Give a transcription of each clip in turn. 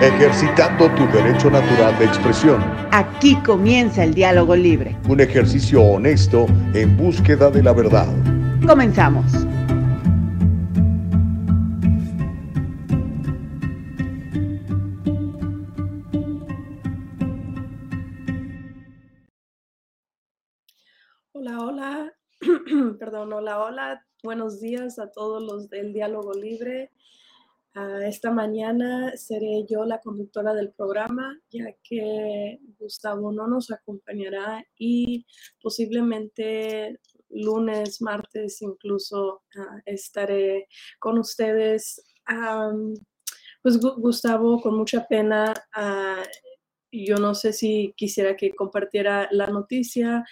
ejercitando tu derecho natural de expresión. Aquí comienza el diálogo libre. Un ejercicio honesto en búsqueda de la verdad. Comenzamos. Hola, hola, perdón, hola, hola, buenos días a todos los del diálogo libre. Esta mañana seré yo la conductora del programa, ya que Gustavo no nos acompañará y posiblemente lunes, martes incluso ah, estaré con ustedes. pues Gustavo, con mucha pena, ah, yo no sé si quisiera que compartiera la noticia,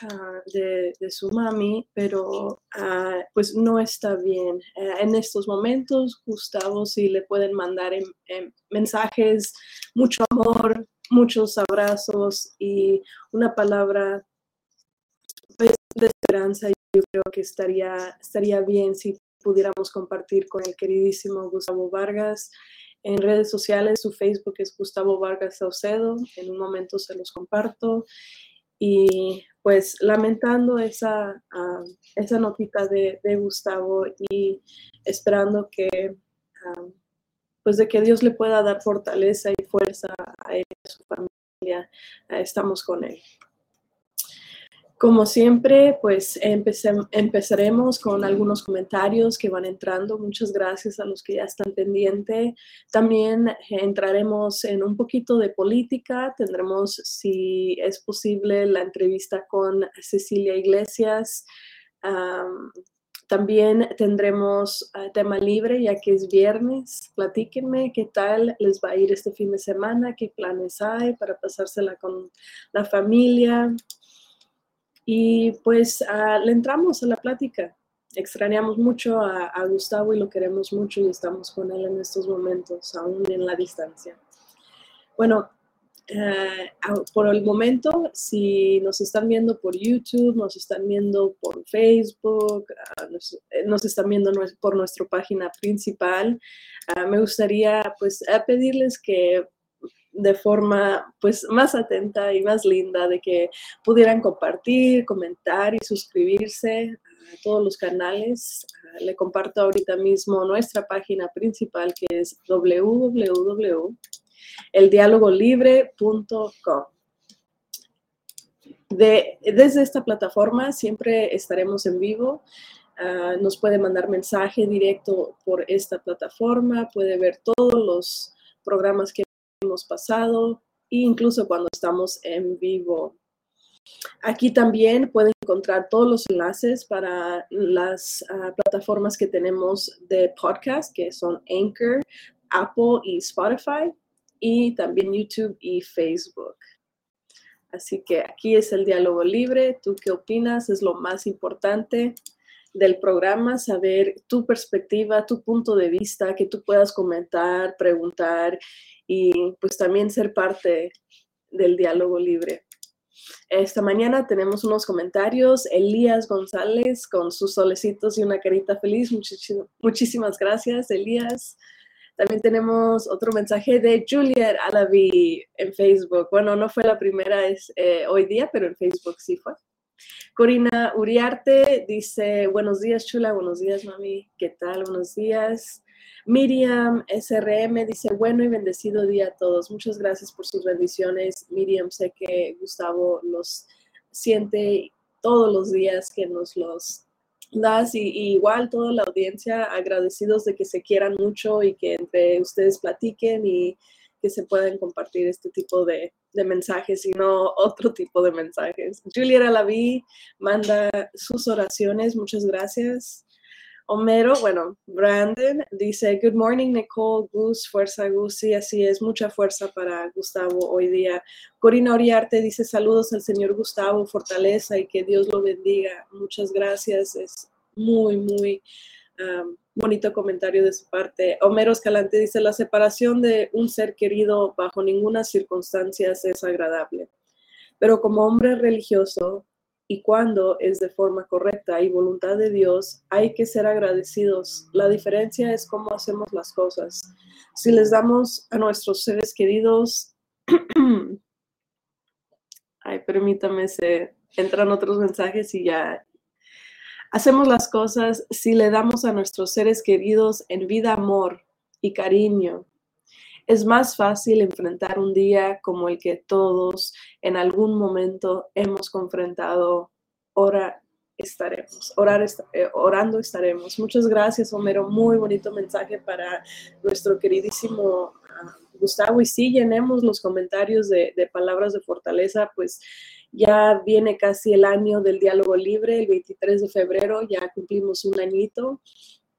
Ah, de, su mami, pero ah, pues no está bien. Eh, en estos momentos, Gustavo, si le pueden mandar mensajes, mucho amor, muchos abrazos y una palabra pues, de esperanza, yo creo que estaría, estaría bien si pudiéramos compartir con el queridísimo Gustavo Vargas. En redes sociales, su Facebook es Gustavo Vargas Saucedo. En un momento se los comparto. Y pues lamentando esa, ah, esa notita de, Gustavo y esperando que, ah, pues de que Dios le pueda dar fortaleza y fuerza a él a su familia. Ah, estamos con él. Como siempre, pues empezaremos con algunos comentarios que van entrando. Muchas gracias a los que ya están pendientes. También entraremos en un poquito de política. Tendremos, si es posible, la entrevista con Cecilia Iglesias. también tendremos ah, tema libre, ya que es viernes. Platíquenme qué tal les va a ir este fin de semana, qué planes hay para pasársela con la familia, y pues ah, le entramos a la plática. Extrañamos mucho a, Gustavo y lo queremos mucho y estamos con él en estos momentos, aún en la distancia. Bueno, eh, por el momento, si nos están viendo por YouTube, nos están viendo por Facebook, ah, eh, nos, están viendo por nuestra página principal, me gustaría pues pedirles que de forma pues más atenta y más linda de que pudieran compartir, comentar y suscribirse a todos los canales. Ah, le comparto ahorita mismo nuestra página principal que es www.eldialogolibre.com. De, desde esta plataforma siempre estaremos en vivo. Ah, nos puede mandar mensaje directo por esta plataforma, puede ver todos los programas que pasado e incluso cuando estamos en vivo. Aquí también pueden encontrar todos los enlaces para las ah, plataformas que tenemos de podcast, que son Anchor, Apple y Spotify, y también YouTube y Facebook. Así que aquí es el diálogo libre. ¿Tú qué opinas? Es lo más importante del programa, saber tu perspectiva, tu punto de vista, que tú puedas comentar, preguntar y pues también ser parte del diálogo libre. Esta mañana tenemos unos comentarios. Elías González con sus solecitos y una carita feliz. muchísimas gracias, Elías. También tenemos otro mensaje de Juliet Alavi en Facebook. Bueno, no fue la primera es, eh, hoy día, pero en Facebook sí fue. Corina Uriarte dice, buenos días, chula, buenos días, mami, ¿qué tal? Buenos días. Miriam SRM dice, bueno y bendecido día a todos. Muchas gracias por sus bendiciones. Miriam, sé que Gustavo los siente todos los días que nos los das y, igual toda la audiencia agradecidos de que se quieran mucho y que entre ustedes platiquen y que se puedan compartir este tipo de, de mensajes y no otro tipo de mensajes. Julieta Laví manda sus oraciones, muchas gracias. Homero, bueno, Brandon dice, Good morning, Nicole, Gus, fuerza, Gus. Sí, así es, mucha fuerza para Gustavo hoy día. Corina Oriarte dice, saludos al señor Gustavo, fortaleza y que Dios lo bendiga. Muchas gracias, es muy, muy bonito comentario de su parte. Homero Escalante dice, la separación de un ser querido bajo ninguna circunstancia es agradable. Pero como hombre religioso, y cuando es de forma correcta y voluntad de Dios, hay que ser agradecidos. La diferencia es cómo hacemos las cosas. Si les damos a nuestros seres queridos, ay, permítame, se entran otros mensajes y ya. Hacemos las cosas si le damos a nuestros seres queridos en vida amor y cariño, es más fácil enfrentar un día como el que todos en algún momento hemos confrontado. Ahora estaremos, eh, orando estaremos. Muchas gracias, Homero. Muy bonito mensaje para nuestro queridísimo ah, Gustavo. Y sí, llenemos los comentarios de palabras de fortaleza, pues ya viene casi el año del diálogo libre, el 23 de febrero, ya cumplimos un añito.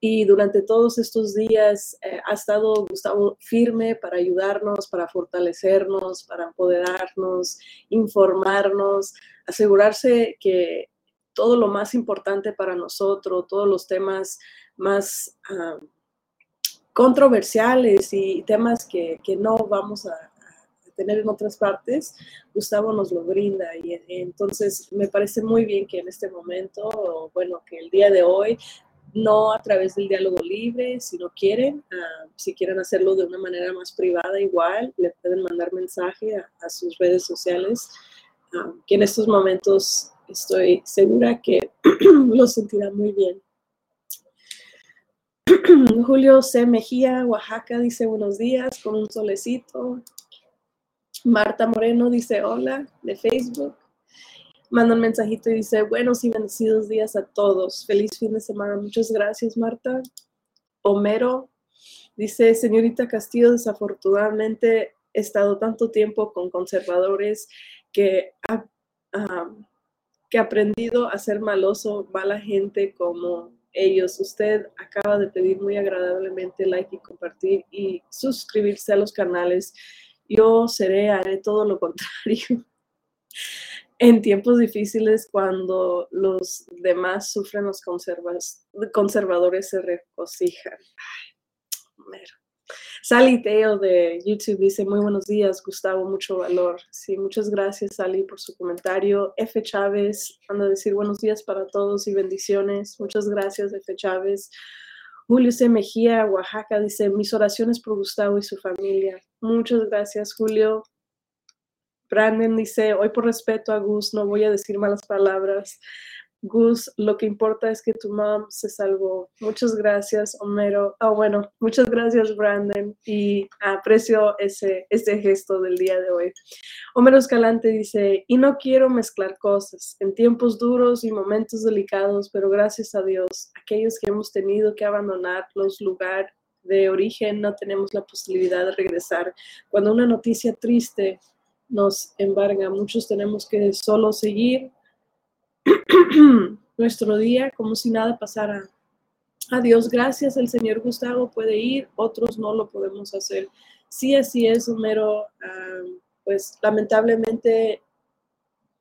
Y durante todos estos días eh, ha estado Gustavo firme para ayudarnos, para fortalecernos, para empoderarnos, informarnos, asegurarse que todo lo más importante para nosotros, todos los temas más ah, controversiales y temas que, que no vamos a, tener en otras partes, Gustavo nos lo brinda. Y entonces me parece muy bien que en este momento, bueno, que el día de hoy no a través del diálogo libre, si no quieren, ah, si quieren hacerlo de una manera más privada, igual, le pueden mandar mensaje a, sus redes sociales, ah, que en estos momentos estoy segura que lo sentirá muy bien. Julio C. Mejía, Oaxaca, dice buenos días con un solecito. Marta Moreno dice hola de Facebook manda un mensajito y dice, buenos y bendecidos días a todos. Feliz fin de semana. Muchas gracias, Marta. Homero dice, señorita Castillo, desafortunadamente he estado tanto tiempo con conservadores que ha, que aprendido a ser maloso, mala gente como ellos. Usted acaba de pedir muy agradablemente like y compartir y suscribirse a los canales. Yo seré, haré todo lo contrario en tiempos difíciles cuando los demás sufren, los conservadores se regocijan. Ay, Sally Teo de YouTube dice, muy buenos días, Gustavo, mucho valor. Sí, muchas gracias, Sally, por su comentario. F. Chávez, anda a decir buenos días para todos y bendiciones. Muchas gracias, F. Chávez. Julio C. Mejía, Oaxaca, dice, mis oraciones por Gustavo y su familia. Muchas gracias, Julio. Brandon dice, hoy por respeto a Gus no voy a decir malas palabras. Gus, lo que importa es que tu mom se salvó. Muchas gracias, Homero. Ah, bueno, muchas gracias, Brandon, y aprecio ese, ese gesto del día de hoy. Homero Escalante dice, y no quiero mezclar cosas en tiempos duros y momentos delicados, pero gracias a Dios, aquellos que hemos tenido que abandonar los lugares de origen no tenemos la posibilidad de regresar. Cuando una noticia triste nos embarga. Muchos tenemos que solo seguir nuestro día como si nada pasara. Adiós, gracias, el señor Gustavo puede ir, otros no lo podemos hacer. Sí, así es, Homero. Ah, pues lamentablemente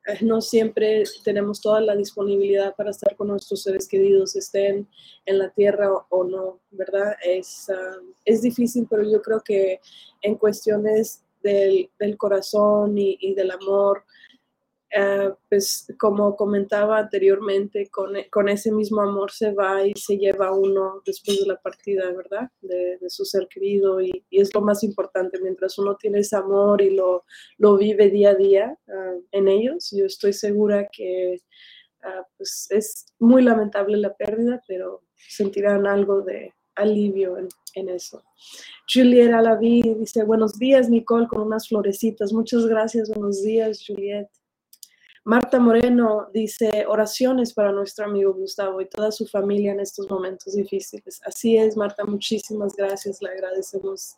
eh, no siempre tenemos toda la disponibilidad para estar con nuestros seres queridos, estén en la tierra o, no, ¿verdad? Es, ah, es difícil, pero yo creo que en cuestiones del, corazón y, del amor. Eh, pues como comentaba anteriormente, con, ese mismo amor se va y se lleva uno después de la partida, ¿verdad? De, su ser querido y, es lo más importante, mientras uno tiene ese amor y lo, lo vive día a día ah, en ellos, yo estoy segura que ah, pues es muy lamentable la pérdida, pero sentirán algo de alivio en, en eso. Juliet Alaví dice, buenos días, Nicole, con unas florecitas. Muchas gracias, buenos días, Juliet. Marta Moreno dice, oraciones para nuestro amigo Gustavo y toda su familia en estos momentos difíciles. Así es, Marta, muchísimas gracias, le agradecemos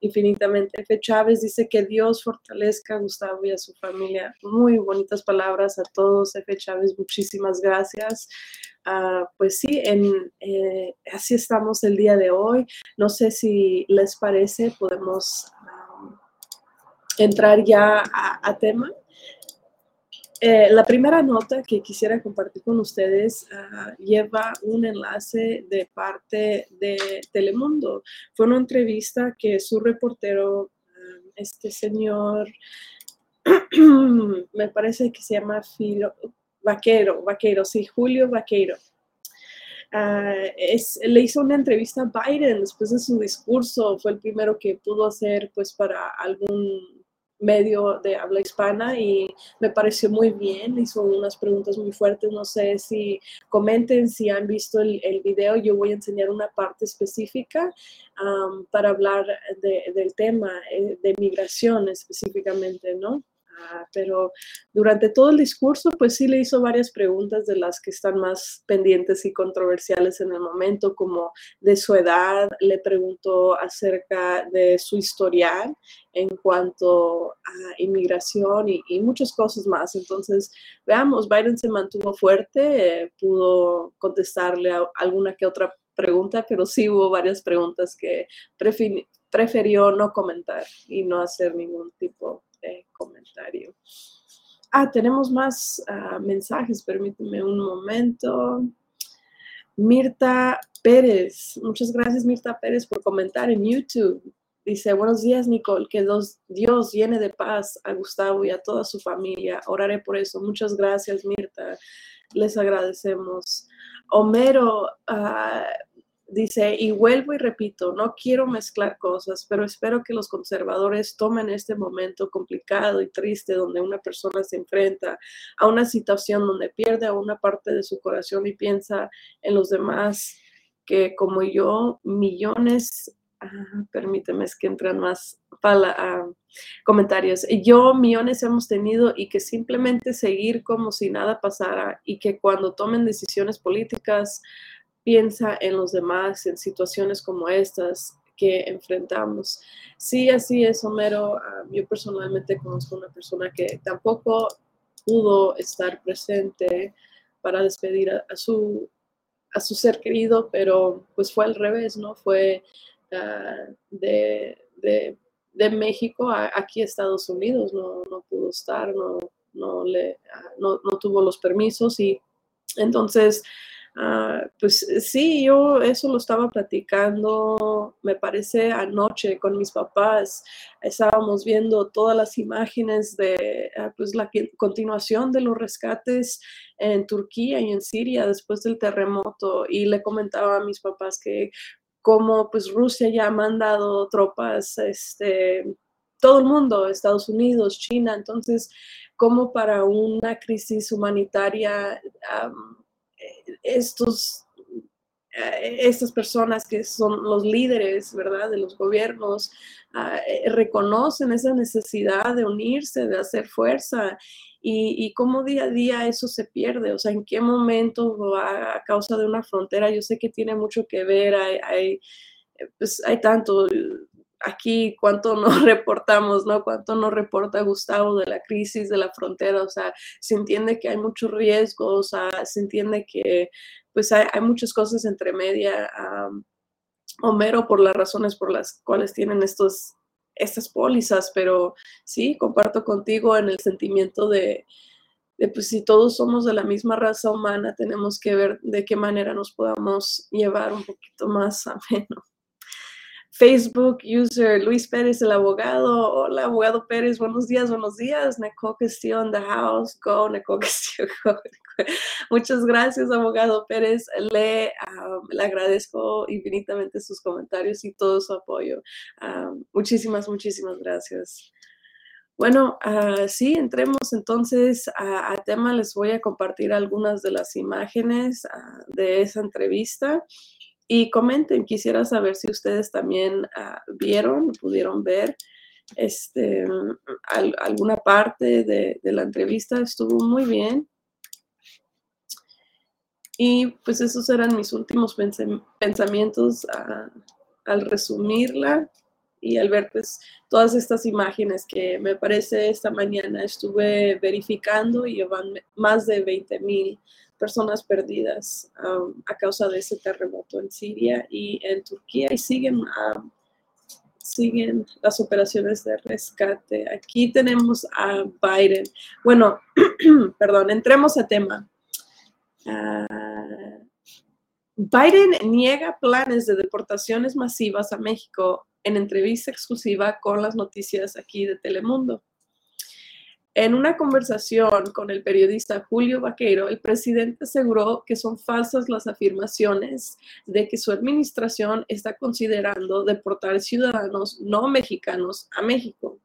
infinitamente. F. Chávez dice que Dios fortalezca a Gustavo y a su familia. Muy bonitas palabras a todos, F. Chávez, muchísimas gracias. Ah, pues sí, en, eh, así estamos el día de hoy. No sé si les parece, podemos entrar ya a, tema. Eh, la primera nota que quisiera compartir con ustedes ah, lleva un enlace de parte de Telemundo. Fue una entrevista que su reportero, ah, este señor, me parece que se llama Filo, Vaquero, Vaquero, sí, Julio Vaquero. Ah, le hizo una entrevista a Biden después de su discurso, fue el primero que pudo hacer pues para algún medio de habla hispana y me pareció muy bien, hizo unas preguntas muy fuertes, no sé si comenten si han visto el, el video, yo voy a enseñar una parte específica para hablar del tema eh, de migración específicamente, ¿no? Pero durante todo el discurso, pues sí le hizo varias preguntas de las que están más pendientes y controversiales en el momento, como de su edad, le preguntó acerca de su historial en cuanto a inmigración y, muchas cosas más. Entonces, veamos, Biden se mantuvo fuerte, eh, pudo contestarle a alguna que otra pregunta, pero sí hubo varias preguntas que prefirió no comentar y no hacer ningún tipo comentario. Ah, tenemos más ah, mensajes, permíteme un momento. Mirta Pérez, muchas gracias Mirta Pérez por comentar en YouTube. Dice, buenos días Nicole, que Dios llene de paz a Gustavo y a toda su familia. Oraré por eso. Muchas gracias Mirta, les agradecemos. Homero, uh, Dice, y vuelvo y repito, no quiero mezclar cosas, pero espero que los conservadores tomen este momento complicado y triste donde una persona se enfrenta a una situación donde pierde a una parte de su corazón y piensa en los demás, que como yo, millones, ah, permíteme, es que entran más para, ah, comentarios, yo millones hemos tenido y que simplemente seguir como si nada pasara y que cuando tomen decisiones políticas, piensa en los demás en situaciones como estas que enfrentamos. Sí, así es, Homero. Ah, yo personalmente conozco una persona que tampoco pudo estar presente para despedir a, su, a su ser querido, pero pues fue al revés, ¿no? Fue ah, de, México a, aquí a Estados Unidos, no, pudo estar, no, no, le, ah, no tuvo los permisos y entonces Ah, pues eh, sí, yo eso lo estaba platicando, me parece, anoche con mis papás. Estábamos viendo todas las imágenes de ah, pues, la continuación de los rescates en Turquía y en Siria después del terremoto y le comentaba a mis papás que como pues Rusia ya ha mandado tropas, este, todo el mundo, Estados Unidos, China, entonces como para una crisis humanitaria estos, eh, estas personas que son los líderes, ¿verdad?, de los gobiernos, eh, reconocen esa necesidad de unirse, de hacer fuerza y, cómo día a día eso se pierde, o sea, en qué momento a, causa de una frontera, yo sé que tiene mucho que ver, hay, hay, pues, hay tanto aquí cuánto nos reportamos, ¿no? Cuánto nos reporta Gustavo de la crisis de la frontera, o sea, se entiende que hay muchos riesgos, se entiende que pues hay, muchas cosas entre media, Homero, por las razones por las cuales tienen estos, estas pólizas, pero sí, comparto contigo en el sentimiento de, de, pues si todos somos de la misma raza humana, tenemos que ver de qué manera nos podamos llevar un poquito más a menos. Facebook user Luis Pérez, el abogado. Hola, abogado Pérez, buenos días, buenos días. Nicole Castillo in the house. Go, Nicole Castillo. Muchas gracias, abogado Pérez. Le, le, agradezco infinitamente sus comentarios y todo su apoyo. muchísimas, muchísimas gracias. Bueno, uh, sí, entremos entonces a, tema. Les voy a compartir algunas de las imágenes ah, de esa entrevista. Y comenten, quisiera saber si ustedes también uh, vieron, pudieron ver este, alguna parte de, la entrevista. Estuvo muy bien. Y pues esos eran mis últimos pensamientos ah, al resumirla y al ver pues todas estas imágenes que me parece esta mañana estuve verificando y llevan más de 20 mil personas perdidas um, a causa de ese terremoto en Siria y en Turquía y siguen, um, siguen las operaciones de rescate. Aquí tenemos a Biden. Bueno, perdón, entremos a tema. Uh, Biden niega planes de deportaciones masivas a México en entrevista exclusiva con las noticias aquí de Telemundo. En una conversación con el periodista Julio Vaqueiro, el presidente aseguró que son falsas las afirmaciones de que su administración está considerando deportar ciudadanos no mexicanos a México.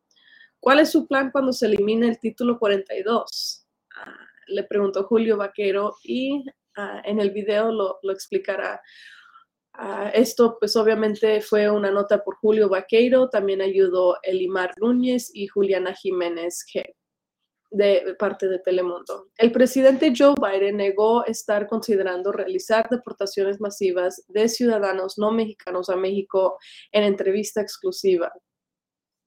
¿Cuál es su plan cuando se elimine el título 42? Ah, le preguntó Julio Vaqueiro y ah, en el video lo, explicará. Ah, esto pues obviamente fue una nota por Julio Vaqueiro, también ayudó Elimar Núñez y Juliana Jiménez G de parte de Telemundo. El presidente Joe Biden negó estar considerando realizar deportaciones masivas de ciudadanos no mexicanos a México en entrevista exclusiva.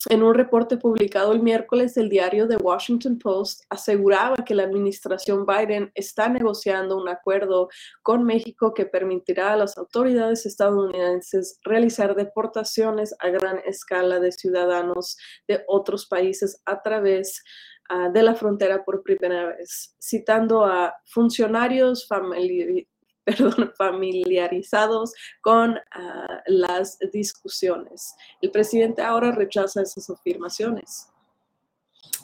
En un reporte publicado el miércoles, el diario The Washington Post aseguraba que la administración Biden está negociando un acuerdo con México que permitirá a las autoridades estadounidenses realizar deportaciones a gran escala de ciudadanos de otros países a través Ah, de la frontera por primera vez, citando a funcionarios familiarizados con ah, las discusiones. El presidente ahora rechaza esas afirmaciones.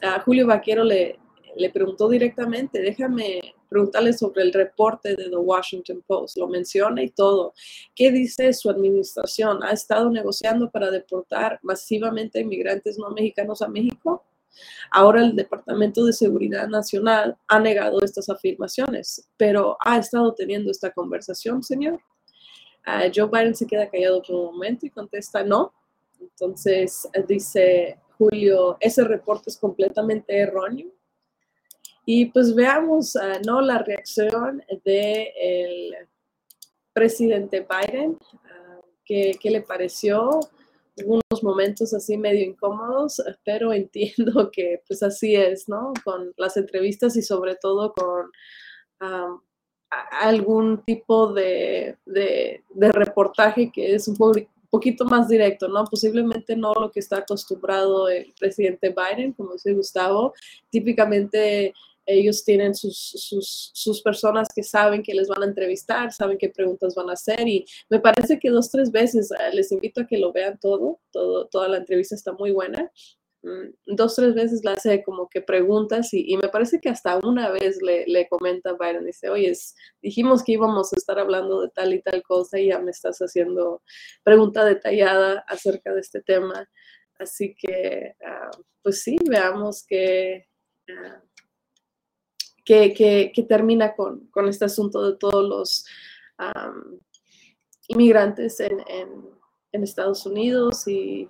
A Julio Vaquero le, le preguntó directamente, déjame preguntarle sobre el reporte de The Washington Post, lo menciona y todo. ¿Qué dice su administración? ¿Ha estado negociando para deportar masivamente inmigrantes no mexicanos a México? Ahora el Departamento de Seguridad Nacional ha negado estas afirmaciones, pero ha estado teniendo esta conversación, señor. Uh, Joe Biden se queda callado por un momento y contesta no. Entonces dice Julio, ese reporte es completamente erróneo. Y pues veamos, uh, ¿no? La reacción del presidente Biden, uh, ¿qué, ¿qué, le pareció? Unos momentos así medio incómodos, pero entiendo que pues así es, ¿no? Con las entrevistas y sobre todo con algún tipo de, reportaje que es un poquito más directo, ¿no? Posiblemente no lo que está acostumbrado el presidente Biden, como dice Gustavo, típicamente ellos tienen sus, sus, personas que saben que les van a entrevistar, saben qué preguntas van a hacer y me parece que dos, tres veces eh, les invito a que lo vean todo, todo toda la entrevista está muy buena. Mm, dos, tres veces le hace como que preguntas y, me parece que hasta una vez le, le comenta Byron, dice, oye, dijimos que íbamos a estar hablando de tal y tal cosa y ya me estás haciendo pregunta detallada acerca de este tema. Así que, ah, pues sí, veamos que... Ah, que, termina con, este asunto de todos los inmigrantes en, Estados Unidos y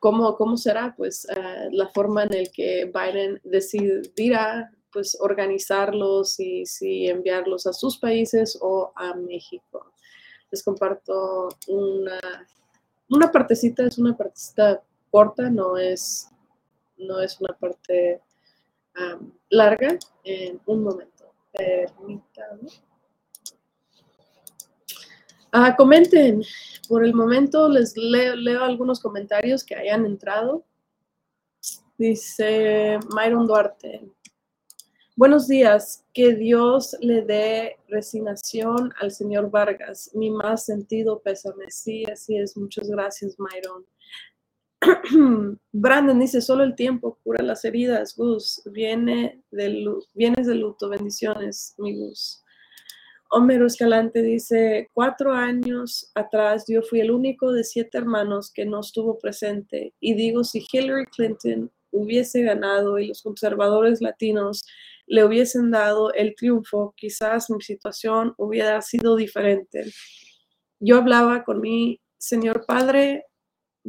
cómo, cómo será pues ah, la forma en la que Biden decidirá pues organizarlos y si enviarlos a sus países o a México. Les comparto una, una partecita, es una partecita corta, no es, no es una parte larga en un momento. Permítanme. Ah, comenten. Por el momento les leo, algunos comentarios que hayan entrado. Dice Myron Duarte. Buenos días. Que Dios le dé resignación al señor Vargas. Mi más sentido pésame. Sí, así es. Muchas gracias, Myron. Brandon dice, solo el tiempo cura las heridas, Gus. Viene de vienes de luto, bendiciones, mi Gus. Homero Escalante dice, cuatro años atrás yo fui el único de siete hermanos que no estuvo presente. Y digo, si Hillary Clinton hubiese ganado y los conservadores latinos le hubiesen dado el triunfo, quizás mi situación hubiera sido diferente. Yo hablaba con mi señor padre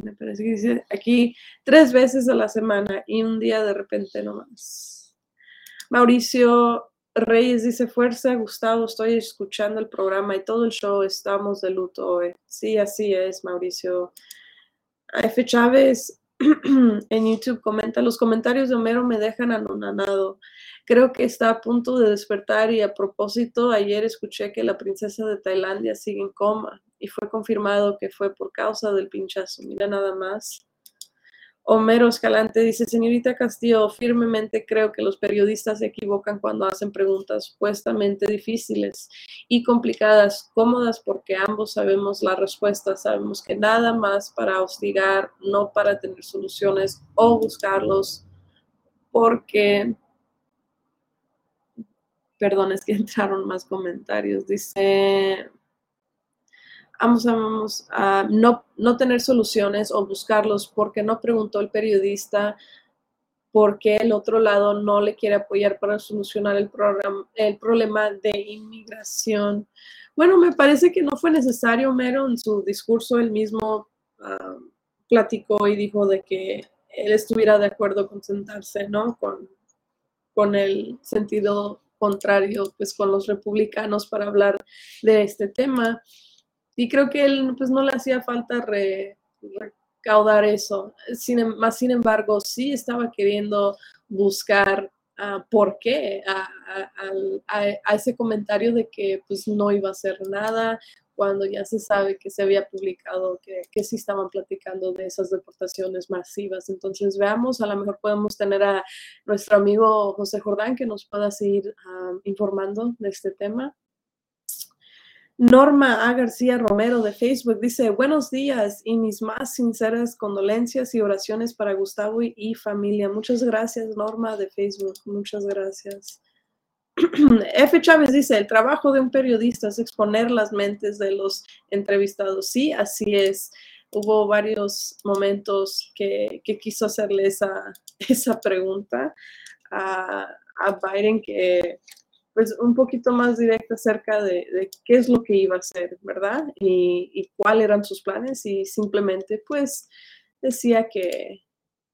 me parece que dice aquí tres veces a la semana y un día de repente no más. Mauricio Reyes dice, fuerza, Gustavo, estoy escuchando el programa y todo el show estamos de luto hoy. Sí, así es, Mauricio. F. Chávez en YouTube comenta, los comentarios de Homero me dejan anonadado. Creo que está a punto de despertar y a propósito, ayer escuché que la princesa de Tailandia sigue en coma y fue confirmado que fue por causa del pinchazo. Mira nada más. Homero Escalante dice, señorita Castillo, firmemente creo que los periodistas se equivocan cuando hacen preguntas supuestamente difíciles y complicadas, cómodas, porque ambos sabemos la respuesta, sabemos que nada más para hostigar, no para tener soluciones o buscarlos porque, perdón, es que entraron más comentarios. Dice, vamos, vamos a no, no tener soluciones o buscarlos porque no preguntó el periodista por qué el otro lado no le quiere apoyar para solucionar el, el problema de inmigración. Bueno, me parece que no fue necesario, Mero, en su discurso él mismo ah, platicó y dijo de que él estuviera de acuerdo con sentarse, ¿no? Con, con el sentido contrario, pues con los republicanos para hablar de este tema. Y creo que él, pues no le hacía falta recaudar eso. Sin, em, más sin embargo, sí estaba queriendo buscar uh, por qué a, ese comentario de que pues no iba a hacer nada, cuando ya se sabe que se había publicado que, que sí estaban platicando de esas deportaciones masivas. Entonces, veamos, a lo mejor podemos tener a nuestro amigo José Jordán que nos pueda seguir uh, informando de este tema. Norma A. García Romero de Facebook dice, buenos días y mis más sinceras condolencias y oraciones para Gustavo y, familia. Muchas gracias, Norma de Facebook. Muchas gracias. F. Chávez dice, el trabajo de un periodista es exponer las mentes de los entrevistados. Sí, así es. Hubo varios momentos que, quiso hacerle esa, esa pregunta a, Biden que pues un poquito más directa acerca de, qué es lo que iba a hacer, ¿verdad? Y, cuáles eran sus planes y simplemente pues decía que,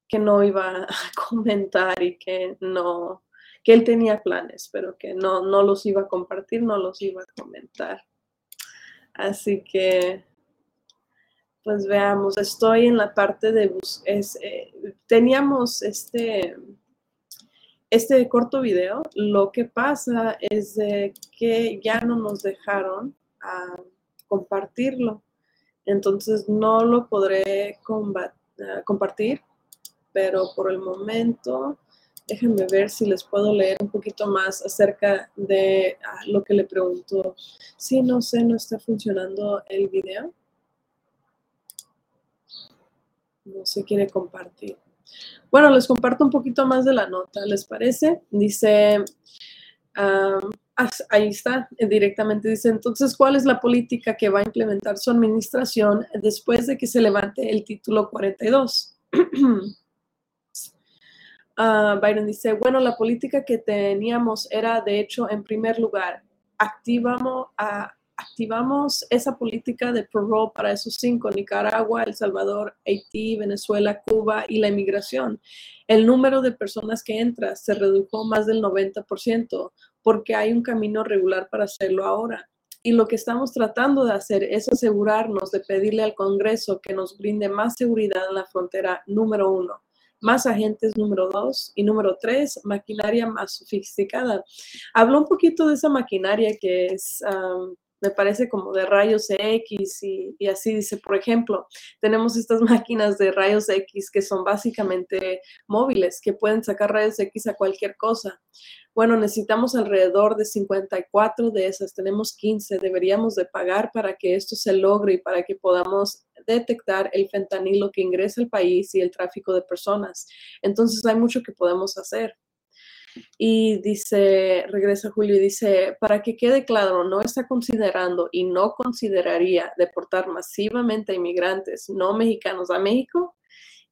que no iba a comentar y que no, que él tenía planes, pero que no, no los iba a compartir, no los iba a comentar. Así que, pues veamos, estoy en la parte de, es, eh, teníamos este, este corto video, lo que pasa es que ya no nos dejaron a compartirlo, entonces no lo podré compartir, pero por el momento Déjenme ver si les puedo leer un poquito más acerca de ah, lo que le preguntó. Sí, no sé, no está funcionando el video. No se quiere compartir. Bueno, les comparto un poquito más de la nota, ¿les parece? Dice, ah, ahí está, directamente dice, entonces, ¿cuál es la política que va a implementar su administración después de que se levante el título 42? Uh, Biden dice, bueno, la política que teníamos era, de hecho, en primer lugar, activamos, activamos esa política de parole para esos cinco, Nicaragua, El Salvador, Haití, Venezuela, Cuba y la inmigración. El número de personas que entra se redujo más del 90% porque hay un camino regular para hacerlo ahora. Y lo que estamos tratando de hacer es asegurarnos de pedirle al Congreso que nos brinde más seguridad en la frontera número uno más agentes número dos y número tres, maquinaria más sofisticada. Habló un poquito de esa maquinaria que es, me parece como de rayos X y, así dice, por ejemplo, tenemos estas máquinas de rayos X que son básicamente móviles, que pueden sacar rayos X a cualquier cosa. Bueno, necesitamos alrededor de 54 de esas, tenemos 15, deberíamos de pagar para que esto se logre y para que podamos detectar el fentanilo que ingresa al país y el tráfico de personas. Entonces hay mucho que podemos hacer. Y dice, regresa Julio y dice, para que quede claro, no está considerando y no consideraría deportar masivamente a inmigrantes no mexicanos a México.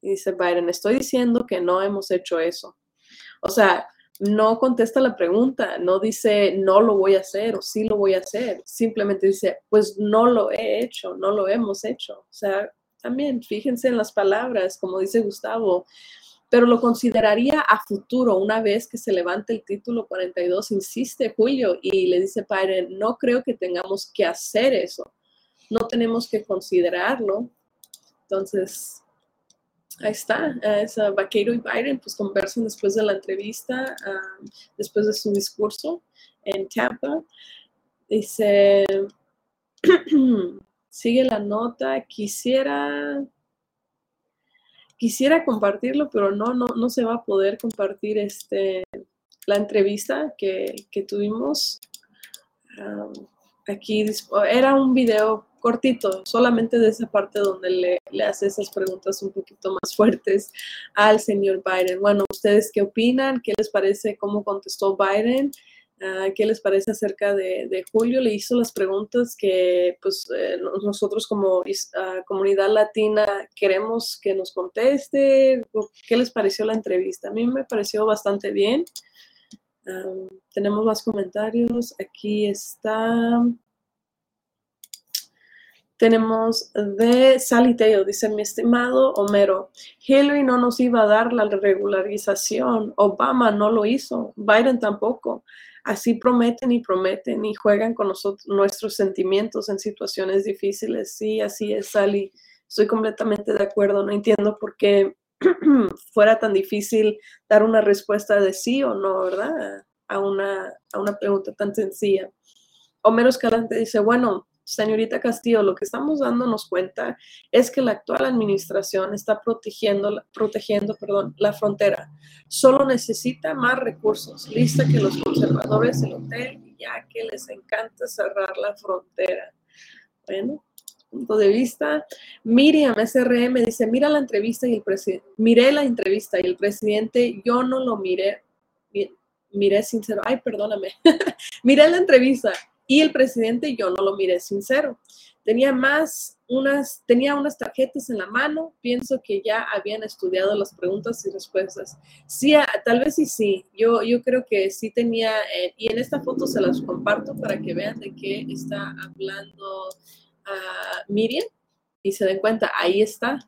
Y dice Biden, estoy diciendo que no hemos hecho eso. O sea, no contesta la pregunta, no dice no lo voy a hacer o sí lo voy a hacer, simplemente dice pues no lo he hecho, no lo hemos hecho. O sea, también fíjense en las palabras, como dice Gustavo, pero lo consideraría a futuro una vez que se levante el título 42, insiste Julio y le dice padre, no creo que tengamos que hacer eso, no tenemos que considerarlo. Entonces, ahí está, es Vaquero y Biden, pues conversan después de la entrevista, ah, después de su discurso en Tampa. Dice, sigue la nota, quisiera, quisiera compartirlo, pero no, no, no se va a poder compartir este, la entrevista que, tuvimos. Ah, aquí era un video cortito, solamente de esa parte donde le, le, hace esas preguntas un poquito más fuertes al señor Biden. Bueno, ¿ustedes qué opinan? ¿Qué les parece cómo contestó Biden? Ah, ¿Qué les parece acerca de, Julio? Le hizo las preguntas que pues, eh, nosotros como uh, comunidad latina queremos que nos conteste. ¿Qué les pareció la entrevista? A mí me pareció bastante bien. tenemos más comentarios. Aquí está. Tenemos de Saliteo, dice mi estimado Homero, Hillary no nos iba a dar la regularización, Obama no lo hizo, Biden tampoco. Así prometen y prometen y juegan con nosotros, nuestros sentimientos en situaciones difíciles. Sí, así es, Sally. Estoy completamente de acuerdo. No entiendo por qué fuera tan difícil dar una respuesta de sí o no, ¿verdad? A una, a una pregunta tan sencilla. Homero Escalante dice, bueno, señorita Castillo, lo que estamos dándonos cuenta es que la actual administración está protegiendo, protegiendo perdón, la frontera. Solo necesita más recursos. Lista que los conservadores del hotel, ya que les encanta cerrar la frontera. Bueno, punto de vista. Miriam SRM dice, mira la entrevista y el presidente, miré la entrevista y el presidente, yo no lo miré, miré sincero, ay, perdóname, miré la entrevista y el presidente yo no lo miré sincero. Tenía más unas, tenía unas tarjetas en la mano, pienso que ya habían estudiado las preguntas y respuestas. Sí, tal vez sí, sí, yo, yo creo que sí tenía, eh, y en esta foto se las comparto para que vean de qué está hablando uh, Miriam y se den cuenta, ahí está,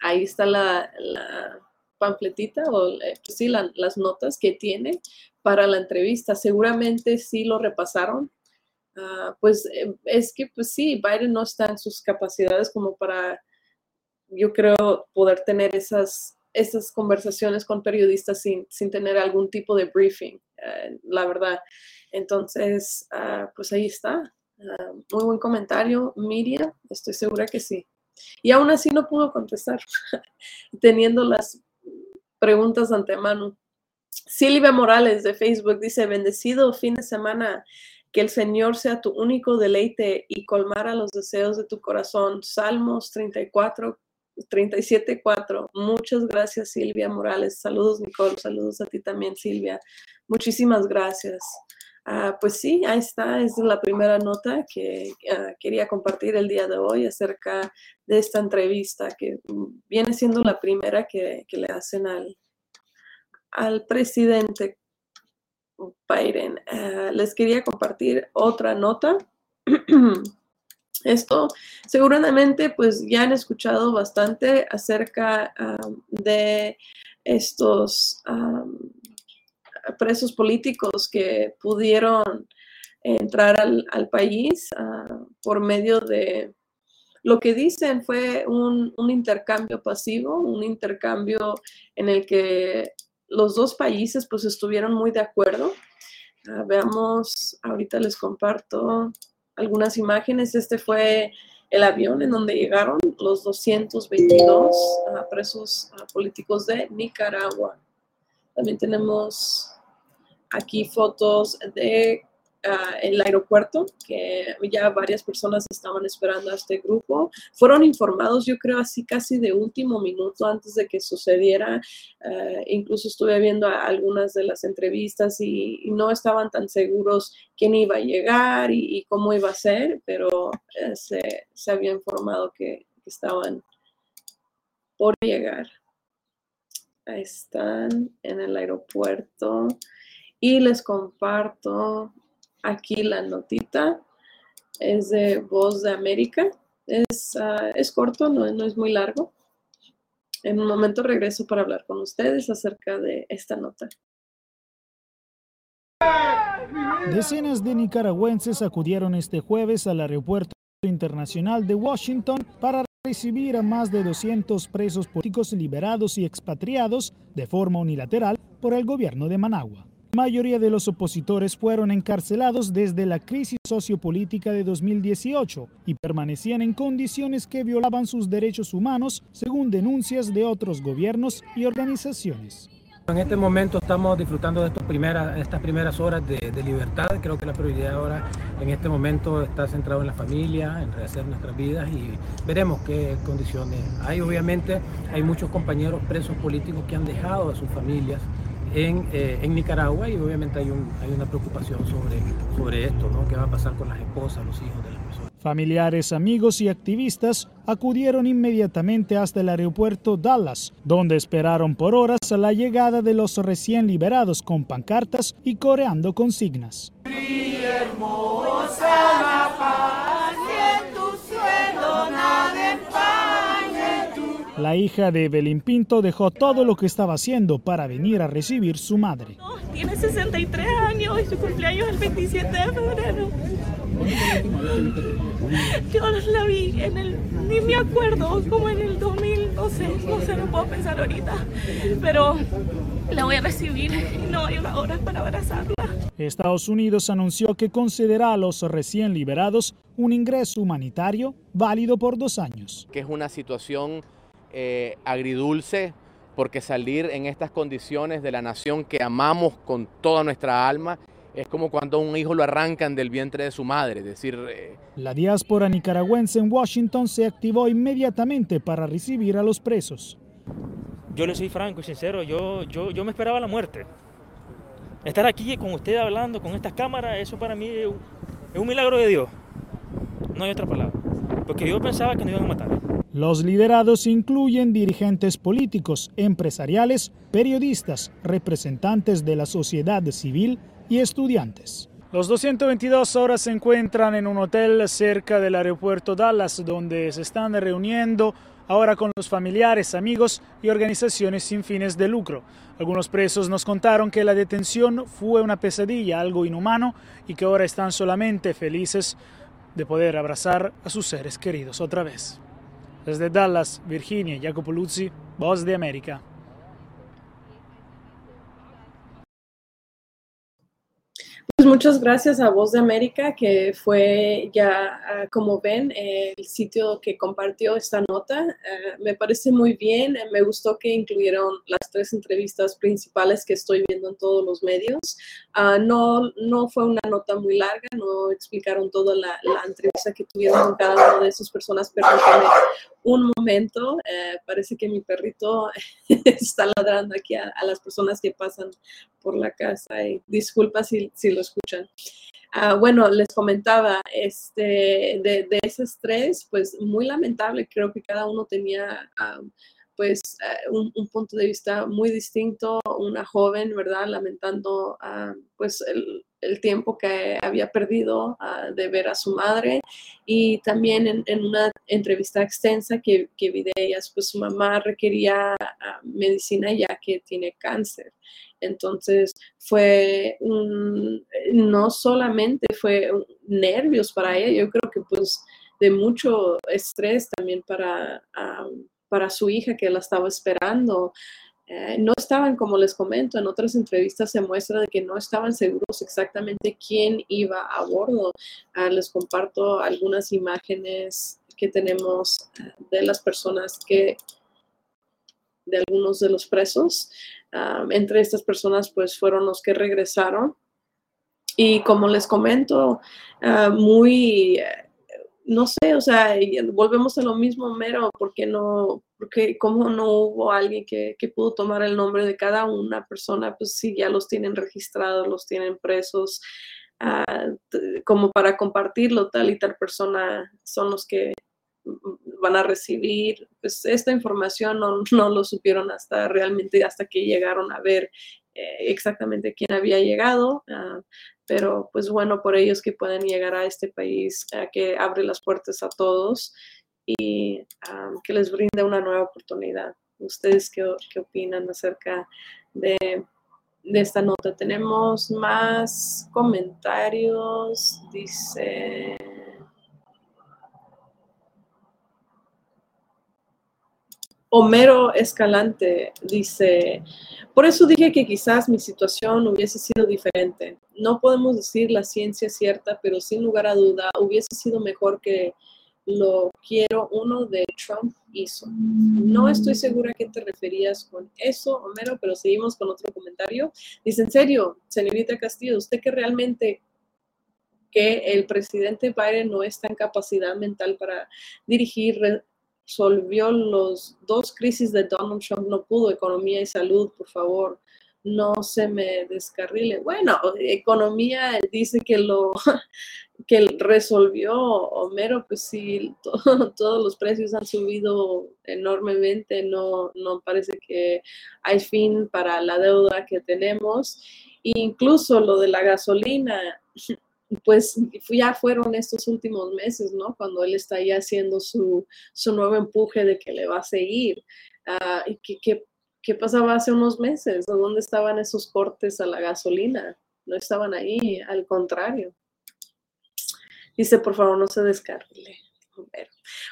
ahí está la, la pamfletita o eh, pues sí, las notas que tiene para la entrevista. Seguramente sí lo repasaron Ah, pues eh, es que, pues sí, Biden no está en sus capacidades como para, yo creo, poder tener esas, esas conversaciones con periodistas sin, sin tener algún tipo de briefing, eh, la verdad. Entonces, ah, pues ahí está. Ah, muy buen comentario, Miriam, estoy segura que sí. Y aún así no pudo contestar, teniendo las preguntas de antemano. Silvia Morales de Facebook dice, bendecido fin de semana. Que el Señor sea tu único deleite y colmara los deseos de tu corazón. Salmos 34, 37, 4. Muchas gracias, Silvia Morales. Saludos, Nicole. Saludos a ti también, Silvia. Muchísimas gracias. Ah, pues sí, ahí está. Es la primera nota que ah, quería compartir el día de hoy acerca de esta entrevista, que viene siendo la primera que, le hacen al, al presidente Biden. Eh, les quería compartir otra nota. Esto seguramente pues ya han escuchado bastante acerca de estos presos políticos que pudieron entrar al, país ah, por medio de lo que dicen fue un, un, intercambio pasivo, un intercambio en el que los dos países pues estuvieron muy de acuerdo. Ah, veamos, ahorita les comparto algunas imágenes. Este fue el avión en donde llegaron los 222 ah, presos ah, políticos de Nicaragua. También tenemos aquí fotos de uh, el aeropuerto, que ya varias personas estaban esperando a este grupo. Fueron informados, yo creo, así casi de último minuto antes de que sucediera. Uh, incluso estuve viendo algunas de las entrevistas y, no estaban tan seguros quién iba a llegar y, cómo iba a ser, pero uh, se, se, había informado que, que estaban por llegar. Ahí están en el aeropuerto y les comparto Aquí la notita es de Voz de América. Es, ah, es corto, no, no es muy largo. En un momento regreso para hablar con ustedes acerca de esta nota. Decenas de nicaragüenses acudieron este jueves al aeropuerto internacional de Washington para recibir a más de 200 presos políticos liberados y expatriados de forma unilateral por el gobierno de Managua. La mayoría de los opositores fueron encarcelados desde la crisis sociopolítica de 2018 y permanecían en condiciones que violaban sus derechos humanos, según denuncias de otros gobiernos y organizaciones. En este momento estamos disfrutando de estas primeras, horas de, libertad. Creo que la prioridad ahora en este momento está centrado en la familia, en rehacer nuestras vidas y veremos qué condiciones hay. Obviamente hay muchos compañeros presos políticos que han dejado a sus familias en, eh, en, Nicaragua y obviamente hay, un, hay una preocupación sobre, sobre esto, ¿no? ¿Qué va a pasar con las esposas, los hijos de las personas? Familiares, amigos y activistas acudieron inmediatamente hasta el aeropuerto Dallas, donde esperaron por horas la llegada de los recién liberados con pancartas y coreando consignas. La hija de Evelyn Pinto dejó todo lo que estaba haciendo para venir a recibir su madre. tiene 63 años y su cumpleaños es el 27 de febrero. Yo la vi en el, ni me acuerdo, como en el 2000, no sé, no sé, no puedo pensar ahorita, pero la voy a recibir y no hay una hora para abrazarla. Estados Unidos anunció que concederá a los recién liberados un ingreso humanitario válido por dos años. Que es una situación eh, agridulce porque salir en estas condiciones de la nación que amamos con toda nuestra alma es como cuando un hijo lo arrancan del vientre de su madre, es decir... Eh, la diáspora nicaragüense en Washington se activó inmediatamente para recibir a los presos. Yo le soy franco y sincero, yo, yo, yo me esperaba la muerte. Estar aquí con usted hablando con estas cámaras, eso para mí es un milagro de Dios. No hay otra palabra. Porque yo pensaba que no iban a matar. Los liderados incluyen dirigentes políticos, empresariales, periodistas, representantes de la sociedad civil y estudiantes. Los 222 ahora se encuentran en un hotel cerca del aeropuerto Dallas, donde se están reuniendo ahora con los familiares, amigos y organizaciones sin fines de lucro. Algunos presos nos contaron que la detención fue una pesadilla, algo inhumano, y que ahora están solamente felices de poder abrazar a sus seres queridos otra vez. Desde Dallas, Virginia, Jacopo Luzzi, Voz de América. Pues muchas gracias a Voz de América, que fue ya, ah, como ven, el sitio que compartió esta nota. Ah, me parece muy bien, me gustó que incluyeron las tres entrevistas principales que estoy viendo en todos los medios. Ah, no, no fue una nota muy larga, no explicaron toda la, entrevista que tuvieron con cada una de esas personas, pero un momento, eh, parece que mi perrito está ladrando aquí a, las personas que pasan por la casa y disculpa si, si lo escuchan. Ah, bueno, les comentaba, este, de, de esos tres, pues muy lamentable, creo que cada uno tenía ah, pues eh, un, punto de vista muy distinto, una joven, ¿verdad? Lamentando ah, pues el, el, tiempo que había perdido de ver a su madre y también en, una entrevista extensa que, que, vi de ellas, pues su mamá requería medicina ya que tiene cáncer. Entonces fue no solamente fue nervios para ella, yo creo que pues de mucho estrés también para, para su hija que la estaba esperando. Eh, no estaban, como les comento, en otras entrevistas se muestra de que no estaban seguros exactamente quién iba a bordo. Ah, les comparto algunas imágenes que tenemos eh, de las personas que, de algunos de los presos entre estas personas, pues fueron los que regresaron. Y como les comento, ah, muy, no sé, o sea, volvemos a lo mismo, mero, porque no, porque como no hubo alguien que, que, pudo tomar el nombre de cada una persona, pues sí, ya los tienen registrados, los tienen presos, ah, como para compartirlo, tal y tal persona son los que van a recibir. Pues esta información no, no lo supieron hasta realmente, hasta que llegaron a ver exactamente quién había llegado. Ah, pero pues bueno, por ellos que pueden llegar a este país que abre las puertas a todos y ah, que les brinde una nueva oportunidad. ¿Ustedes qué, qué opinan acerca de, de esta nota? Tenemos más comentarios. Dice... Homero Escalante dice, por eso dije que quizás mi situación hubiese sido diferente. No podemos decir la ciencia cierta, pero sin lugar a duda hubiese sido mejor que lo quiero uno de Trump hizo. No estoy segura a qué te referías con eso, Homero, pero seguimos con otro comentario. Dice, en serio, señorita Castillo, ¿usted que realmente que el presidente Biden no está en capacidad mental para dirigir, resolvió los dos crisis de Donald Trump, no pudo, economía y salud, por favor, no se me descarrile. Bueno, economía dice que lo que resolvió Homero, pues sí, todos los precios han subido enormemente, no, no parece que hay fin para la deuda que tenemos. incluso lo de la gasolina, pues ya fueron estos últimos meses, ¿no? Cuando él está ya haciendo su, su nuevo empuje de que le va a seguir. Uh, ¿qué, qué, qué, pasaba hace unos meses? ¿Dónde estaban esos cortes a la gasolina? No estaban ahí, al contrario. Dice, por favor, no se descargue.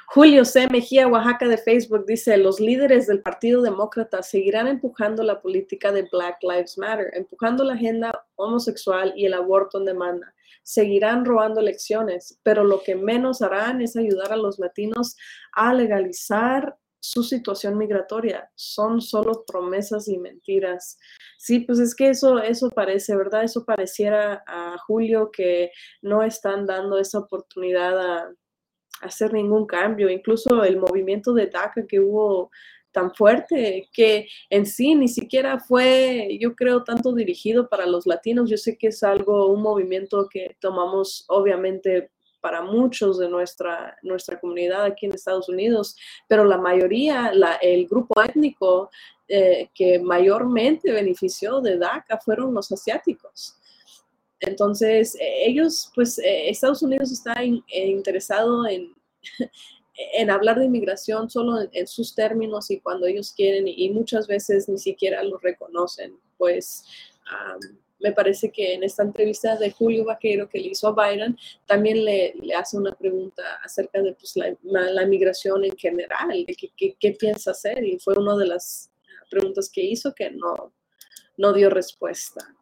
Julio C. Mejía, Oaxaca de Facebook, dice, los líderes del Partido Demócrata seguirán empujando la política de Black Lives Matter, empujando la agenda homosexual y el aborto en demanda seguirán robando elecciones, pero lo que menos harán es ayudar a los latinos a legalizar su situación migratoria. Son solo promesas y mentiras. Sí, pues es que eso, eso parece, ¿verdad? Eso pareciera a Julio que no están dando esa oportunidad a, hacer ningún cambio. Incluso el movimiento de DACA que hubo tan fuerte que en sí ni siquiera fue, yo creo, tanto dirigido para los latinos. Yo sé que es algo, un movimiento que tomamos obviamente para muchos de nuestra, nuestra comunidad aquí en Estados Unidos, pero la mayoría, el grupo étnico eh, que mayormente benefició de DACA fueron los asiáticos. Entonces, ellos, pues, eh, Estados Unidos está interesado en, en hablar de inmigración solo en, sus términos y cuando ellos quieren y, muchas veces ni siquiera lo reconocen. Pues me parece que en esta entrevista de Julio Vaquero que le hizo a Byron, también le, le hace una pregunta acerca de pues, la, la, migración en general, de qué, qué, piensa hacer y fue una de las preguntas que hizo que no, no dio respuesta.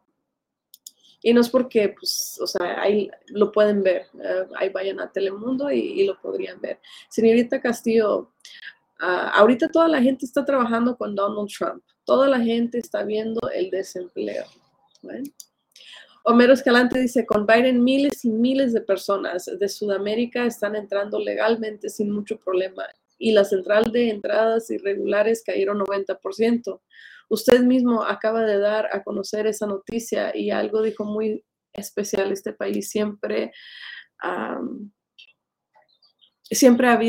Y no es porque, pues, o sea, ahí lo pueden ver, eh, ahí vayan a Telemundo y, lo podrían ver. Señorita Castillo, ah, ahorita toda la gente está trabajando con Donald Trump, toda la gente está viendo el desempleo. Homero Escalante dice, con Biden miles y miles de personas de Sudamérica están entrando legalmente sin mucho problema y la central de entradas irregulares cayeron 90%. Usted mismo acaba de dar a conocer esa noticia y algo dijo muy especial. Este país siempre, siempre ha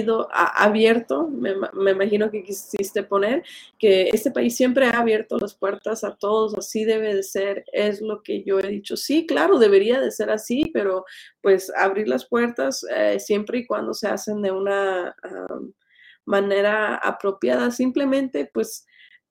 abierto, me, me, imagino que quisiste poner, que este país siempre ha abierto las puertas a todos, así debe de ser, es lo que yo he dicho. Sí, claro, debería de ser así, pero pues abrir las puertas eh, siempre y cuando se hacen de una manera apropiada, simplemente pues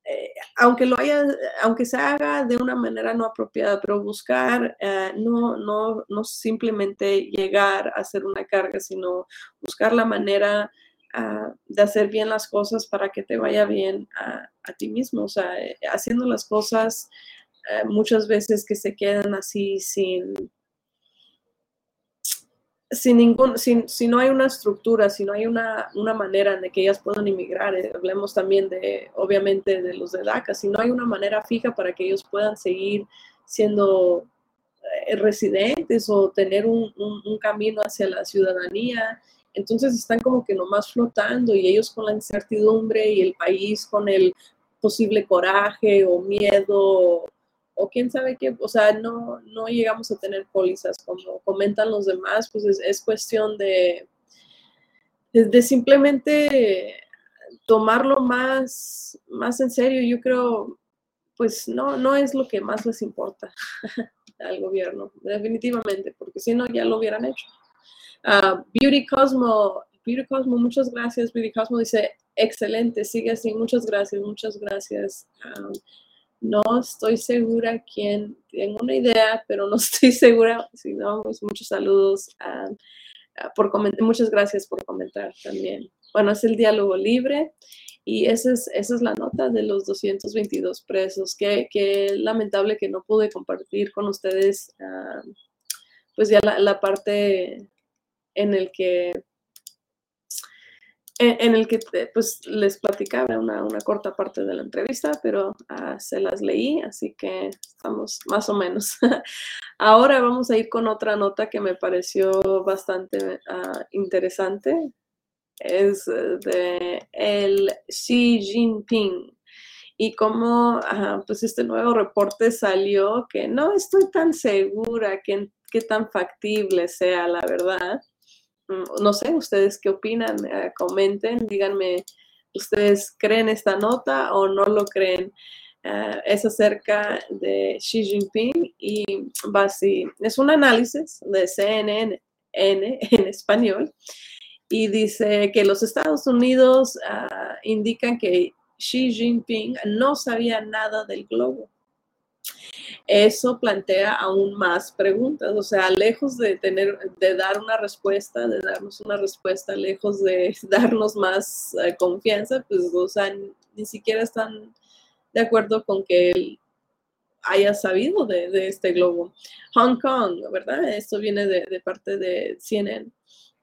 eh, aunque lo haya, aunque se haga de una manera no apropiada, pero buscar eh, no, no, no simplemente llegar a hacer una carga, sino buscar la manera ah, de hacer bien las cosas para que te vaya bien a, ti mismo. O sea, eh, haciendo las cosas muchas veces que se quedan así sin, sin ningún, sin, si no hay una estructura, si no hay una, una manera de que ellas puedan inmigrar, eh, hablemos también de, obviamente, de los de DACA, si no hay una manera fija para que ellos puedan seguir siendo eh, residentes o tener un, un, camino hacia la ciudadanía, entonces están como que nomás flotando y ellos con la incertidumbre y el país con el posible coraje o miedo o quién sabe qué, o sea, no, no llegamos a tener pólizas como comentan los demás, pues es, cuestión de, de, simplemente tomarlo más, más en serio. Yo creo, pues no, no es lo que más les importa al gobierno, definitivamente, porque si no ya lo hubieran hecho. Ah, Beauty Cosmo, Beauty Cosmo, muchas gracias. Beauty Cosmo dice, excelente, sigue así, muchas gracias, muchas gracias. Ah, no estoy segura quién, tengo una idea, pero no estoy segura. Si no, pues muchos saludos. por comentar, muchas gracias por comentar también. Bueno, es el diálogo libre y esa es, esa es la nota de los 222 presos. Qué, qué lamentable que no pude compartir con ustedes, pues ya la, la parte en el que en, el que pues les platicaba una, una, corta parte de la entrevista, pero uh, se las leí, así que estamos más o menos. Ahora vamos a ir con otra nota que me pareció bastante uh, interesante. Es de el Xi Jinping y cómo uh, pues este nuevo reporte salió que no estoy tan segura que, tan factible sea la verdad no sé, ustedes qué opinan, eh, comenten, díganme, ¿ustedes creen esta nota o no lo creen? Eh, es acerca de Xi Jinping y es un análisis de CNN en español y dice que los Estados Unidos ah, indican que Xi Jinping no sabía nada del globo eso plantea aún más preguntas. O sea, lejos de tener, de dar una respuesta, de darnos una respuesta, lejos de darnos más eh, confianza, pues, o ni siquiera están de acuerdo con que él haya sabido de, este globo. Hong Kong, ¿verdad? Esto viene de, de parte de CNN.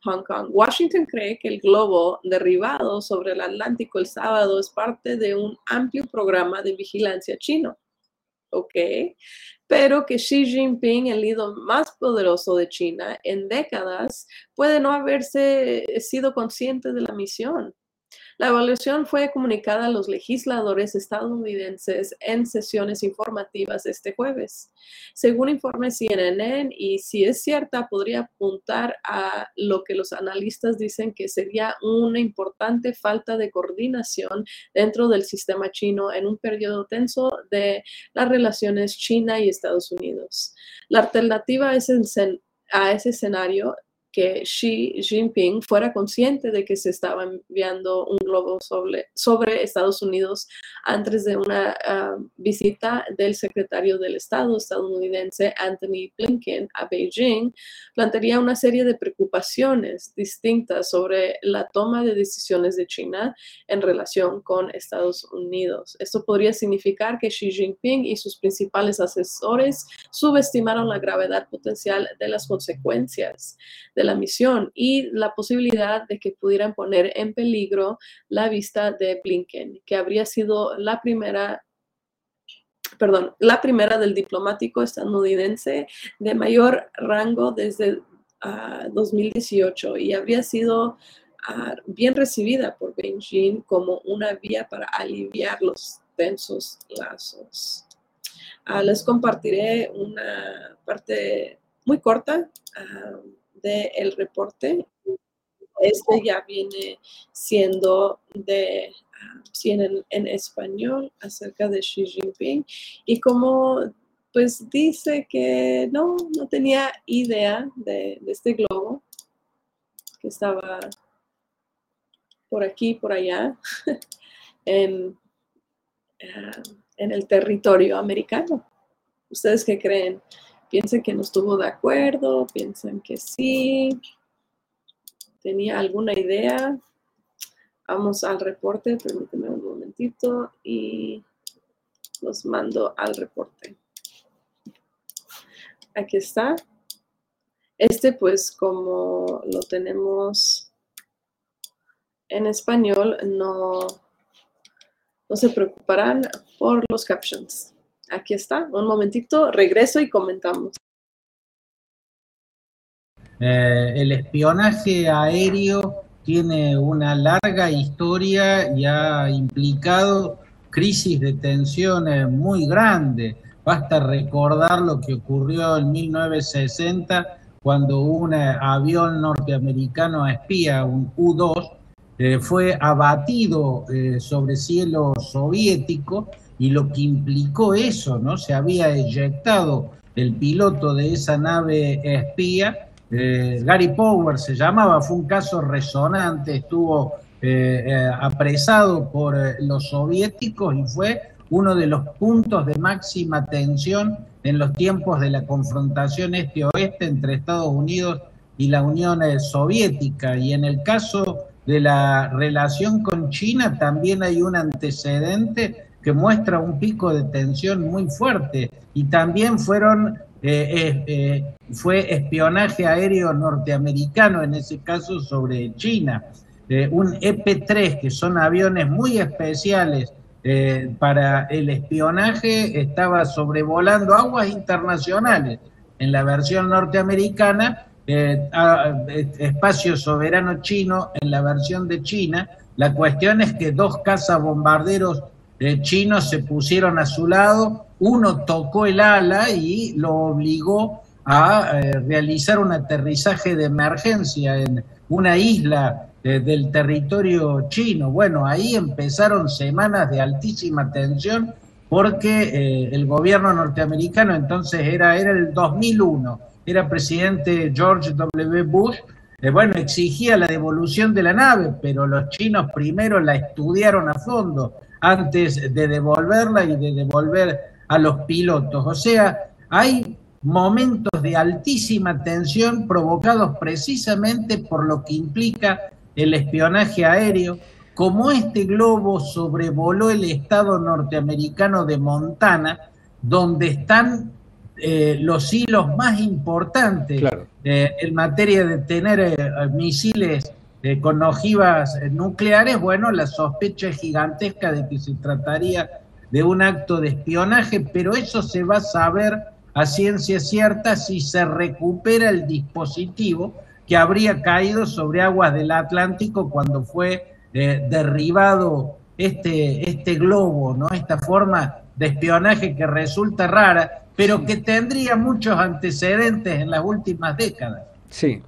Hong Kong. Washington cree que el globo derribado sobre el Atlántico el sábado es parte de un amplio programa de vigilancia chino. ¿Ok? Pero que Xi Jinping, el líder más poderoso de China en décadas, puede no haberse sido consciente de la misión. La evaluación fue comunicada a los legisladores estadounidenses en sesiones informativas este jueves. Según informe CNN, y si es cierta, podría apuntar a lo que los analistas dicen que sería una importante falta de coordinación dentro del sistema chino en un periodo tenso de las relaciones China y Estados Unidos. La alternativa a ese, a ese escenario que Xi Jinping fuera consciente de que se estaba enviando un globo sobre, sobre Estados Unidos antes de una ah, visita del secretario del Estado estadounidense Anthony Blinken a Beijing, plantearía una serie de preocupaciones distintas sobre la toma de decisiones de China en relación con Estados Unidos. Esto podría significar que Xi Jinping y sus principales asesores subestimaron la gravedad potencial de las consecuencias de la misión y la posibilidad de que pudieran poner en peligro la vista de Blinken, que habría sido la primera perdón, la primera del diplomático estadounidense de mayor rango desde 2018 ah, y habría sido ah, bien recibida por Beijing como una vía para aliviar los tensos lazos. Ah, les compartiré una parte muy corta del reporte. Este ya viene siendo de ah, en, en, español acerca de Xi Jinping y como pues dice que no, no tenía idea de, este globo que estaba por aquí, por allá, en, ah, en el territorio americano. ¿Ustedes qué creen? Piensen que no estuvo de acuerdo, piensen que sí, tenía alguna idea. Vamos al reporte, permítanme un momentito y los mando al reporte. Aquí está. Este pues como lo tenemos en español, no, no se preocuparán por los captions aquí está, un momentito, regreso y comentamos. Eh, el espionaje aéreo tiene una larga historia y ha implicado crisis de tensiones muy grandes. Basta recordar lo que ocurrió en 1960 cuando un avión norteamericano espía, un U-2, eh, fue abatido eh, sobre cielo soviético y lo que implicó eso, ¿no? Se había eyectado el piloto de esa nave espía, eh, Gary Power se llamaba, fue un caso resonante, estuvo eh, eh, apresado por los soviéticos y fue uno de los puntos de máxima tensión en los tiempos de la confrontación este-oeste entre Estados Unidos y la Unión Soviética. Y en el caso de la relación con China también hay un antecedente que muestra un pico de tensión muy fuerte y también fueron eh, eh, eh, fue espionaje aéreo norteamericano en ese caso sobre China. un EP-3, que son aviones muy especiales para el espionaje, estaba sobrevolando aguas internacionales en la versión norteamericana, espacio soberano chino en la versión de China. La cuestión es que dos cazas bombarderos chinos se pusieron a su lado, uno tocó el ala y lo obligó a realizar un aterrizaje de emergencia en una isla del territorio chino. Bueno, ahí empezaron semanas de altísima tensión porque eh, el gobierno norteamericano entonces era, era el 2001, era presidente George W. Bush, eh, bueno, exigía la devolución de la nave, pero los chinos primero la estudiaron a fondo antes de devolverla y de devolver a los pilotos. O sea, hay momentos de altísima tensión provocados precisamente por lo que implica el espionaje aéreo, como este globo sobrevoló el estado norteamericano de Montana, donde están eh, los hilos más importantes eh, en materia de tener eh, misiles con ojivas nucleares, bueno, la sospecha es gigantesca de que se trataría de un acto de espionaje, pero eso se va a saber a ciencia cierta si se recupera el dispositivo que habría caído sobre aguas del Atlántico cuando fue eh, derribado este, este globo, ¿no? Esta forma de espionaje que resulta rara, pero que tendría muchos antecedentes en las últimas décadas. Sí,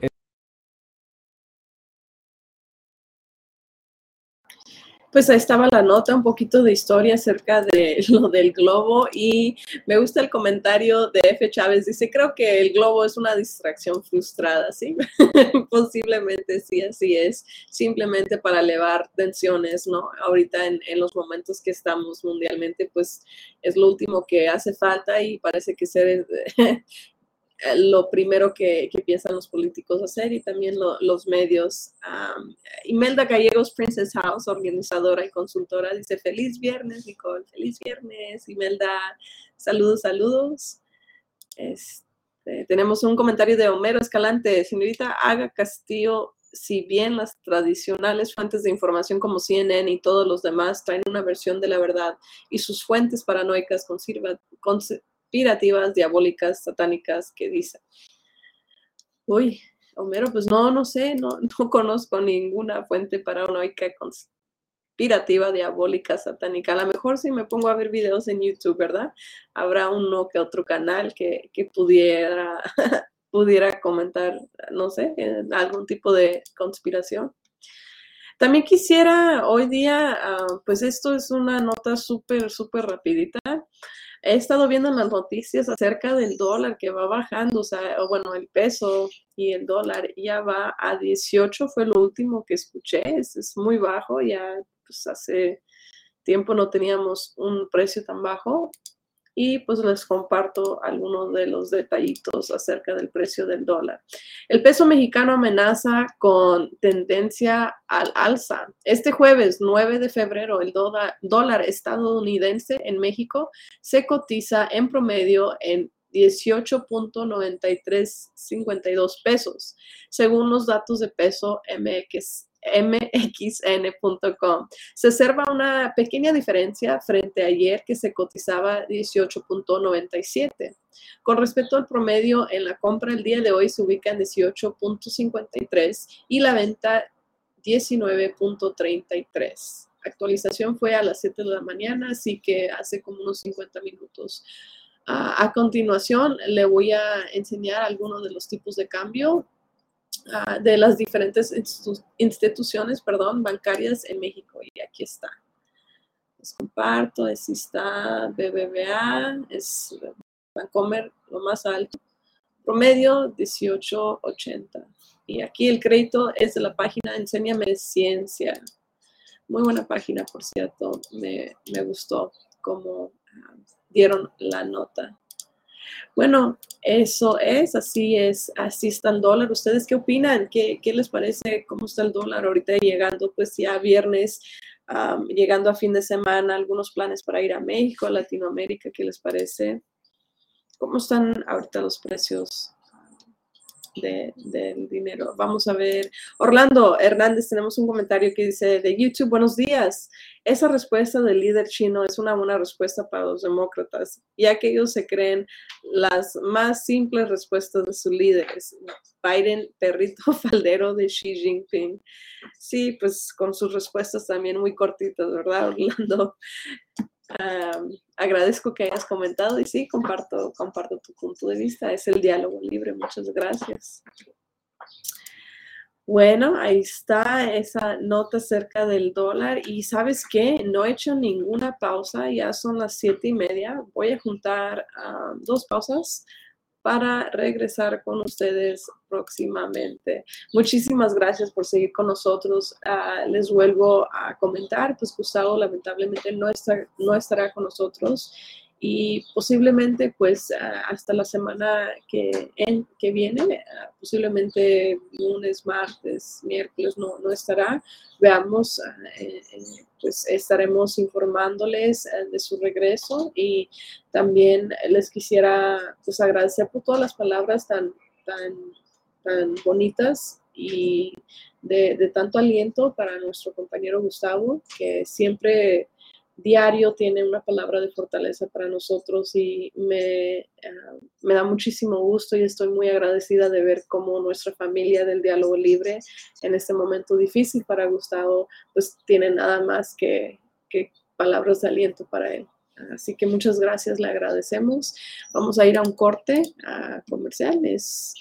Pues ahí estaba la nota, un poquito de historia acerca de lo del globo y me gusta el comentario de F. Chávez. Dice, creo que el globo es una distracción frustrada, ¿sí? Posiblemente sí, así es, simplemente para elevar tensiones, ¿no? Ahorita en, en, los momentos que estamos mundialmente, pues es lo último que hace falta y parece que ser lo primero que, que, piensan los políticos hacer y también los medios. Imelda Gallegos, Princess House, organizadora y consultora, dice feliz viernes, Nicole, feliz viernes. Imelda, saludos, saludos. Este, tenemos un comentario de Homero Escalante, señorita Haga Castillo. Si bien las tradicionales fuentes de información como CNN y todos los demás traen una versión de la verdad y sus fuentes paranoicas conservan conspirativas, diabólicas, satánicas que dicen. Uy, Homero, pues no, no sé, no, no conozco ninguna fuente paranoica conspirativa, diabólica, satánica. A lo mejor si me pongo a ver videos en YouTube, ¿verdad? Habrá uno que otro canal que, que pudiera, pudiera comentar, no sé, algún tipo de conspiración. También quisiera hoy día, ah, pues esto es una nota súper, súper rapidita. He estado viendo las noticias acerca del dólar que va bajando, o sea, bueno, el peso y el dólar ya va a 18, fue lo último que escuché, es, es muy bajo, ya pues hace tiempo no teníamos un precio tan bajo y pues les comparto algunos de los detallitos acerca del precio del dólar. El peso mexicano amenaza con tendencia al alza. Este jueves 9 de febrero el dólar, estadounidense en México se cotiza en promedio en 18.9352 pesos, según los datos de peso MX mxn.com. Se observa una pequeña diferencia frente a ayer que se cotizaba 18.97. Con respecto al promedio, en la compra el día de hoy se ubica en 18.53 y la venta 19.33. Actualización fue a las 7 de la mañana, así que hace como unos 50 minutos. a continuación, le voy a enseñar algunos de los tipos de cambio Ah, de las diferentes instituciones perdón, bancarias en México. Y aquí está. Les comparto, así está BBVA, es Bancomer lo más alto. Promedio 1880. Y aquí el crédito es de la página Enséñame Ciencia. Muy buena página, por cierto. Me, me gustó cómo ah, dieron la nota. Bueno, eso es, así es, así está el dólar. ¿Ustedes qué opinan? ¿Qué, les parece? ¿Cómo está el dólar ahorita llegando? Pues ya viernes, llegando a fin de semana, algunos planes para ir a México, a Latinoamérica, ¿qué les parece? ¿Cómo están ahorita los precios? Del dinero. Vamos a ver. Orlando Hernández, tenemos un comentario que dice de YouTube, buenos días. Esa respuesta del líder chino es una buena respuesta para los demócratas, ya que ellos se creen las más simples respuestas de sus líderes. Biden, perrito faldero de Xi Jinping. Sí, pues con sus respuestas también muy cortitas, ¿verdad, Orlando? Agradezco que hayas comentado y sí, comparto, comparto tu punto de vista. Es el diálogo libre. Muchas gracias. Bueno, ahí está esa nota acerca del dólar. Y sabes qué, no he hecho ninguna pausa, ya son las siete y media. Voy a juntar dos pausas para regresar con ustedes próximamente. Muchísimas gracias por seguir con nosotros. Ah, les vuelvo a comentar, pues Gustavo lamentablemente no, está, no estará con nosotros y posiblemente pues ah, hasta la semana que, en, que viene, ah, posiblemente lunes, martes, miércoles no, no estará. Veamos, eh, eh, pues estaremos informándoles eh, de su regreso y también les quisiera pues agradecer por todas las palabras tan, tan, tan bonitas y de tanto aliento para nuestro compañero Gustavo, que siempre diario tiene una palabra de fortaleza para nosotros y me, ah, me, da muchísimo gusto y estoy muy agradecida de ver cómo nuestra familia del diálogo libre en este momento difícil para Gustavo, pues tiene nada más que, que palabras de aliento para él. Así que muchas gracias, le agradecemos. Vamos a ir a un corte a comerciales.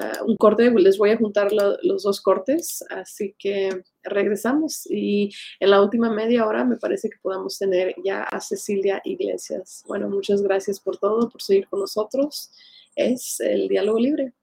Ah, un corte, les voy a juntar los dos cortes, así que regresamos y en la última media hora me parece que podamos tener ya a Cecilia Iglesias. Bueno, muchas gracias por todo, por seguir con nosotros. Es el diálogo libre.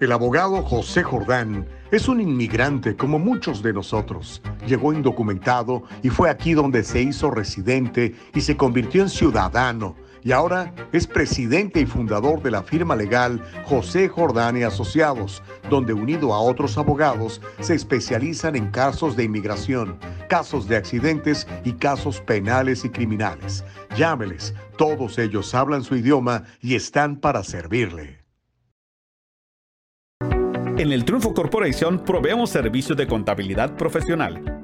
El abogado José Jordán es un inmigrante como muchos de nosotros. Llegó indocumentado y fue aquí donde se hizo residente y se convirtió en ciudadano y ahora es presidente y fundador de la firma legal José Jordán y Asociados, donde unido a otros abogados se especializan en casos de inmigración, casos de accidentes y casos penales y criminales. Llámeles, todos ellos hablan su idioma y están para servirle. En el Triunfo Corporation proveemos servicios de contabilidad profesional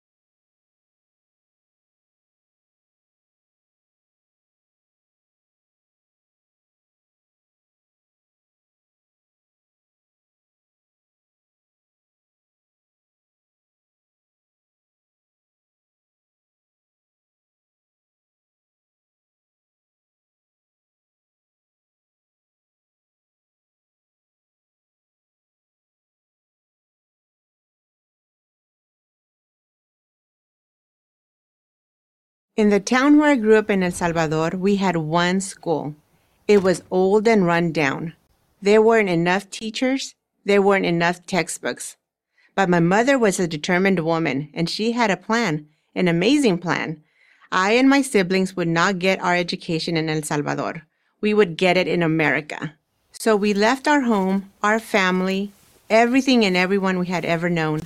In the town where I grew up in El Salvador, we had one school. It was old and run down. There weren't enough teachers, there weren't enough textbooks. But my mother was a determined woman, and she had a plan, an amazing plan. I and my siblings would not get our education in El Salvador. We would get it in America. So we left our home, our family, everything and everyone we had ever known.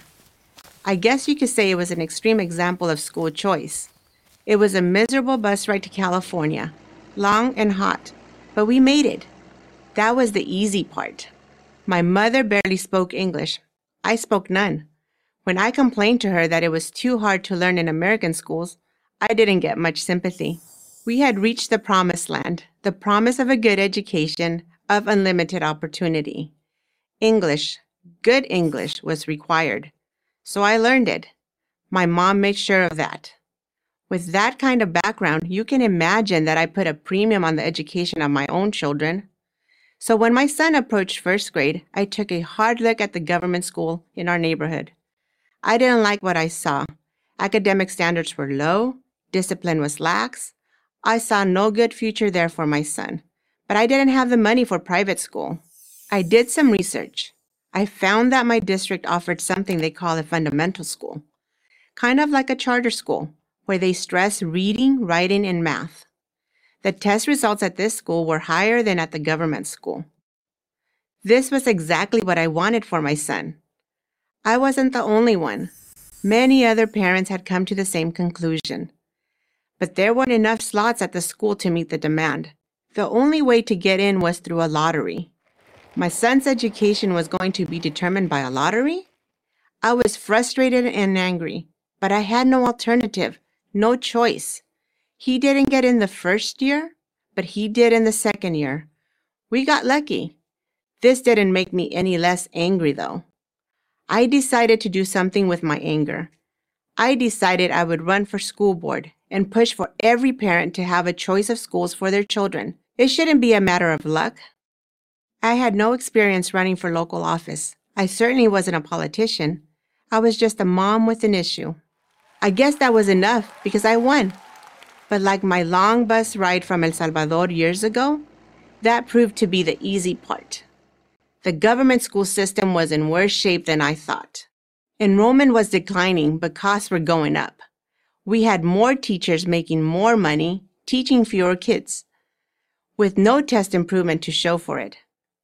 I guess you could say it was an extreme example of school choice. It was a miserable bus ride to California, long and hot, but we made it. That was the easy part. My mother barely spoke English. I spoke none. When I complained to her that it was too hard to learn in American schools, I didn't get much sympathy. We had reached the promised land, the promise of a good education, of unlimited opportunity. English, good English, was required. So I learned it. My mom made sure of that. With that kind of background, you can imagine that I put a premium on the education of my own children. So when my son approached first grade, I took a hard look at the government school in our neighborhood. I didn't like what I saw. Academic standards were low, discipline was lax. I saw no good future there for my son, but I didn't have the money for private school. I did some research. I found that my district offered something they call a fundamental school, kind of like a charter school, where they stress reading, writing, and math. The test results at this school were higher than at the government school. This was exactly what I wanted for my son. I wasn't the only one. Many other parents had come to the same conclusion. But there weren't enough slots at the school to meet the demand. The only way to get in was through a lottery. My son's education was going to be determined by a lottery? I was frustrated and angry, but I had no alternative, no choice. He didn't get in the first year, but he did in the second year. We got lucky. This didn't make me any less angry, though. I decided to do something with my anger. I decided I would run for school board and push for every parent to have a choice of schools for their children. It shouldn't be a matter of luck. I had no experience running for local office. I certainly wasn't a politician. I was just a mom with an issue. I guess that was enough because I won. But like my long bus ride from El Salvador years ago, that proved to be the easy part. The government school system was in worse shape than I thought. Enrollment was declining, but costs were going up. We had more teachers making more money, teaching fewer kids, with no test improvement to show for it.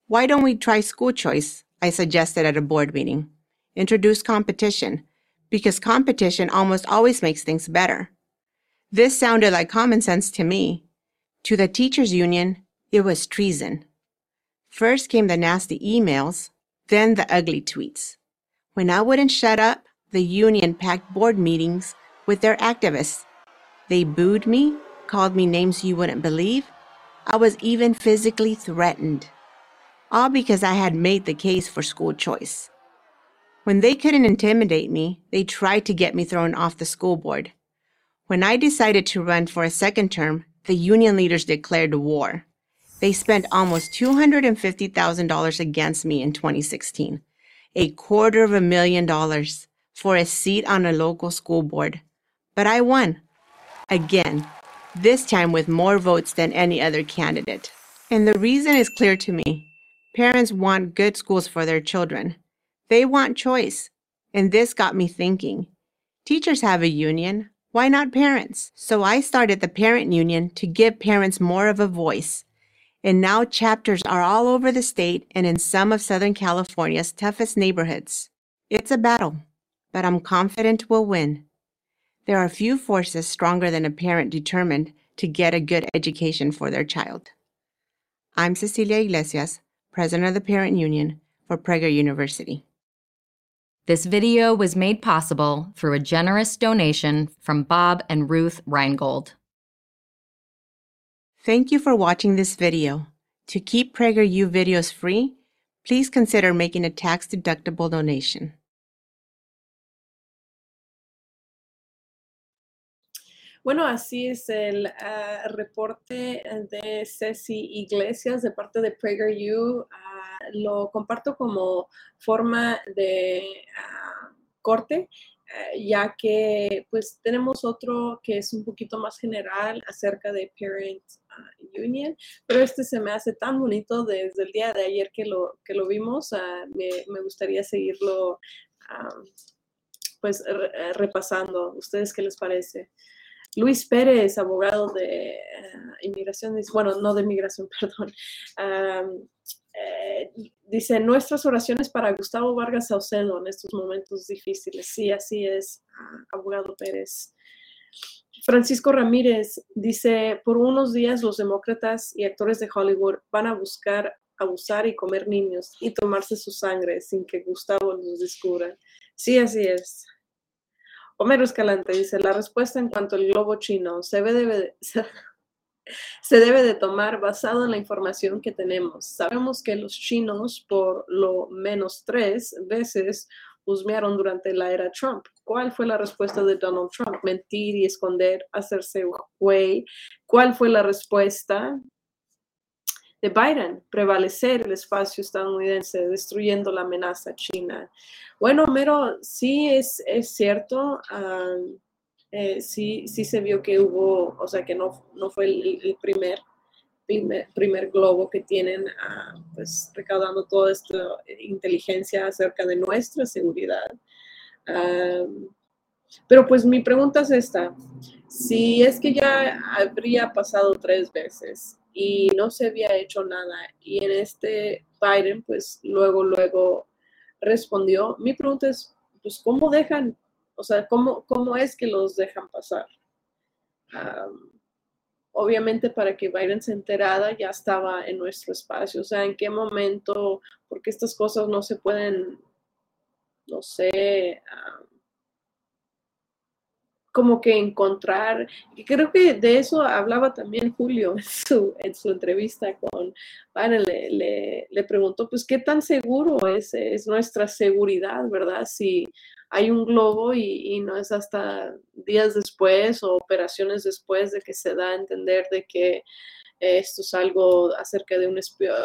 Why don't we try school choice? I suggested at a board meeting. Introduce competition, because competition almost always makes things better. This sounded like common sense to me. To the teachers' union, it was treason. First came the nasty emails, then the ugly tweets. When I wouldn't shut up, the union packed board meetings with their activists. They booed me, called me names you wouldn't believe. I was even physically threatened all because I had made the case for school choice. When they couldn't intimidate me, they tried to get me thrown off the school board. When I decided to run for a second term, the union leaders declared war. They spent almost $250,000 against me in 2016, a quarter of a million dollars for a seat on a local school board. But I won. Again, this time with more votes than any other candidate. And the reason is clear to me. Parents want good schools for their children. They want choice. And this got me thinking teachers have a union. Why not parents? So I started the parent union to give parents more of a voice. And now chapters are all over the state and in some of Southern California's toughest neighborhoods. It's a battle, but I'm confident we'll win. There are few forces stronger than a parent determined to get a good education for their child. I'm Cecilia Iglesias, President of the Parent Union for Prager University. This video was made possible through a generous donation from Bob and Ruth Reingold. Thank you for watching this video. To keep PragerU videos free, please consider making a tax-deductible donation. Bueno, así es el uh, reporte de Ceci Iglesias de parte de PragerU. Uh, lo comparto como forma de uh, corte, ya que pues tenemos otro que es un poquito más general acerca de Parent Union, pero este se me hace tan bonito desde el día de ayer que lo, que lo vimos. Me, me, gustaría seguirlo pues repasando. ¿Ustedes qué les parece? Luis Pérez, abogado de uh, inmigración, bueno, no de inmigración, perdón. Eh, dice, nuestras oraciones para Gustavo Vargas Saucedo en estos momentos difíciles. Sí, así es, uh, abogado Pérez. Francisco Ramírez dice, por unos días los demócratas y actores de Hollywood van a buscar abusar y comer niños y tomarse su sangre sin que Gustavo los descubra. Sí, así es. Homero Escalante dice, la respuesta en cuanto al globo chino se debe, de, debe de tomar basado en la información que tenemos. Sabemos que los chinos por lo menos tres veces husmearon durante la era Trump. ¿Cuál fue la respuesta de Donald Trump? Mentir y esconder, hacerse güey. ¿Cuál fue la respuesta de Biden? Prevalecer el espacio estadounidense, destruyendo la amenaza china. Bueno, Mero, sí es, es cierto. Eh, sí, sí se vio que hubo, o sea, que no, no fue el, primer, primer, globo que tienen, ah, pues recaudando toda esta inteligencia acerca de nuestra seguridad. pero pues mi pregunta es esta, si es que ya habría pasado tres veces y no se había hecho nada y en este Biden pues luego, luego respondió, mi pregunta es, pues, ¿cómo dejan o sea, ¿cómo, cómo es que los dejan pasar? obviamente para que Biden se enterada ya estaba en nuestro espacio. O sea, ¿en qué momento? Porque estas cosas no se pueden, no sé, como que encontrar, creo que de eso hablaba también Julio en su, en su entrevista con Biden, le, le, preguntó, pues, ¿qué tan seguro es, es nuestra seguridad, verdad? Si hay un globo y, no es hasta días después o operaciones después de que se da a entender de que esto es algo acerca de un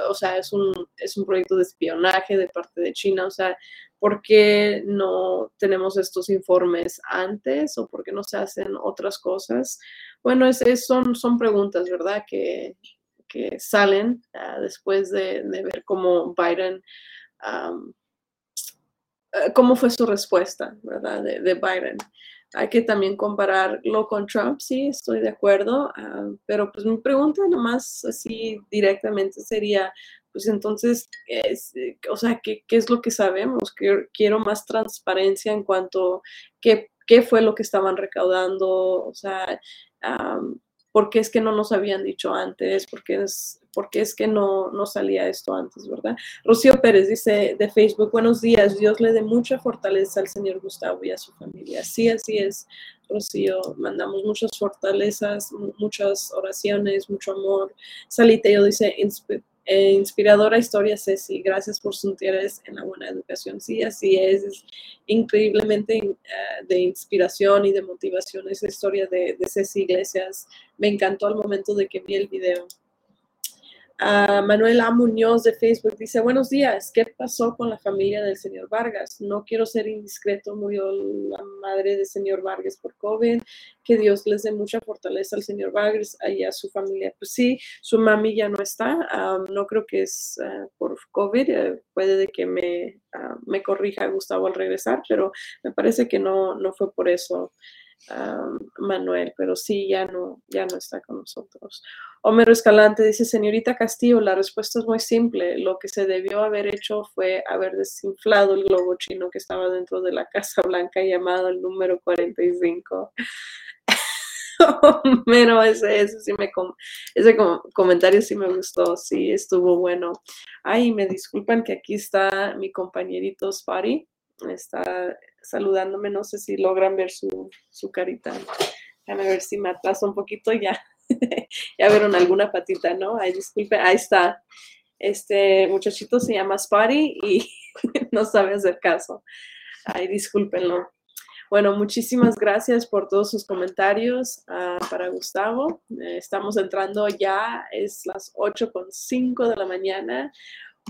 o sea, es un, es un proyecto de espionaje de parte de China, o sea, ¿por qué no tenemos estos informes antes o por qué no se hacen otras cosas? Bueno, es, son, son preguntas, ¿verdad? Que, salen ah, después de, ver cómo Biden eh, cómo fue su respuesta, ¿verdad? De, Biden. Hay que también compararlo con Trump, sí, estoy de acuerdo, ah, pero pues mi pregunta nomás así directamente sería, pues entonces, o sea, ¿qué, ¿qué, es lo que sabemos? Quiero más transparencia en cuanto a qué, qué fue lo que estaban recaudando, o sea, ¿por qué es que no nos habían dicho antes? ¿Por qué es, porque es que no, no salía esto antes, ¿verdad? Rocío Pérez dice de Facebook, buenos días, Dios le dé mucha fortaleza al señor Gustavo y a su familia. Sí, así es, Rocío, mandamos muchas fortalezas, muchas oraciones, mucho amor. Saliteo dice, eh, inspiradora historia, Ceci. Gracias por su interés en la buena educación. Sí, así es. Es increíblemente eh, de inspiración y de motivación esa historia de, de Ceci Iglesias. Me encantó al momento de que vi el video. Manuel A. Muñoz de Facebook dice, buenos días, ¿qué pasó con la familia del señor Vargas? No quiero ser indiscreto, murió la madre del señor Vargas por COVID, que Dios les dé mucha fortaleza al señor Vargas y a su familia. Pues sí, su mami ya no está, no creo que es ah, por COVID, eh, puede de que me, ah, me corrija Gustavo al regresar, pero me parece que no, no fue por eso. Manuel, pero sí, ya no, ya no está con nosotros. Homero Escalante dice, señorita Castillo, la respuesta es muy simple. Lo que se debió haber hecho fue haber desinflado el globo chino que estaba dentro de la Casa Blanca llamado el número 45. Homero, ese, ese, sí me ese comentario sí me gustó, sí estuvo bueno. Ay, me disculpan que aquí está mi compañerito Spari, está saludándome, no sé si logran ver su, su carita. Déjame ver si me atraso un poquito ya. ya vieron alguna patita, ¿no? Ay, disculpe, ahí está. Este muchachito se llama Spotty y no sabe hacer caso. Ay, discúlpenlo. Bueno, muchísimas gracias por todos sus comentarios ah, para Gustavo. Eh, estamos entrando ya, es las 8.5 de la mañana.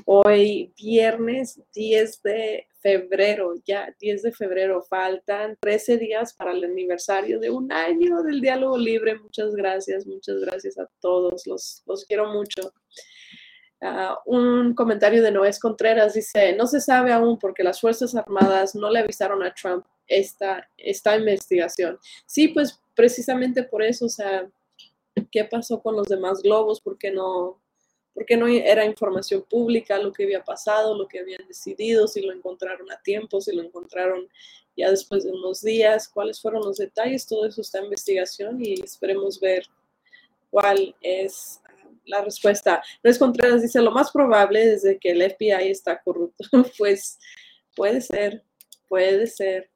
Hoy viernes 10 de febrero, ya 10 de febrero, faltan 13 días para el aniversario de un año del diálogo libre. Muchas gracias, muchas gracias a todos, los, los quiero mucho. Ah, un comentario de Noé Contreras dice, no se sabe aún porque las Fuerzas Armadas no le avisaron a Trump esta, esta investigación. Sí, pues precisamente por eso, o sea, ¿qué pasó con los demás globos? ¿Por qué no, porque no era información pública lo que había pasado, lo que habían decidido, si lo encontraron a tiempo, si lo encontraron ya después de unos días, cuáles fueron los detalles, todo eso está en investigación y esperemos ver cuál es la respuesta. Luis Contreras dice, lo más probable desde que el FBI está corrupto. pues puede ser, puede ser.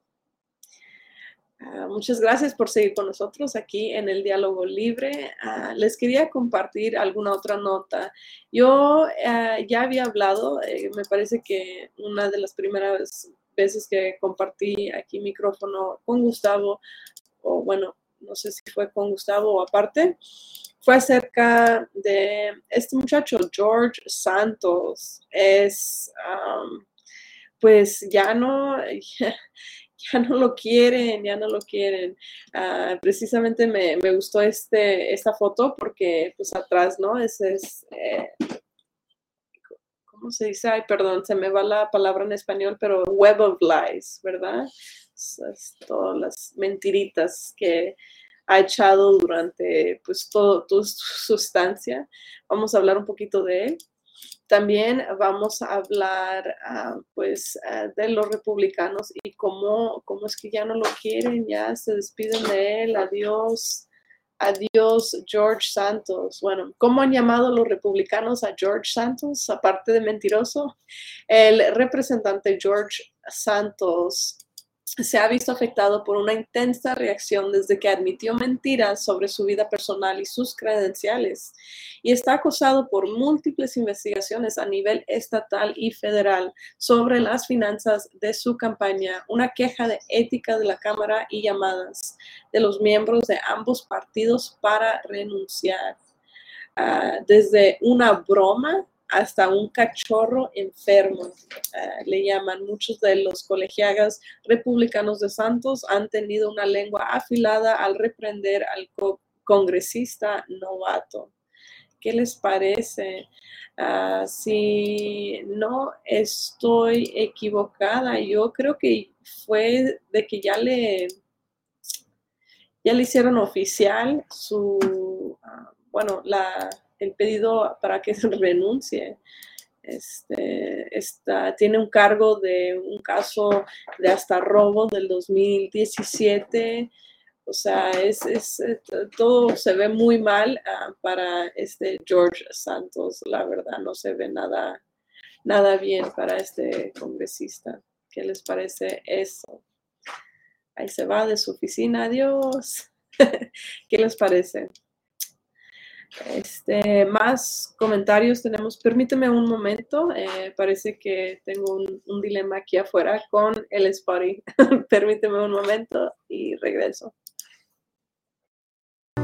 Ah, muchas gracias por seguir con nosotros aquí en el diálogo libre. Ah, les quería compartir alguna otra nota. Yo ah, ya había hablado, eh, me parece que una de las primeras veces que compartí aquí micrófono con Gustavo, o bueno, no sé si fue con Gustavo o aparte, fue acerca de este muchacho, George Santos. Es, pues ya no, ya, no lo quieren, ya no lo quieren. Ah, precisamente me, gustó este, esta foto porque pues atrás, ¿no? Ese es, eh, ¿cómo se dice? Ay, perdón, se me va la palabra en español, pero web of lies, ¿verdad? todas las mentiritas que ha echado durante pues todo, toda su sustancia. Vamos a hablar un poquito de él. También vamos a hablar ah, pues ah, de los republicanos y cómo, cómo es que ya no lo quieren, ya se despiden de él, adiós, adiós George Santos. Bueno, ¿cómo han llamado los republicanos a George Santos, aparte de mentiroso? El representante George Santos se ha visto afectado por una intensa reacción desde que admitió mentiras sobre su vida personal y sus credenciales y está acosado por múltiples investigaciones a nivel estatal y federal sobre las finanzas de su campaña, una queja de ética de la Cámara y llamadas de los miembros de ambos partidos para renunciar. Ah, desde una broma hasta un cachorro enfermo, eh, le llaman. Muchos de los colegiagas republicanos de Santos han tenido una lengua afilada al reprender al congresista novato. ¿Qué les parece? Ah, si no estoy equivocada, yo creo que fue de que ya le, ya le hicieron oficial su, ah, bueno, la, el pedido para que renuncie. Este, está, tiene un cargo de un caso de hasta robo del 2017. O sea, es, es todo se ve muy mal ah, para este George Santos. La verdad, no se ve nada, nada bien para este congresista. ¿Qué les parece eso? Ahí se va de su oficina. Adiós. ¿Qué les parece? Este, más comentarios tenemos. Permíteme un momento. Eh, parece que tengo un, dilema aquí afuera con el Spotty. Permíteme un momento y regreso.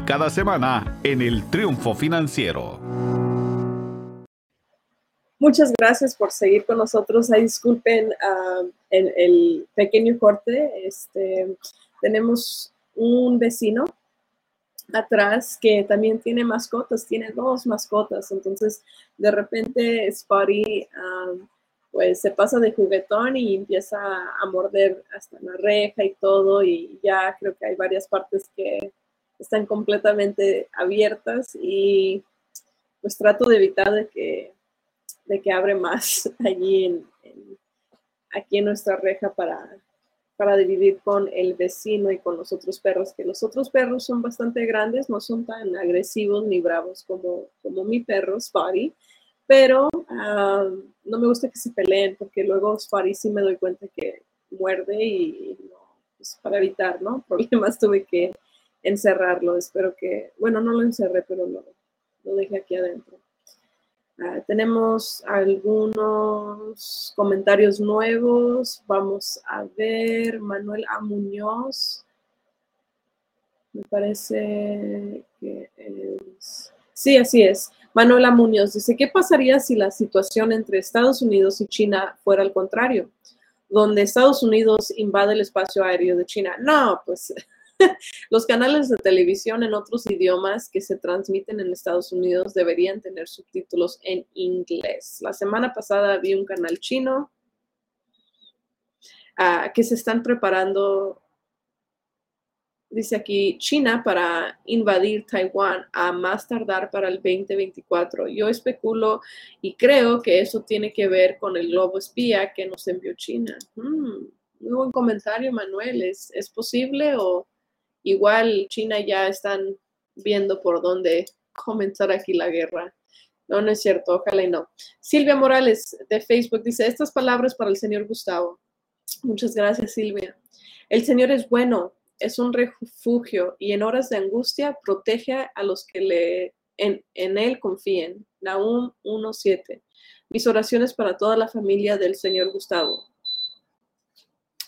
cada semana en el Triunfo Financiero. Muchas gracias por seguir con nosotros. disculpen ah, el, pequeño corte. Este, tenemos un vecino atrás que también tiene mascotas, tiene dos mascotas. Entonces, de repente, Spotty ah, pues se pasa de juguetón y empieza a morder hasta la reja y todo. Y ya creo que hay varias partes que están completamente abiertas y pues trato de evitar de que, de que abre más allí en, aquí en nuestra reja para, para dividir con el vecino y con los otros perros, que los otros perros son bastante grandes, no son tan agresivos ni bravos como, como mi perro, Spotty, pero ah, no me gusta que se peleen, porque luego Spotty sí me doy cuenta que muerde y pues para evitar ¿no? problemas tuve que encerrarlo. Espero que, bueno, no lo encerré, pero lo, lo dejé aquí adentro. Ah, tenemos algunos comentarios nuevos. Vamos a ver. Manuel A. Muñoz. Me parece que es. Sí, así es. Manuel A. Muñoz dice: ¿Qué pasaría si la situación entre Estados Unidos y China fuera al contrario? Donde Estados Unidos invade el espacio aéreo de China. No, pues Los canales de televisión en otros idiomas que se transmiten en Estados Unidos deberían tener subtítulos en inglés. La semana pasada vi un canal chino ah, que se están preparando, dice aquí, China para invadir Taiwán a más tardar para el 2024. Yo especulo y creo que eso tiene que ver con el globo espía que nos envió China. Mm, muy buen comentario, Manuel. ¿Es, ¿Es posible o igual China ya están viendo por dónde comenzar aquí la guerra. No, no es cierto, ojalá y no. Silvia Morales de Facebook dice, estas palabras para el señor Gustavo. Muchas gracias, Silvia. El Señor es bueno, es un refugio y en horas de angustia protege a los que le, en, Él confíen. Nahum 1.7. Mis oraciones para toda la familia del Señor Gustavo.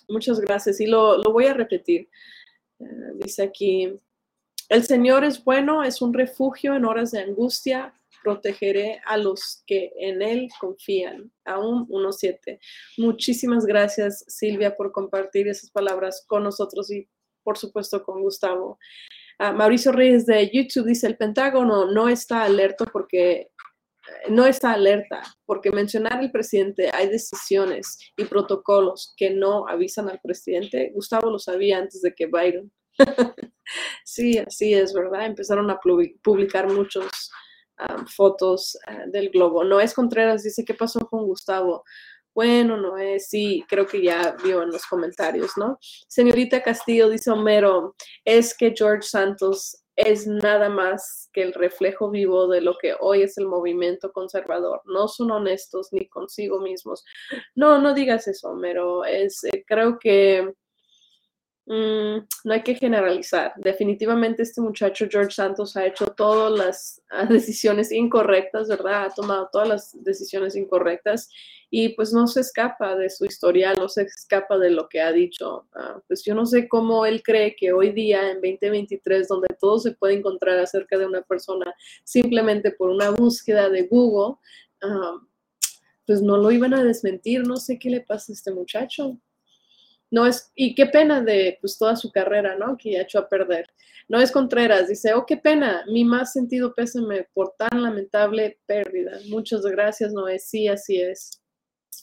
Muchas gracias y lo, lo voy a repetir. Dice aquí, el Señor es bueno, es un refugio en horas de angustia, protegeré a los que en Él confían. Aún 1.7. Muchísimas gracias, Silvia, por compartir esas palabras con nosotros y, por supuesto, con Gustavo. Ah, Mauricio Reyes de YouTube dice, el Pentágono no está alerta porque no está alerta, porque mencionar al presidente hay decisiones y protocolos que no avisan al presidente. Gustavo lo sabía antes de que Biden. sí, así es, ¿verdad? Empezaron a publicar muchas ah, fotos ah, del globo. Noé Contreras dice, ¿qué pasó con Gustavo? Bueno, Noé, sí, creo que ya vio en los comentarios, ¿no? Señorita Castillo dice Homero, es que George Santos es nada más que el reflejo vivo de lo que hoy es el movimiento conservador. No son honestos ni consigo mismos. No, no digas eso, pero es, eh, creo que mm, no hay que generalizar. Definitivamente este muchacho George Santos ha hecho todas las ah, decisiones incorrectas, ¿verdad? Ha tomado todas las decisiones incorrectas y pues no se escapa de su historial, no se escapa de lo que ha dicho. Ah, pues yo no sé cómo él cree que hoy día, en 2023, donde todo se puede encontrar acerca de una persona simplemente por una búsqueda de Google, ah, pues no lo iban a desmentir, no sé qué le pasa a este muchacho. No es, y qué pena de pues toda su carrera, ¿no? Que ha hecho a perder. No es Contreras, dice, oh, qué pena, mi más sentido pésame por tan lamentable pérdida. Muchas gracias, Noé, sí, así es.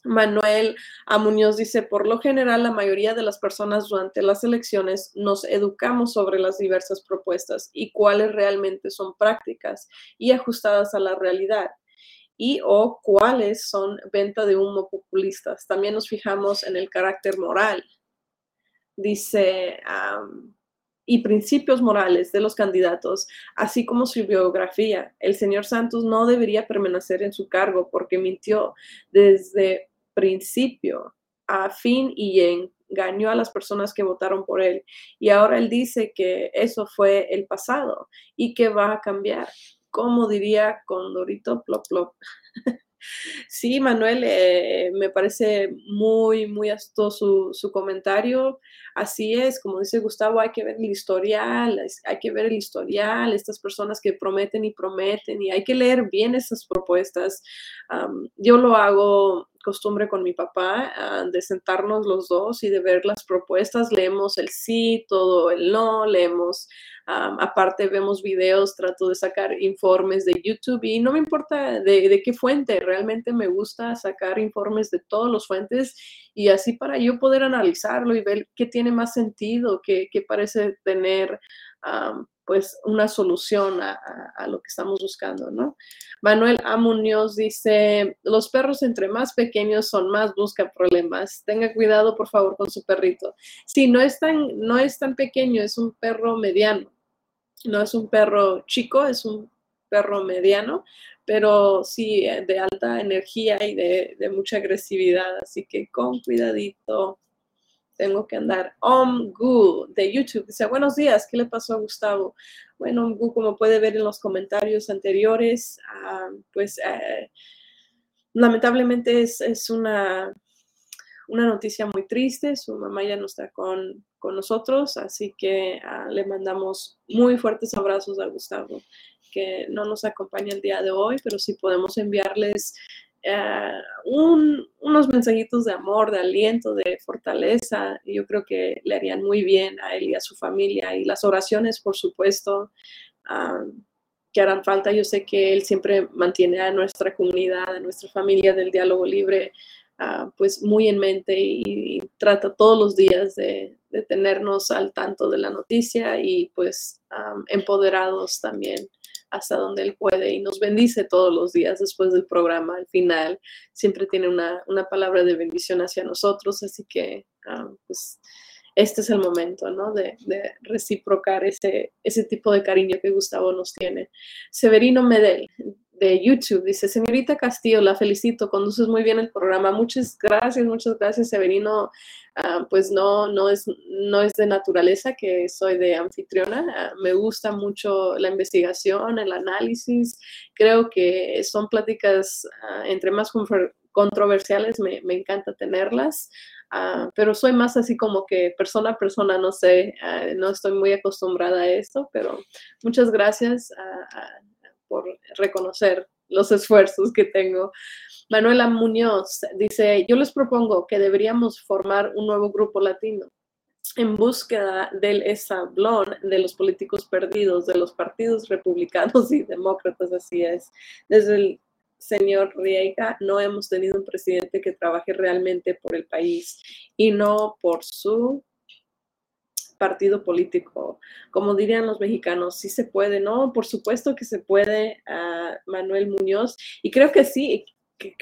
Manuel A. Dice, por lo general, la mayoría de las personas durante las elecciones nos educamos sobre las diversas propuestas y cuáles realmente son prácticas y ajustadas a la realidad y o cuáles son venta de humo populistas. También nos fijamos en el carácter moral, dice, y principios morales de los candidatos, así como su biografía. El señor Santos no debería permanecer en su cargo porque mintió desde principio a fin y engañó a las personas que votaron por él. Y ahora él dice que eso fue el pasado y que va a cambiar. Como diría Condorito Plop Plop. Sí, Manuel, eh, me parece muy, muy astuto su, comentario. Así es, como dice Gustavo, hay que ver el historial, hay que ver el historial, estas personas que prometen y prometen, y hay que leer bien esas propuestas. yo lo hago costumbre con mi papá ah, de sentarnos los dos y de ver las propuestas, leemos el sí, todo el no, leemos aparte vemos videos, trato de sacar informes de YouTube y no me importa de, qué fuente, realmente me gusta sacar informes de todos los fuentes y así para yo poder analizarlo y ver qué tiene más sentido, qué, parece tener pues una solución a, lo que estamos buscando, ¿no? Manuel A. Dice, los perros entre más pequeños son más busca problemas. Tenga cuidado, por favor, con su perrito. Sí, no es tan, no es tan pequeño, es un perro mediano. No es un perro chico, es un perro mediano, pero sí eh, de alta energía y de, mucha agresividad. Así que con cuidadito tengo que andar. Omgu de YouTube dice, buenos días, ¿qué le pasó a Gustavo? Bueno, Omgu, como puede ver en los comentarios anteriores, ah, pues eh, lamentablemente es, una, una noticia muy triste, su mamá ya no está con, nosotros, así que ah, le mandamos muy fuertes abrazos a Gustavo, que no nos acompaña el día de hoy, pero sí podemos enviarles eh, unos mensajitos de amor, de aliento, de fortaleza. Yo creo que le harían muy bien a él y a su familia. Y las oraciones, por supuesto, ah, que harán falta. Yo sé que él siempre mantiene a nuestra comunidad, a nuestra familia del diálogo libre, ah, pues muy en mente y, trata todos los días de, tenernos al tanto de la noticia y pues empoderados también hasta donde Él puede y nos bendice todos los días después del programa. Al final siempre tiene una, palabra de bendición hacia nosotros, así que ah, pues este es el momento, ¿no? De, reciprocar ese, ese tipo de cariño que Gustavo nos tiene. Severino Medel, de YouTube. Dice, señorita Castillo, la felicito, conduces muy bien el programa. Muchas gracias, muchas gracias, Severino. Ah, pues no, no, es, no es de naturaleza que soy de anfitriona. Ah, me gusta mucho la investigación, el análisis. Creo que son pláticas ah, entre más controversiales, me, me encanta tenerlas. pero soy más así como que persona a persona, no sé, no estoy muy acostumbrada a esto, pero muchas gracias por reconocer los esfuerzos que tengo. Manuela Muñoz dice, yo les propongo que deberíamos formar un nuevo grupo latino en búsqueda del esablón de los políticos perdidos, de los partidos republicanos y demócratas, así es. Desde el señor Riega no hemos tenido un presidente que trabaje realmente por el país y no por su partido político. Como dirían los mexicanos, sí se puede, ¿no? Por supuesto que se puede, uh, Manuel Muñoz. Y creo que sí, que,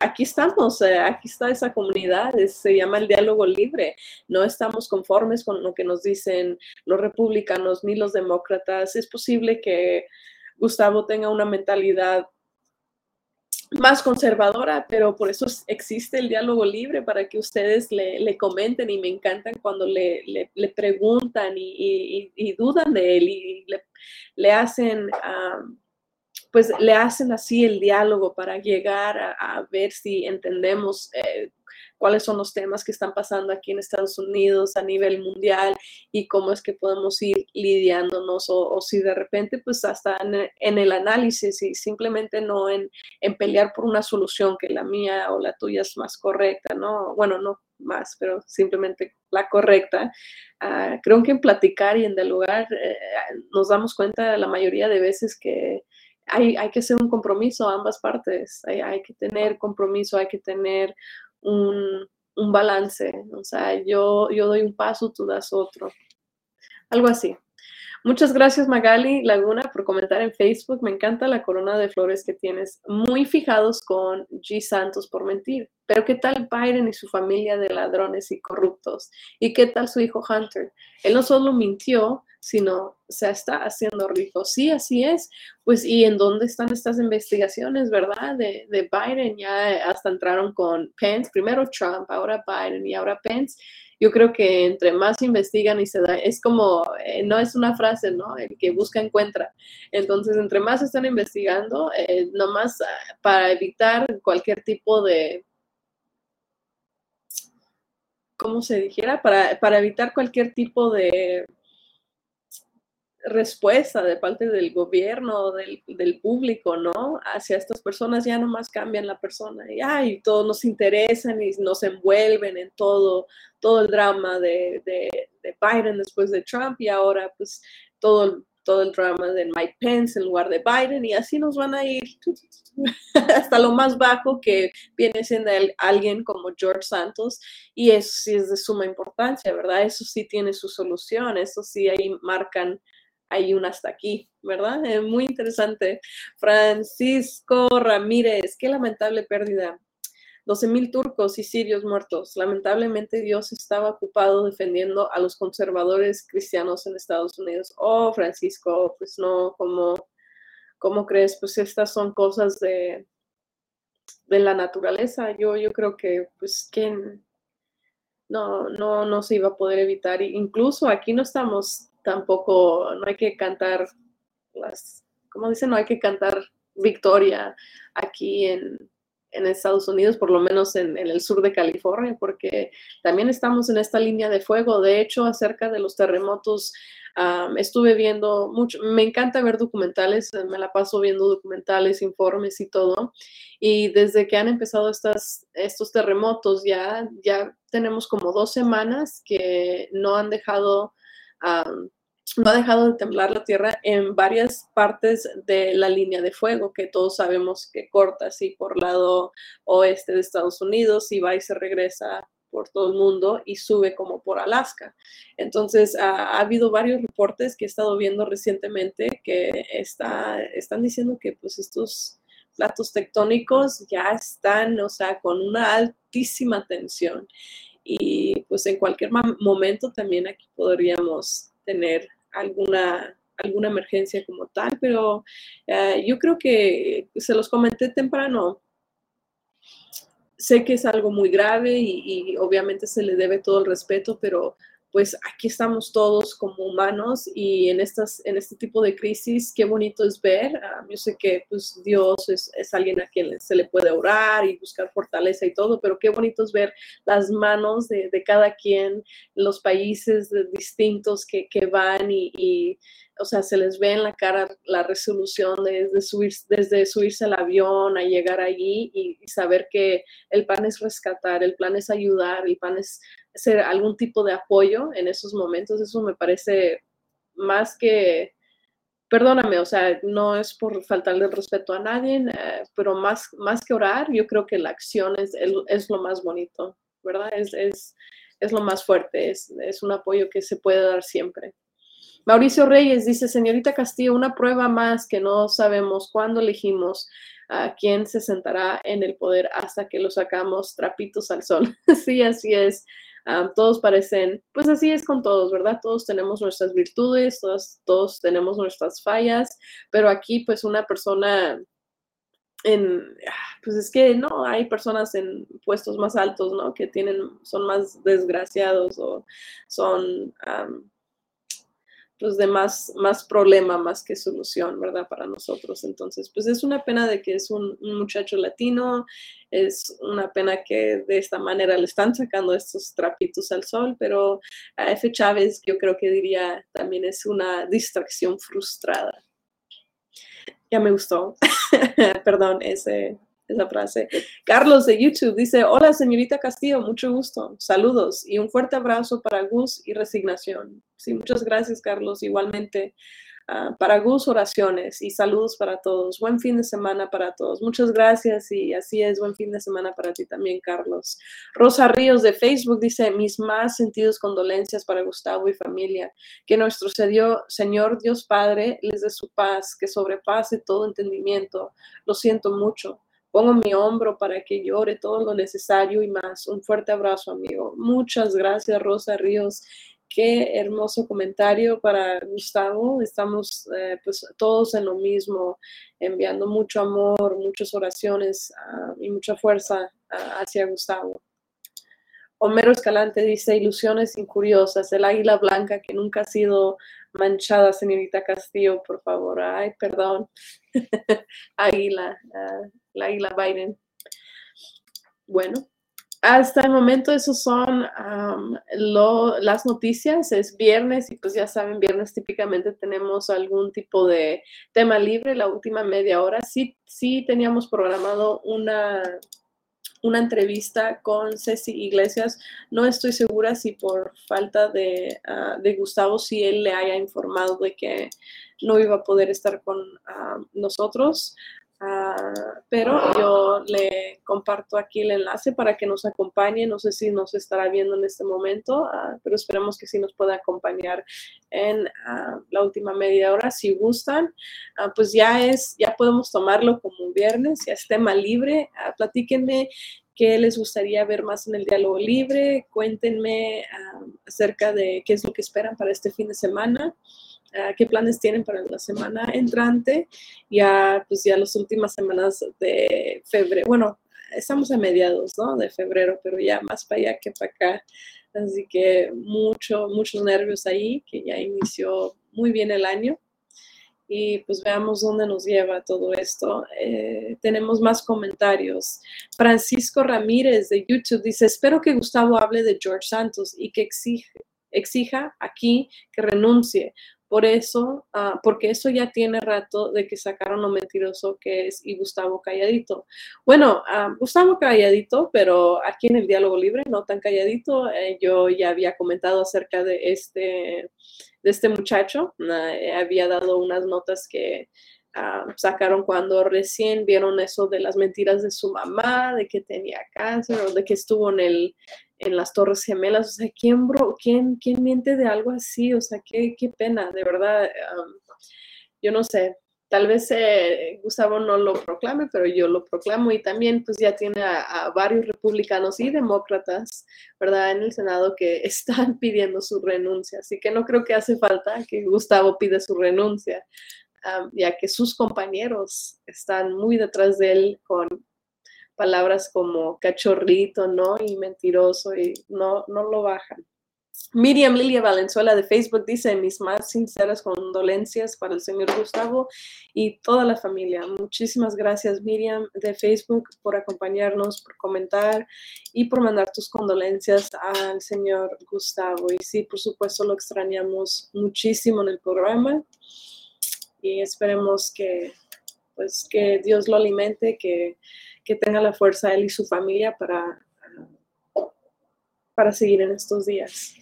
aquí estamos, eh, aquí está esa comunidad, se llama el diálogo libre. No estamos conformes con lo que nos dicen los republicanos ni los demócratas. Es posible que Gustavo tenga una mentalidad más conservadora, pero por eso existe el diálogo libre para que ustedes le, comenten y me encantan cuando le, preguntan y, dudan de él y le, hacen, pues le hacen así el diálogo para llegar a, ver si entendemos eh, cuáles son los temas que están pasando aquí en Estados Unidos a nivel mundial y cómo es que podemos ir lidiándonos o, si de repente pues hasta en, el análisis y simplemente no en, en, pelear por una solución que la mía o la tuya es más correcta, ¿no? Bueno, no más, pero simplemente la correcta. Ah, creo que en platicar y en dialogar eh, nos damos cuenta la mayoría de veces que hay, hay, que hacer un compromiso a ambas partes, hay, hay, que tener compromiso, hay que tener un, balance, o sea, yo, yo doy un paso, tú das otro, algo así. Muchas gracias Magali Laguna por comentar en Facebook. Me encanta la corona de flores que tienes. Muy fijados con G. Santos por mentir. Pero ¿qué tal Biden y su familia de ladrones y corruptos? ¿Y qué tal su hijo Hunter? Él no solo mintió, sino se está haciendo rico. Sí, así es. Pues, ¿y en dónde están estas investigaciones, verdad? De, de Biden, ya hasta entraron con Pence, primero Trump, ahora Biden y ahora Pence yo creo que entre más investigan y se da, es como, eh, no es una frase, ¿no? El que busca encuentra. Entonces, entre más están investigando, eh, nomás ah, para evitar cualquier tipo de, ¿cómo se dijera? Para, para evitar cualquier tipo de respuesta de parte del gobierno, del, del, público, ¿no? Hacia estas personas ya nomás cambian la persona y, ay, todos nos interesan y nos envuelven en todo, todo el drama de, de, de Biden después de Trump y ahora pues todo, todo el drama de Mike Pence en lugar de Biden y así nos van a ir hasta lo más bajo que viene siendo alguien como George Santos y eso sí es de suma importancia, ¿verdad? Eso sí tiene su solución, eso sí ahí marcan hay una hasta aquí, ¿verdad? Muy interesante. Francisco Ramírez, qué lamentable pérdida. 12.000 turcos y sirios muertos. Lamentablemente Dios estaba ocupado defendiendo a los conservadores cristianos en Estados Unidos. Oh, Francisco, pues no, ¿cómo, cómo crees? Pues estas son cosas de, de la naturaleza. Yo, yo creo que, pues, que no, no, no se iba a poder evitar. Incluso aquí no estamos tampoco, no hay que cantar las, como dicen, no hay que cantar victoria aquí en, en Estados Unidos, por lo menos en, el sur de California, porque también estamos en esta línea de fuego. De hecho, acerca de los terremotos, estuve viendo mucho, me encanta ver documentales, me la paso viendo documentales, informes y todo. Y desde que han empezado estas, estos terremotos, ya, ya tenemos como dos semanas que no han dejado no ha dejado de temblar la tierra en varias partes de la línea de fuego que todos sabemos que corta así por lado oeste de Estados Unidos y va y se regresa por todo el mundo y sube como por Alaska. Entonces, ha, habido varios reportes que he estado viendo recientemente que está, están diciendo que pues estos platos tectónicos ya están, o sea, con una altísima tensión. Pues en cualquier momento también aquí podríamos tener alguna, alguna emergencia como tal, pero eh, yo creo que se los comenté temprano. Sé que es algo muy grave y, y obviamente se le debe todo el respeto, pero pues aquí estamos todos como humanos y en, estas, en este tipo de crisis, qué bonito es ver. Ah, yo sé que pues, Dios es, alguien a quien se le puede orar y buscar fortaleza y todo, pero qué bonito es ver las manos de, de cada quien, los países distintos que, que van y, y o sea, se les ve en la cara la resolución desde, subir, desde subirse al avión a llegar allí y, saber que el plan es rescatar, el plan es ayudar, el plan es ser algún tipo de apoyo en esos momentos. Eso me parece más que, perdóname, o sea, no es por faltarle el respeto a nadie, eh, pero más, más que orar, yo creo que la acción es, es, lo más bonito, ¿verdad? Es, es, es lo más fuerte, es, es un apoyo que se puede dar siempre. Mauricio Reyes dice, señorita Castillo, una prueba más que no sabemos cuándo elegimos a quién se sentará en el poder hasta que lo sacamos trapitos al sol. sí, así es. Todos parecen, pues así es con todos, ¿verdad? Todos tenemos nuestras virtudes, todos, todos tenemos nuestras fallas, pero aquí pues una persona en, pues es que no, hay personas en puestos más altos, ¿no? Que tienen, son más desgraciados o son pues de más, más problema más que solución, ¿verdad? Para nosotros. Entonces, pues es una pena de que es un, muchacho latino, es una pena que de esta manera le están sacando estos trapitos al sol, pero a F. Chávez yo creo que diría también es una distracción frustrada. Ya me gustó, perdón, ese, esa frase. Carlos de YouTube dice, hola señorita Castillo, mucho gusto, saludos y un fuerte abrazo para Gus y resignación. Sí, muchas gracias Carlos, igualmente. Ah, para Gus, oraciones y saludos para todos. Buen fin de semana para todos. Muchas gracias y así es, buen fin de semana para ti también, Carlos. Rosa Ríos de Facebook dice, mis más sentidos condolencias para Gustavo y familia. Que nuestro Señor Dios Padre les dé su paz, que sobrepase todo entendimiento. Lo siento mucho. Pongo mi hombro para que llore todo lo necesario y más. Un fuerte abrazo, amigo. Muchas gracias, Rosa Ríos. Qué hermoso comentario para Gustavo. Estamos eh, pues todos en lo mismo, enviando mucho amor, muchas oraciones ah, y mucha fuerza ah, hacia Gustavo. Homero Escalante dice, ilusiones incuriosas, el águila blanca que nunca ha sido manchada, señorita Castillo, por favor. Ay, perdón. águila. Ah, la águila Biden. Bueno, hasta el momento esos son las noticias. Es viernes y pues ya saben, viernes típicamente tenemos algún tipo de tema libre. La última media hora sí, sí teníamos programado una, una entrevista con Ceci Iglesias. No estoy segura si por falta de, ah, de Gustavo, si él le haya informado de que no iba a poder estar con ah, nosotros. Ah, pero yo le comparto aquí el enlace para que nos acompañe. No sé si nos estará viendo en este momento, ah, pero esperemos que sí nos pueda acompañar en ah, la última media hora. Si gustan, pues ya es, ya podemos tomarlo como un viernes, ya es tema libre. platíquenme qué les gustaría ver más en el diálogo libre. Cuéntenme acerca de qué es lo que esperan para este fin de semana. Qué planes tienen para la semana entrante, ya pues ya las últimas semanas de febrero, bueno, estamos a mediados, ¿no? De febrero, pero ya más para allá que para acá. Así que mucho, muchos nervios ahí, que ya inició muy bien el año. Y pues veamos dónde nos lleva todo esto. Eh, tenemos más comentarios. Francisco Ramírez de YouTube dice, espero que Gustavo hable de George Santos y que exija aquí que renuncie por eso, ah, porque eso ya tiene rato de que sacaron lo mentiroso que es y Gustavo Calladito. Bueno, ah, Gustavo Calladito, pero aquí en el diálogo libre, no tan calladito, eh, yo ya había comentado acerca de este, de este muchacho, eh, había dado unas notas que ah, sacaron cuando recién vieron eso de las mentiras de su mamá, de que tenía cáncer o de que estuvo en el, en las Torres Gemelas, o sea, ¿quién, miente de algo así? O sea, qué, qué pena, de verdad, yo no sé, tal vez eh, Gustavo no lo proclame, pero yo lo proclamo y también pues ya tiene a, varios republicanos y demócratas, ¿verdad? En el Senado que están pidiendo su renuncia, así que no creo que hace falta que Gustavo pida su renuncia, ya que sus compañeros están muy detrás de él con palabras como cachorrito, ¿no? Y mentiroso y no, no lo bajan. Miriam Lilia Valenzuela de Facebook dice mis más sinceras condolencias para el señor Gustavo y toda la familia. Muchísimas gracias Miriam de Facebook por acompañarnos, por comentar y por mandar tus condolencias al señor Gustavo. Y sí, por supuesto lo extrañamos muchísimo en el programa y esperemos que pues que Dios lo alimente, que que tenga la fuerza él y su familia para, para seguir en estos días.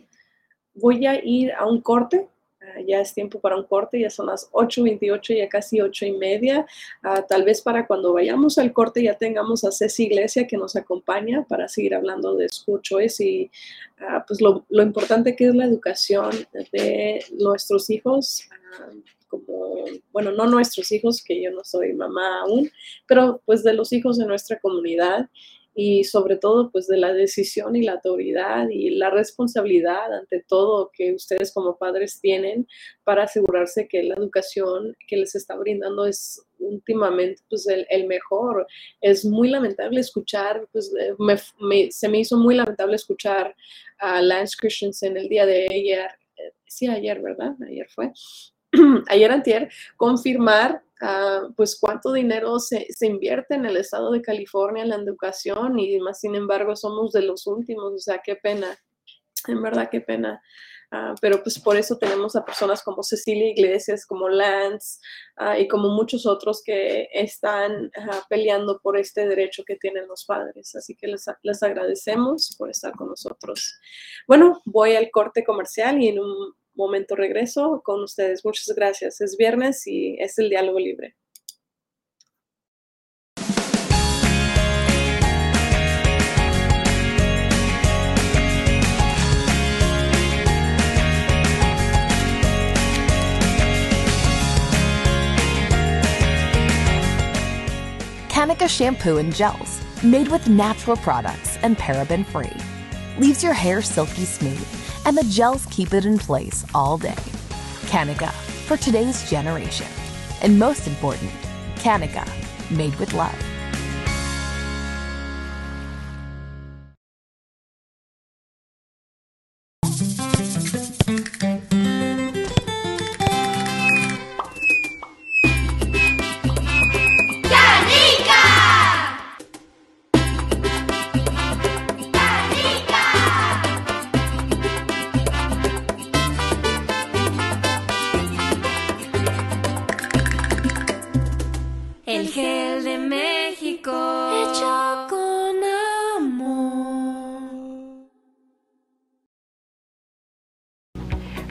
Voy a ir a un corte. Ah, ya es tiempo para un corte, ya son las 8.28, ya casi 8 y media. Ah, tal vez para cuando vayamos al corte ya tengamos a Ceci Iglesia que nos acompaña para seguir hablando de School Choice y ah, pues lo, lo, importante que es la educación de nuestros hijos bueno, no nuestros hijos, que yo no soy mamá aún, pero pues de los hijos de nuestra comunidad y sobre todo pues de la decisión y la autoridad y la responsabilidad ante todo que ustedes como padres tienen para asegurarse que la educación que les está brindando es últimamente pues el, mejor. Es muy lamentable escuchar, pues se me hizo muy lamentable escuchar a Lance Christensen el día de ayer, eh, sí ayer, ¿verdad? Ayer fue, ayer antier, confirmar uh, pues cuánto dinero se, se, invierte en el estado de California en la educación y más sin embargo somos de los últimos, o sea, qué pena, en verdad qué pena. Uh, pero pues por eso tenemos a personas como Cecilia Iglesias, como Lance uh, y como muchos otros que están peleando por este derecho que tienen los padres. Así que les, les agradecemos por estar con nosotros. Bueno, voy al corte comercial y en un momento regreso con ustedes. Muchas gracias. Es viernes y es el diálogo libre. Kanika shampoo and gels, made with natural products and paraben free, leaves your hair silky smooth and the gels keep it in place all day. Kanika, for today's generation. And most important, Kanika, made with love.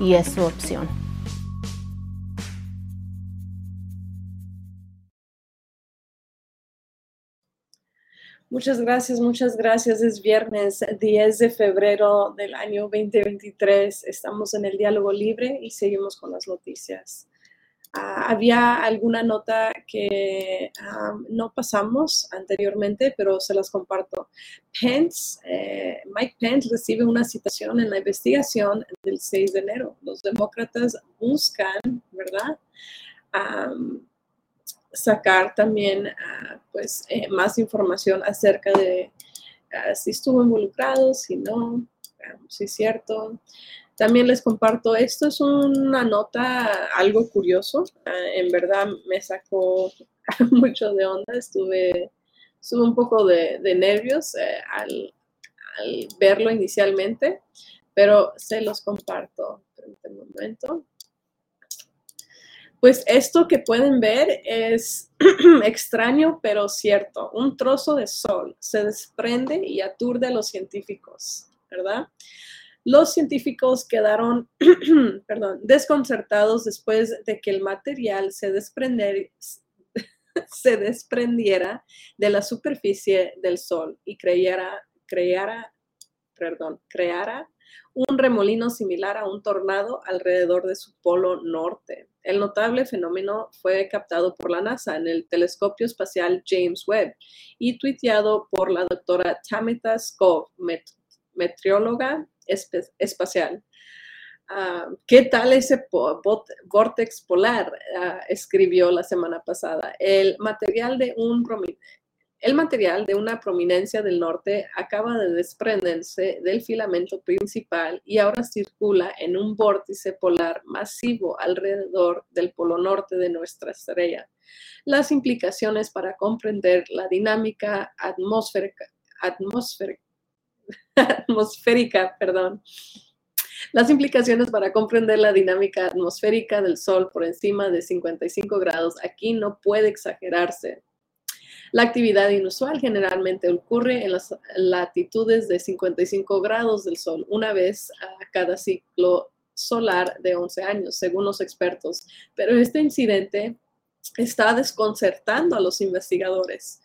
y es su opción. Muchas gracias, muchas gracias. Es viernes 10 de febrero del año 2023. Estamos en el diálogo libre y seguimos con las noticias. Ah, había alguna nota que no pasamos anteriormente, pero se las comparto. Pence, eh, Mike Pence recibe una citación en la investigación del 6 de enero. Los demócratas buscan, ¿verdad? sacar también ah, pues, eh, más información acerca de ah, si estuvo involucrado, si no, si es cierto. También les comparto, esto es una nota algo curioso, ah, en verdad me sacó mucho de onda, estuve, estuve un poco de, nervios eh, al, verlo inicialmente, pero se los comparto. un momento. Pues esto que pueden ver es extraño, pero cierto. Un trozo de sol se desprende y aturde a los científicos, ¿verdad? Los científicos quedaron desconcertados después de que el material se, se desprendiera de la superficie del Sol y creyera, creara, perdón, creara un remolino similar a un tornado alrededor de su polo norte. El notable fenómeno fue captado por la NASA en el telescopio espacial James Webb y tuiteado por la doctora Tamita Skov, meteoróloga espacial. Ah, ¿Qué tal ese vortex polar? Ah, escribió la semana pasada. El material de un el material de una prominencia del norte acaba de desprenderse del filamento principal y ahora circula en un vórtice polar masivo alrededor del polo norte de nuestra estrella. Las implicaciones para comprender la dinámica atmosférica, atmosférica atmosférica, perdón. Las implicaciones para comprender la dinámica atmosférica del Sol por encima de 55 grados aquí no puede exagerarse. La actividad inusual generalmente ocurre en las latitudes de 55 grados del Sol, una vez a cada ciclo solar de 11 años, según los expertos. Pero este incidente está desconcertando a los investigadores.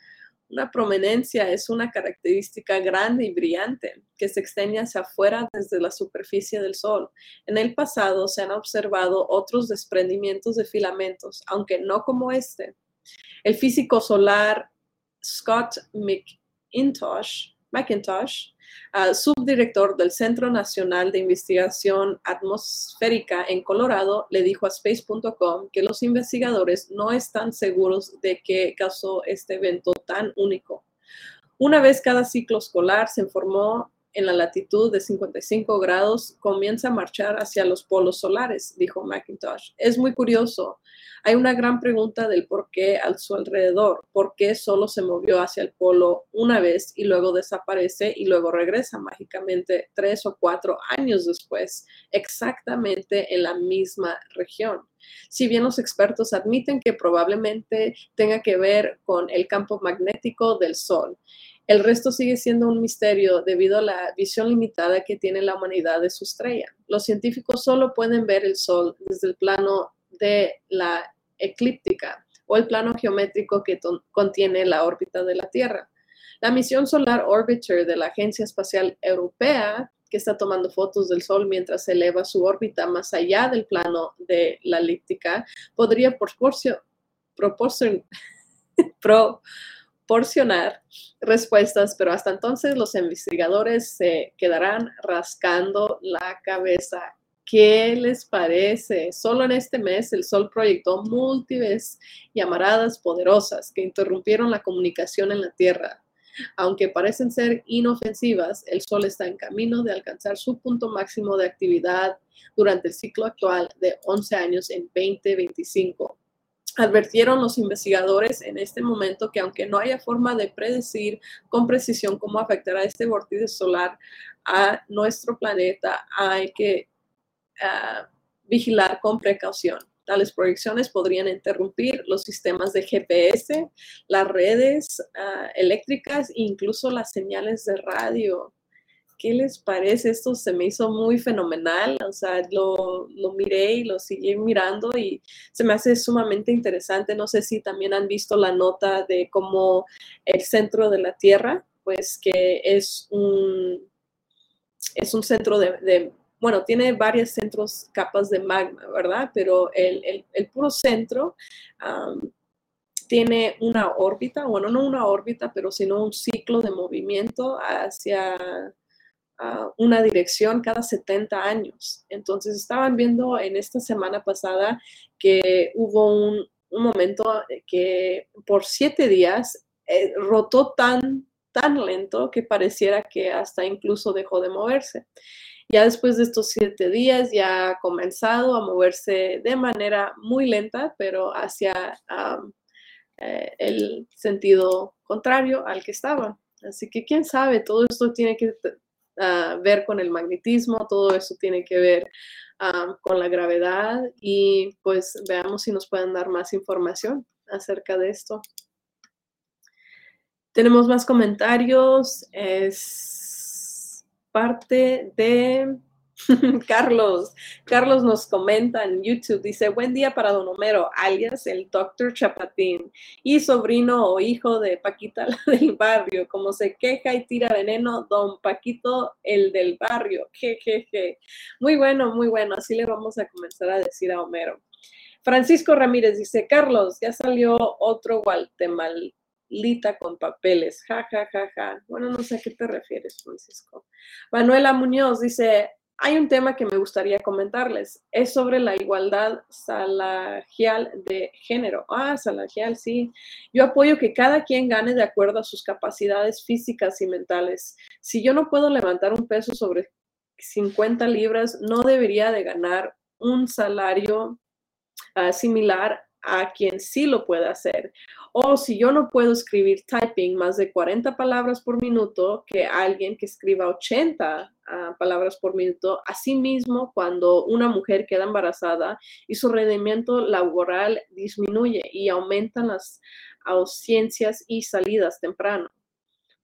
Una prominencia es una característica grande y brillante que se extiende hacia afuera desde la superficie del Sol. En el pasado se han observado otros desprendimientos de filamentos, aunque no como este. El físico solar Scott McIntosh, McIntosh subdirector del Centro Nacional de Investigación Atmosférica en Colorado, le dijo a space.com que los investigadores no están seguros de qué causó este evento tan único. Una vez cada ciclo escolar se informó en la latitud de 55 grados comienza a marchar hacia los polos solares, dijo McIntosh. Es muy curioso. Hay una gran pregunta del por qué a su alrededor, por qué solo se movió hacia el polo una vez y luego desaparece y luego regresa mágicamente tres o cuatro años después, exactamente en la misma región. Si bien los expertos admiten que probablemente tenga que ver con el campo magnético del Sol, el resto sigue siendo un misterio debido a la visión limitada que tiene la humanidad de su estrella. Los científicos solo pueden ver el Sol desde el plano de la eclíptica o el plano geométrico que contiene la órbita de la Tierra. La misión Solar Orbiter de la Agencia Espacial Europea, que está tomando fotos del Sol mientras eleva su órbita más allá del plano de la elíptica, podría proporcionar proporcionar respuestas, pero hasta entonces los investigadores se quedarán rascando la cabeza. ¿Qué les parece? Solo en este mes el Sol proyectó múltiples llamaradas poderosas que interrumpieron la comunicación en la Tierra. Aunque parecen ser inofensivas, el Sol está en camino de alcanzar su punto máximo de actividad durante el ciclo actual de 11 años en 2025. Advirtieron los investigadores en este momento que aunque no haya forma de predecir con precisión cómo afectará este vórtice solar a nuestro planeta, hay que uh, vigilar con precaución. Tales proyecciones podrían interrumpir los sistemas de GPS, las redes uh, eléctricas e incluso las señales de radio. ¿Qué les parece? Esto se me hizo muy fenomenal, o sea, lo, lo, miré y lo seguí mirando y se me hace sumamente interesante. No sé si también han visto la nota de cómo el centro de la Tierra, pues que es un, es un centro de, bueno, tiene varios centros, capas de magma, ¿verdad? Pero el, el, puro centro tiene una órbita, bueno, no una órbita, pero sino un ciclo de movimiento hacia una dirección cada 70 años. Entonces estaban viendo en esta semana pasada que hubo un, un momento que por siete días eh, rotó tan, tan lento que pareciera que hasta incluso dejó de moverse. Ya después de estos siete días ya ha comenzado a moverse de manera muy lenta, pero hacia um, eh, el sentido contrario al que estaba. Así que quién sabe, todo esto tiene que ver con el magnetismo, todo eso tiene que ver con la gravedad y pues veamos si nos pueden dar más información acerca de esto. Tenemos más comentarios, es parte de Carlos, Carlos nos comenta en YouTube, dice, buen día para don Homero, alias el doctor Chapatín, y sobrino o hijo de Paquita la del barrio, como se queja y tira veneno, don Paquito el del barrio, jejeje. Muy bueno, muy bueno, así le vamos a comenzar a decir a Homero. Francisco Ramírez dice, Carlos, ya salió otro Guatemalita con papeles. Ja, ja, ja, ja. Bueno, no sé a qué te refieres, Francisco. Manuela Muñoz dice, hay un tema que me gustaría comentarles. Es sobre la igualdad salarial de género. Ah, salarial, sí. Yo apoyo que cada quien gane de acuerdo a sus capacidades físicas y mentales. Si yo no puedo levantar un peso sobre 50 libras, no debería de ganar un salario uh, similar a quien sí lo puede hacer. O si yo no puedo escribir typing más de 40 palabras por minuto que alguien que escriba 80 uh, palabras por minuto, asimismo cuando una mujer queda embarazada y su rendimiento laboral disminuye y aumentan las ausencias y salidas temprano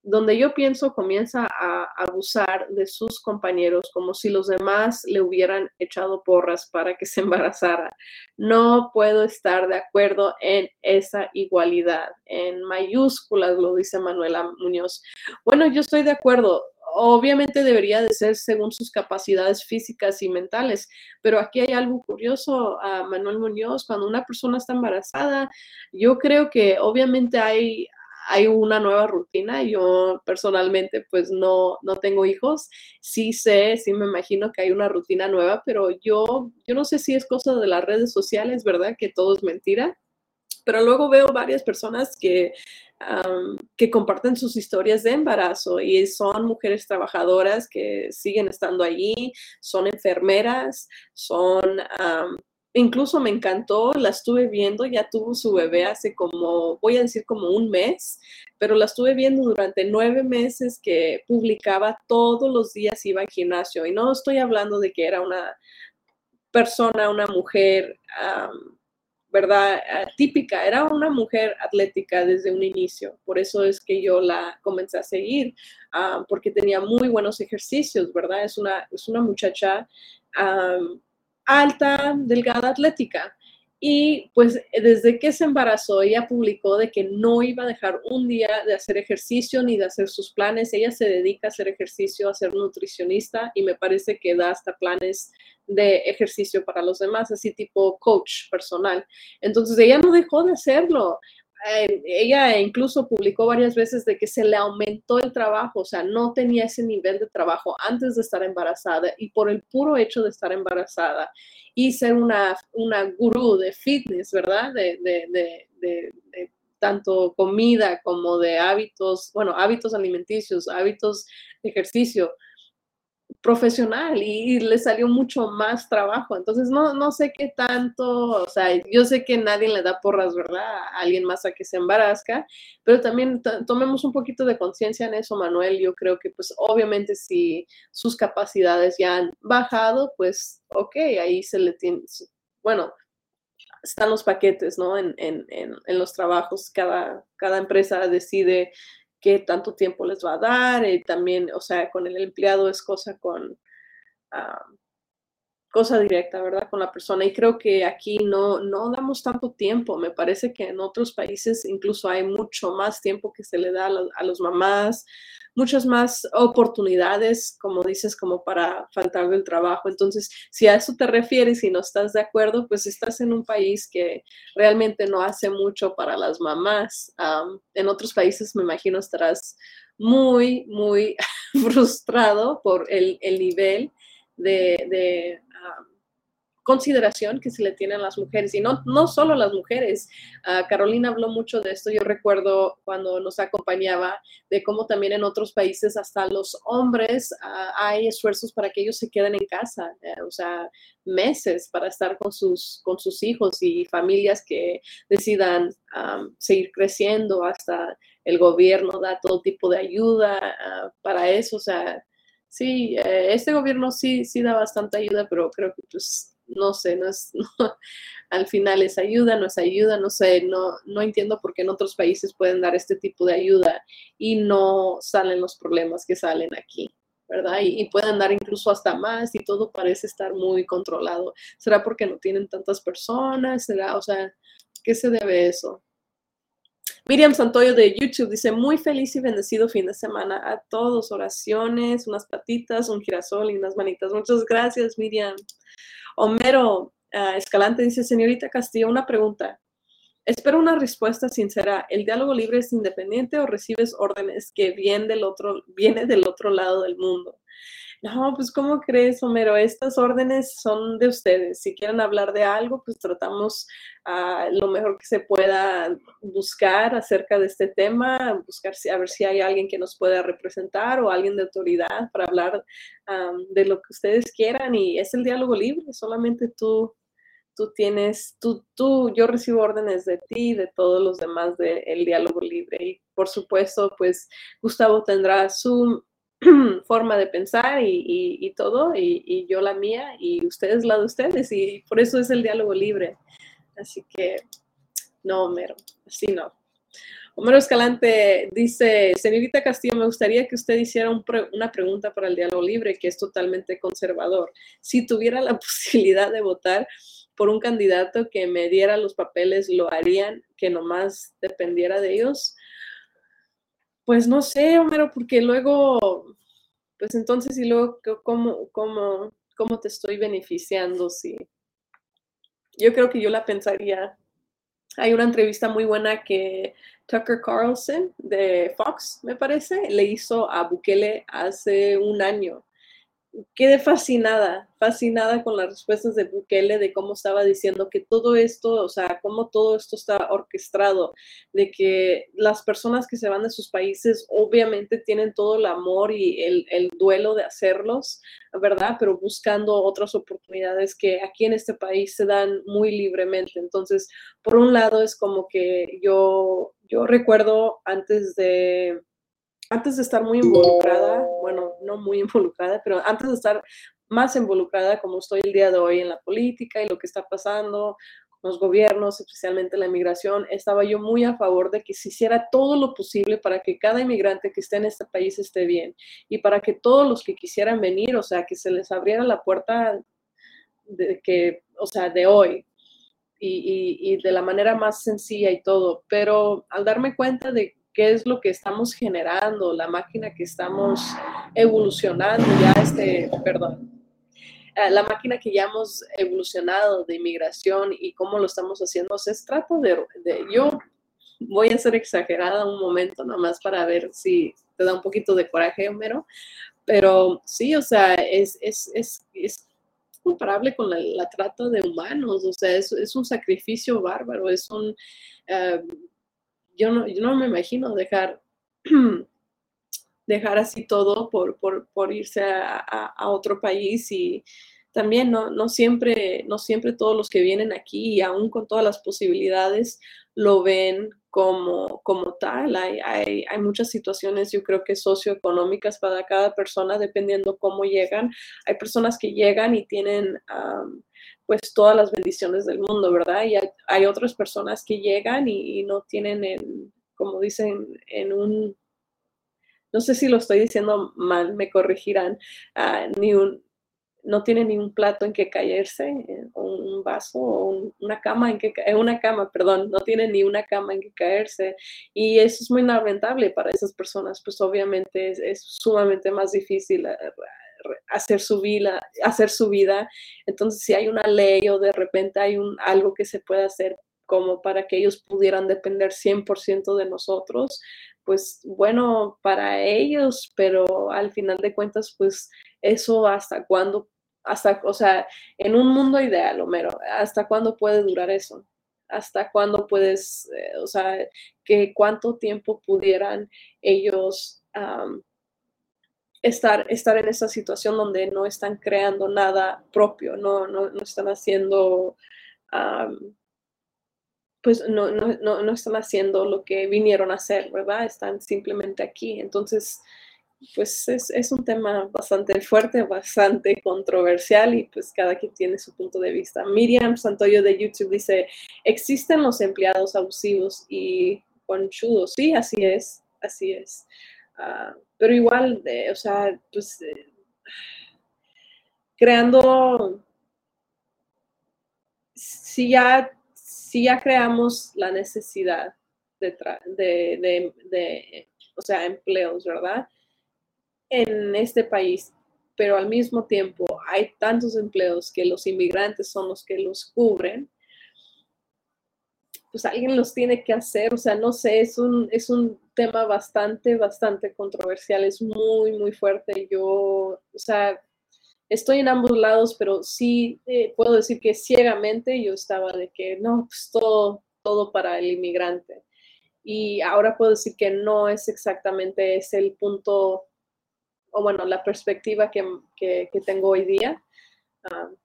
donde yo pienso comienza a abusar de sus compañeros como si los demás le hubieran echado porras para que se embarazara. No puedo estar de acuerdo en esa igualdad. En mayúsculas lo dice Manuela Muñoz. Bueno, yo estoy de acuerdo. Obviamente debería de ser según sus capacidades físicas y mentales, pero aquí hay algo curioso, Manuel Muñoz, cuando una persona está embarazada, yo creo que obviamente hay, hay una nueva rutina. Yo personalmente pues no, no tengo hijos. Sí sé, sí me imagino que hay una rutina nueva, pero yo, yo no sé si es cosa de las redes sociales, ¿verdad? Que todo es mentira. Pero luego veo varias personas que, que comparten sus historias de embarazo y son mujeres trabajadoras que siguen estando allí, son enfermeras, son incluso me encantó, la estuve viendo, ya tuvo su bebé hace como, voy a decir como un mes, pero la estuve viendo durante nueve meses que publicaba todos los días, iba al gimnasio y no estoy hablando de que era una persona, una mujer, ¿verdad? Ah, típica, era una mujer atlética desde un inicio, por eso es que yo la comencé a seguir, porque tenía muy buenos ejercicios, ¿verdad? Es una, es una muchacha alta, delgada, atlética. Y pues desde que se embarazó, ella publicó de que no iba a dejar un día de hacer ejercicio ni de hacer sus planes. Ella se dedica a hacer ejercicio, a ser nutricionista y me parece que da hasta planes de ejercicio para los demás, así tipo coach personal. Entonces ella no dejó de hacerlo. Eh, ella incluso publicó varias veces de que se le aumentó el trabajo, o sea, no tenía ese nivel de trabajo antes de estar embarazada y por el puro hecho de estar embarazada y ser una, una gurú de fitness, ¿verdad? De, de, de, de, tanto comida como de hábitos, bueno, hábitos alimenticios, hábitos de ejercicio, profesional y, le salió mucho más trabajo. Entonces, no, no sé qué tanto, o sea, yo sé que nadie le da porras, ¿verdad? A alguien más a que se embarazca, pero también tomemos un poquito de conciencia en eso, Manuel. Yo creo que, pues, obviamente, si sus capacidades ya han bajado, pues, ok, ahí se le tiene, bueno, están los paquetes, ¿no? En, en, en, en los trabajos, cada, cada empresa decide qué tanto tiempo les va a dar, y también, o sea, con el empleado es cosa con, ah, cosa directa, ¿verdad? Con la persona. Y creo que aquí no, no damos tanto tiempo. Me parece que en otros países incluso hay mucho más tiempo que se le da a, a los mamás, muchas más oportunidades, como dices, como para faltar del trabajo. Entonces, si a eso te refieres y no estás de acuerdo, pues estás en un país que realmente no hace mucho para las mamás. en otros países, me imagino, estarás muy, muy frustrado por el, nivel de, consideración que se le tiene a las mujeres y no, no solo a las mujeres. Ah, Carolina habló mucho de esto. Yo recuerdo cuando nos acompañaba de cómo también en otros países hasta los hombres ah, hay esfuerzos para que ellos se queden en casa, eh, o sea, meses para estar con sus, con sus hijos y familias que decidan seguir creciendo hasta el gobierno da todo tipo de ayuda ah, para eso, o sea, sí, eh, este gobierno sí, sí da bastante ayuda, pero creo que pues no sé, no es, al final es ayuda, no es ayuda, no sé, no, no entiendo por qué en otros países pueden dar este tipo de ayuda y no salen los problemas que salen aquí. ¿verdad? Y, y, pueden dar incluso hasta más y todo parece estar muy controlado. ¿Será porque no tienen tantas personas? ¿Será, o sea, qué se debe eso? Miriam Santoyo de YouTube dice, muy feliz y bendecido fin de semana a todos. Oraciones, unas patitas, un girasol y unas manitas. Muchas gracias, Miriam. Homero ah, Escalante dice, señorita Castillo, una pregunta. Espero una respuesta sincera. ¿El diálogo libre es independiente o recibes órdenes que vienen del otro, viene del otro lado del mundo? No, pues ¿cómo crees, Homero? Estas órdenes son de ustedes. Si quieren hablar de algo, pues tratamos uh, lo mejor que se pueda buscar acerca de este tema, buscar si, a ver si hay alguien que nos pueda representar o alguien de autoridad para hablar um, de lo que ustedes quieran. Y es el diálogo libre, solamente tú tú tienes, tú, tú, yo recibo órdenes de ti de todos los demás del diálogo libre. Y por supuesto, pues Gustavo tendrá su forma de pensar y, todo, y, yo la mía, y ustedes la de ustedes, y por eso es el diálogo libre. Así que, no, Homero, así no. Homero Escalante dice, señorita Castillo, me gustaría que usted hiciera una pregunta para el diálogo libre, que es totalmente conservador. Si tuviera la posibilidad de votar por un candidato que me diera los papeles, ¿lo harían que nomás dependiera de ellos? Pues no sé, Homero, porque luego, pues entonces, y luego, ¿cómo, cómo, cómo te estoy beneficiando? Si yo creo que yo la pensaría. Hay una entrevista muy buena que Tucker Carlson de Fox, me parece, le hizo a Bukele hace un año quedé fascinada, fascinada con las respuestas de Bukele, de cómo estaba diciendo que todo esto, o sea, cómo todo esto está orquestado, de que las personas que se van de sus países obviamente tienen todo el amor y el, el duelo de hacerlos, ¿verdad? Pero buscando otras oportunidades que aquí en este país se dan muy libremente. Entonces, por un lado es como que yo, yo recuerdo antes de antes de estar muy involucrada, bueno, no muy involucrada, pero antes de estar más involucrada como estoy el día de hoy en la política y lo que está pasando con los gobiernos, especialmente la inmigración, estaba yo muy a favor de que se hiciera todo lo posible para que cada inmigrante que esté en este país esté bien y para que todos los que quisieran venir, o sea, que se les abriera la puerta de que, o sea, de hoy, y, y, de la manera más sencilla y todo, pero al darme cuenta de qué es lo que estamos generando, la máquina que estamos evolucionando, ya este, perdón, eh, la máquina que ya hemos evolucionado de inmigración y cómo lo estamos haciendo, se trata de, de, yo voy a ser exagerada un momento nomás para ver si te da un poquito de coraje, Homero, pero sí, o sea, es, es, es, es comparable con la, trata de humanos, o sea, es, es un sacrificio bárbaro, es un... Uh, yo, no, yo no me imagino dejar, dejar así todo por, por, por irse a, a, otro país y también no, no, siempre, no siempre todos los que vienen aquí, y aún con todas las posibilidades, lo ven como, como tal. Hay, hay, muchas situaciones, yo creo que socioeconómicas para cada persona, dependiendo cómo llegan. Hay personas que llegan y tienen pues todas las bendiciones del mundo, ¿verdad? Y hay, otras personas que llegan y, y, no tienen, en, como dicen, en un, no sé si lo estoy diciendo mal, me corregirán, uh, ni un, no tiene ni un plato en que caerse, eh, un vaso o una cama en que eh, una cama, perdón, no tiene ni una cama en que caerse y eso es muy lamentable para esas personas, pues obviamente es, sumamente más difícil eh, hacer su vida, hacer su vida. Entonces, si hay una ley o de repente hay un algo que se puede hacer como para que ellos pudieran depender 100% de nosotros, pues bueno para ellos, pero al final de cuentas, pues eso hasta cuándo hasta, o sea, en un mundo ideal, Homero, ¿hasta cuándo puede durar eso? ¿Hasta cuándo puedes, eh, o sea, que cuánto tiempo pudieran ellos estar, estar en esa situación donde no están creando nada propio, no, no, no están haciendo, um, pues no, no, no, están haciendo lo que vinieron a hacer, ¿verdad? Están simplemente aquí. Entonces, pues es, es, un tema bastante fuerte, bastante controversial y pues cada quien tiene su punto de vista. Miriam Santoyo de YouTube dice, existen los empleados abusivos y conchudos. Sí, así es, así es. Uh, pero igual, o sea, pues eh, creando, si ya, si ya creamos la necesidad de, de o sea, empleos, ¿verdad? en este país, pero al mismo tiempo hay tantos empleos que los inmigrantes son los que los cubren, pues alguien los tiene que hacer, o sea, no sé, es un, es un tema bastante, bastante controversial, es muy, muy fuerte. Yo, o sea, estoy en ambos lados, pero sí eh, puedo decir que ciegamente yo estaba de que no, pues todo, todo para el inmigrante. Y ahora puedo decir que no es exactamente ese el punto o bueno, la perspectiva que, que, que tengo hoy día. Uh,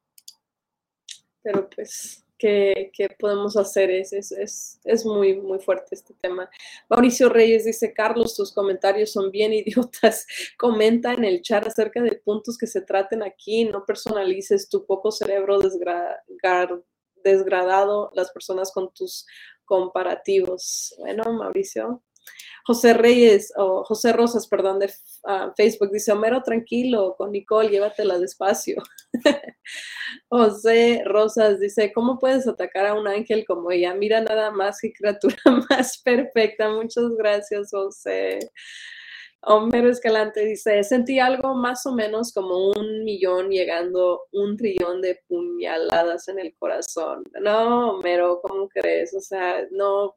pero pues, ¿qué, ¿qué, podemos hacer? Es, es, es, es, muy, muy fuerte este tema. Mauricio Reyes dice, Carlos, tus comentarios son bien idiotas. Comenta en el chat acerca de puntos que se traten aquí. No personalices tu poco cerebro desgra desgradado las personas con tus comparativos. Bueno, Mauricio, José Reyes, o José Rosas, perdón, de uh, Facebook, dice, Homero, tranquilo, con Nicole, llévatela despacio. José Rosas dice, ¿cómo puedes atacar a un ángel como ella? Mira nada más qué criatura más perfecta. Muchas gracias, José. Homero Escalante dice, sentí algo más o menos como un millón llegando un trillón de puñaladas en el corazón. No, Homero, ¿cómo crees? O sea, no,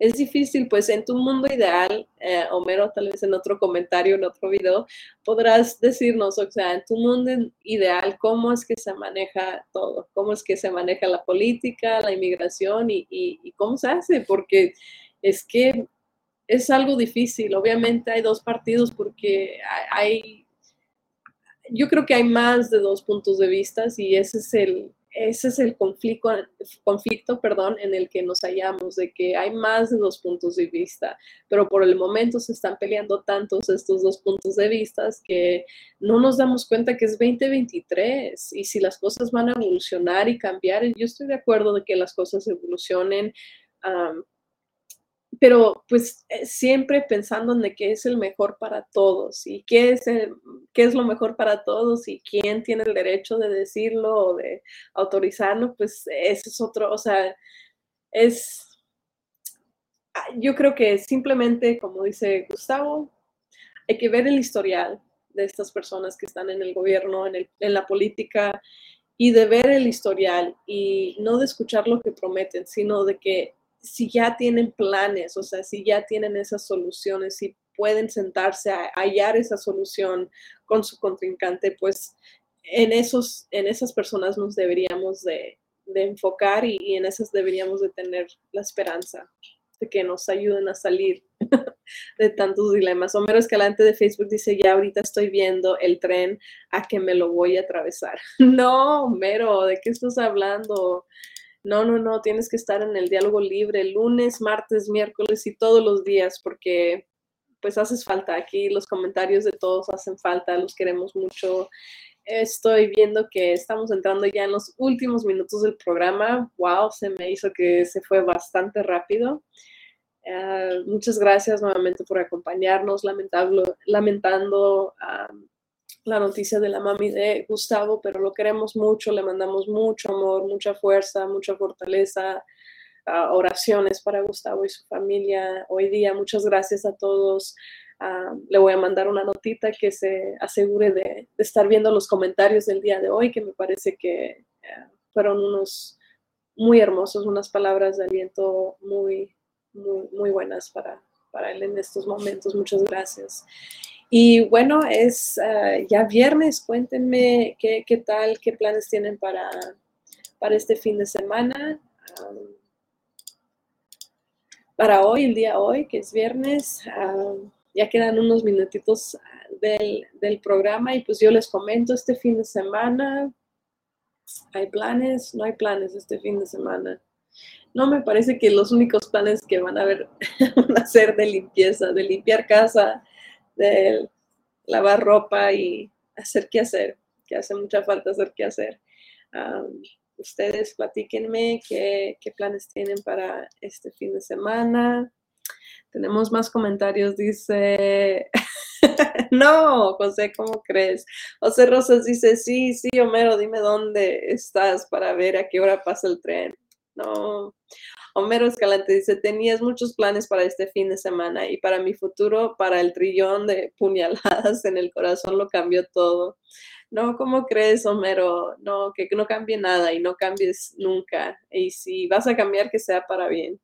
es difícil, pues en tu mundo ideal, eh, Homero, tal vez en otro comentario, en otro video, podrás decirnos, o sea, en tu mundo ideal, cómo es que se maneja todo, cómo es que se maneja la política, la inmigración y, y cómo se hace, porque es que es algo difícil. Obviamente hay dos partidos porque hay, yo creo que hay más de dos puntos de vista y ese es el, ese es el conflicto, conflicto perdón, en el que nos hallamos, de que hay más de dos puntos de vista, pero por el momento se están peleando tantos estos dos puntos de vista que no nos damos cuenta que es 2023 y si las cosas van a evolucionar y cambiar, yo estoy de acuerdo de que las cosas evolucionen. Um, pero pues eh, siempre pensando en qué es el mejor para todos y qué es, qué es lo mejor para todos y quién tiene el derecho de decirlo o de autorizarlo, pues ese es otro, o sea, es, ah, yo creo que simplemente, como dice Gustavo, hay que ver el historial de estas personas que están en el gobierno, en, el, en la política, y de ver el historial y no de escuchar lo que prometen, sino de que si ya tienen planes, o sea, si ya tienen esas soluciones, si pueden sentarse a hallar esa solución con su contrincante, pues en, esos, en esas personas nos deberíamos de, enfocar y, en esas deberíamos de tener la esperanza de que nos ayuden a salir de tantos dilemas. Homero Escalante de Facebook dice, ya ahorita estoy viendo el tren a que me lo voy a atravesar. No, Homero, ¿de qué estás hablando? No, no, no, tienes que estar en el diálogo libre lunes, martes, miércoles y todos los días porque pues haces falta. Aquí los comentarios de todos hacen falta, los queremos mucho. Estoy viendo que estamos entrando ya en los últimos minutos del programa. Wow, se me hizo que se fue bastante rápido. Uh, muchas gracias nuevamente por acompañarnos, lamentando, lamentando la noticia de la mami de Gustavo, pero lo queremos mucho, le mandamos mucho amor, mucha fuerza, mucha fortaleza, uh, oraciones para Gustavo y su familia hoy día. Muchas gracias a todos. Uh, le voy a mandar una notita que se asegure de, estar viendo los comentarios del día de hoy, que me parece que fueron unos muy hermosos, unas palabras de aliento muy, muy, muy buenas para, para él en estos momentos. Muchas gracias. Y bueno, es uh, ya viernes. Cuéntenme qué, qué, tal, qué planes tienen para, para este fin de semana. Um, para hoy, el día hoy, que es viernes, ya quedan unos minutitos del, del, programa y pues yo les comento este fin de semana. ¿Hay planes? No hay planes este fin de semana no me parece que los únicos planes que van a haber van a ser de limpieza, de limpiar casa, de lavar ropa y hacer qué hacer, que hace mucha falta hacer qué hacer. ustedes platíquenme qué, qué planes tienen para este fin de semana. Tenemos más comentarios, dice, no, José, ¿cómo crees? José Rosas dice, sí, sí, Homero, dime dónde estás para ver a qué hora pasa el tren. No. Homero Escalante dice, tenías muchos planes para este fin de semana y para mi futuro, para el trillón de puñaladas en el corazón lo cambió todo. No, ¿cómo crees, Homero? No, que no cambie nada y no cambies nunca. Y si vas a cambiar, que sea para bien.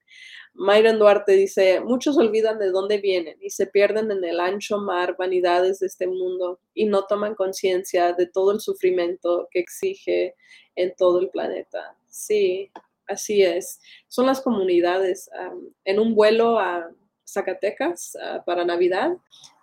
Myron Duarte dice, muchos olvidan de dónde vienen y se pierden en el ancho mar vanidades de este mundo y no toman conciencia de todo el sufrimiento que exige en todo el planeta. Sí, Así es. Son las comunidades. en un vuelo a Zacatecas ah, para Navidad,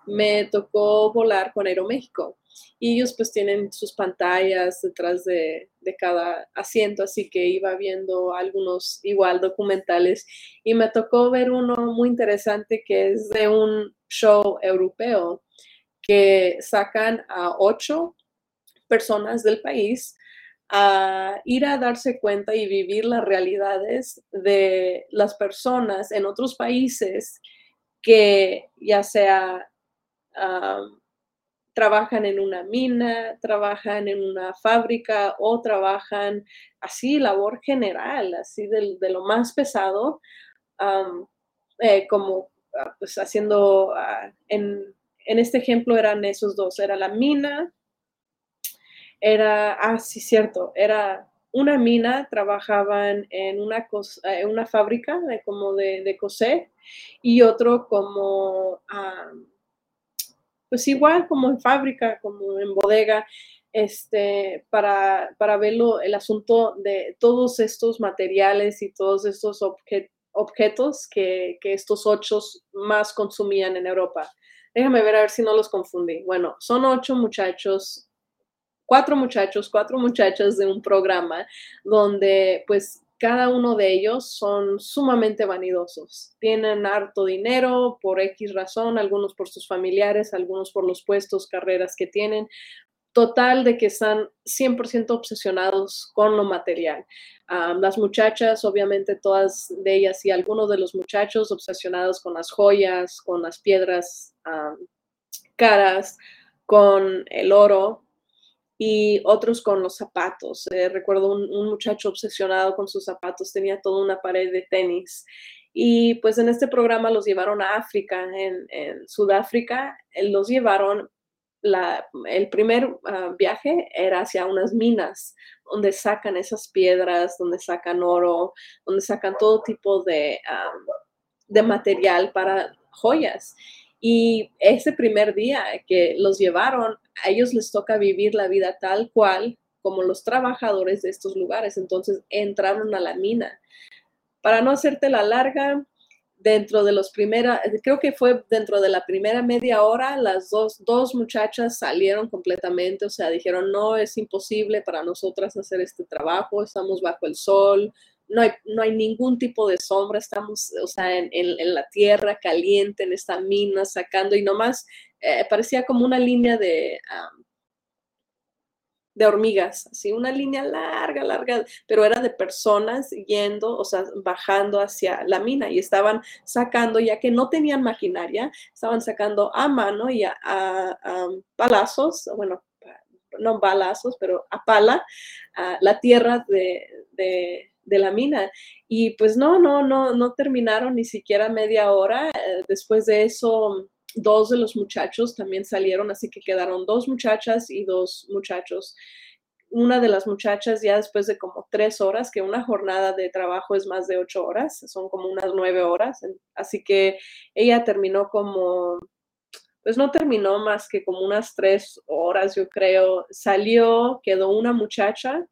me tocó volar con Aeroméxico. Y ellos pues tienen sus pantallas detrás de, de, cada asiento, así que iba viendo algunos igual documentales y me tocó ver uno muy interesante que es de un show europeo que sacan a ocho personas del país a ir a darse cuenta y vivir las realidades de las personas en otros países que ya sea trabajan en una mina, trabajan en una fábrica o trabajan así, labor general, así de, lo más pesado, eh, como ah, pues haciendo, ah, en, en este ejemplo eran esos dos, era la mina era, ah, sí, cierto, era una mina, trabajaban en una, en una fábrica de, como de, de coser y otro como, ah, pues igual como en fábrica, como en bodega, este, para, para verlo, el asunto de todos estos materiales y todos estos objetos que, que estos ocho más consumían en Europa. Déjame ver a ver si no los confundí. Bueno, son ocho muchachos cuatro muchachos, cuatro muchachas de un programa donde pues cada uno de ellos son sumamente vanidosos. Tienen harto dinero por X razón, algunos por sus familiares, algunos por los puestos, carreras que tienen, total de que están 100% obsesionados con lo material. Um, las muchachas, obviamente todas de ellas y algunos de los muchachos obsesionados con las joyas, con las piedras um, caras, con el oro y otros con los zapatos. Eh, recuerdo un, muchacho obsesionado con sus zapatos, tenía toda una pared de tenis. Y pues en este programa los llevaron a África, en, Sudáfrica, eh, los llevaron el primer uh, viaje era hacia unas minas donde sacan esas piedras, donde sacan oro, donde sacan todo tipo de, um, de material para joyas. Y ese primer día que los llevaron, a ellos les toca vivir la vida tal cual como los trabajadores de estos lugares. Entonces entraron a la mina. Para no hacerte la larga, dentro de los primeros, creo que fue dentro de la primera media hora, las dos, dos muchachas salieron completamente, o sea, dijeron, no, es imposible para nosotras hacer este trabajo, estamos bajo el sol, no hay, no hay ningún tipo de sombra, estamos, o sea, en, en, en la tierra caliente, en esta mina, sacando, y nomás eh, parecía como una línea de... De hormigas, así una línea larga, larga, pero era de personas yendo, o sea, bajando hacia la mina y estaban sacando, ya que no tenían maquinaria, estaban sacando a mano y a, palazos, bueno, no balazos, pero a pala, la tierra de, de, la mina. Y pues no, no, no, no terminaron ni siquiera media hora. Eh, después de eso, dos de los muchachos también salieron, así que quedaron dos muchachas y dos muchachos. Una de las muchachas ya después de como tres horas, que una jornada de trabajo es más de ocho horas, son como unas nueve horas, así que ella terminó como, pues no terminó más que como unas tres horas, yo creo. Salió, quedó una muchacha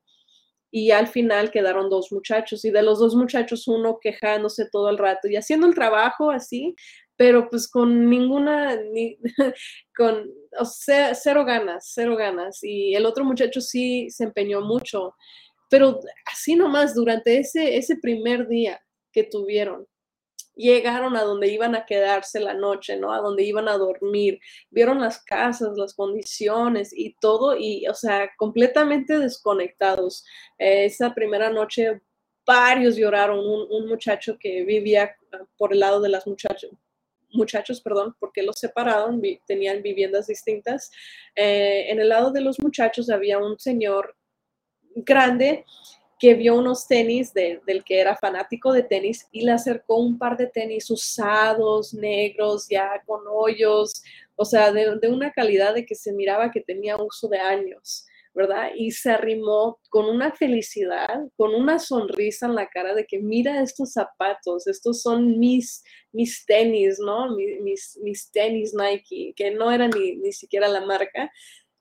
y al final quedaron dos muchachos y de los dos muchachos uno quejándose todo el rato y haciendo el trabajo así, pero pues con ninguna, ni, con o sea, cero ganas, cero ganas. Y el otro muchacho sí se empeñó mucho, pero así nomás durante ese, ese primer día que tuvieron, llegaron a donde iban a quedarse la noche, ¿no? A donde iban a dormir, vieron las casas, las condiciones y todo, y, o sea, completamente desconectados. Eh, esa primera noche varios lloraron, un, muchacho que vivía por el lado de las muchachas, muchachos, perdón, porque los separaron, tenían viviendas distintas. Eh, en el lado de los muchachos había un señor grande que vio unos tenis de, del que era fanático de tenis y le acercó un par de tenis usados, negros, ya con hoyos, o sea, de, de una calidad de que se miraba que tenía uso de años. ¿verdad? Y se arrimó con una felicidad, con una sonrisa en la cara de que mira estos zapatos, estos son mis, mis tenis, ¿no? Mis, mis, tenis Nike, que no eran ni, ni siquiera la marca,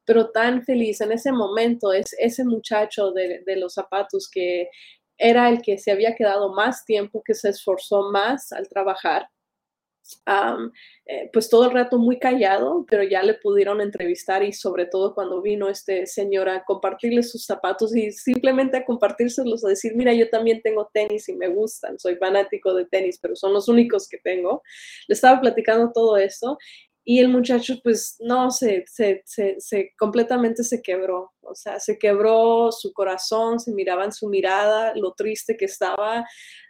pero tan feliz en ese momento, es ese muchacho de, los zapatos que era el que se había quedado más tiempo, que se esforzó más al trabajar, eh, pues todo el rato muy callado, pero ya le pudieron entrevistar y sobre todo cuando vino este señor a compartirle sus zapatos y simplemente a compartírselos, a decir, mira, yo también tengo tenis y me gustan, soy fanático de tenis, pero son los únicos que tengo. Le estaba platicando todo eso y el muchacho pues no, se, se, se, se, completamente se quebró, o sea, se quebró su corazón, se miraba en su mirada lo triste que estaba,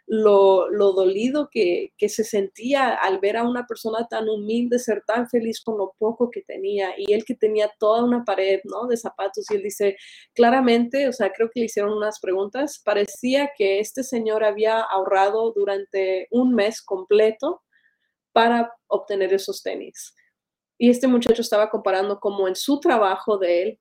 lo, lo dolido que, que, se sentía al ver a una persona tan humilde ser tan feliz con lo poco que tenía y él que tenía toda una pared, ¿no? De zapatos y él dice claramente, o sea, creo que le hicieron unas preguntas, parecía que este señor había ahorrado durante un mes completo para obtener esos tenis. Y este muchacho estaba comparando como en su trabajo de él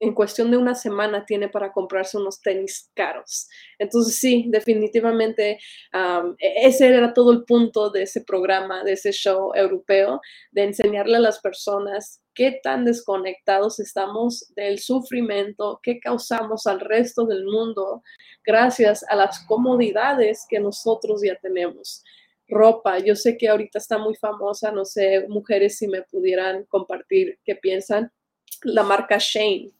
en cuestión de una semana tiene para comprarse unos tenis caros. Entonces sí, definitivamente um, ese era todo el punto de ese programa, de ese show europeo, de enseñarle a las personas qué tan desconectados estamos del sufrimiento que causamos al resto del mundo gracias a las comodidades que nosotros ya tenemos. Ropa, yo sé que ahorita está muy famosa, no sé, mujeres si me pudieran compartir qué piensan. La marca Shane,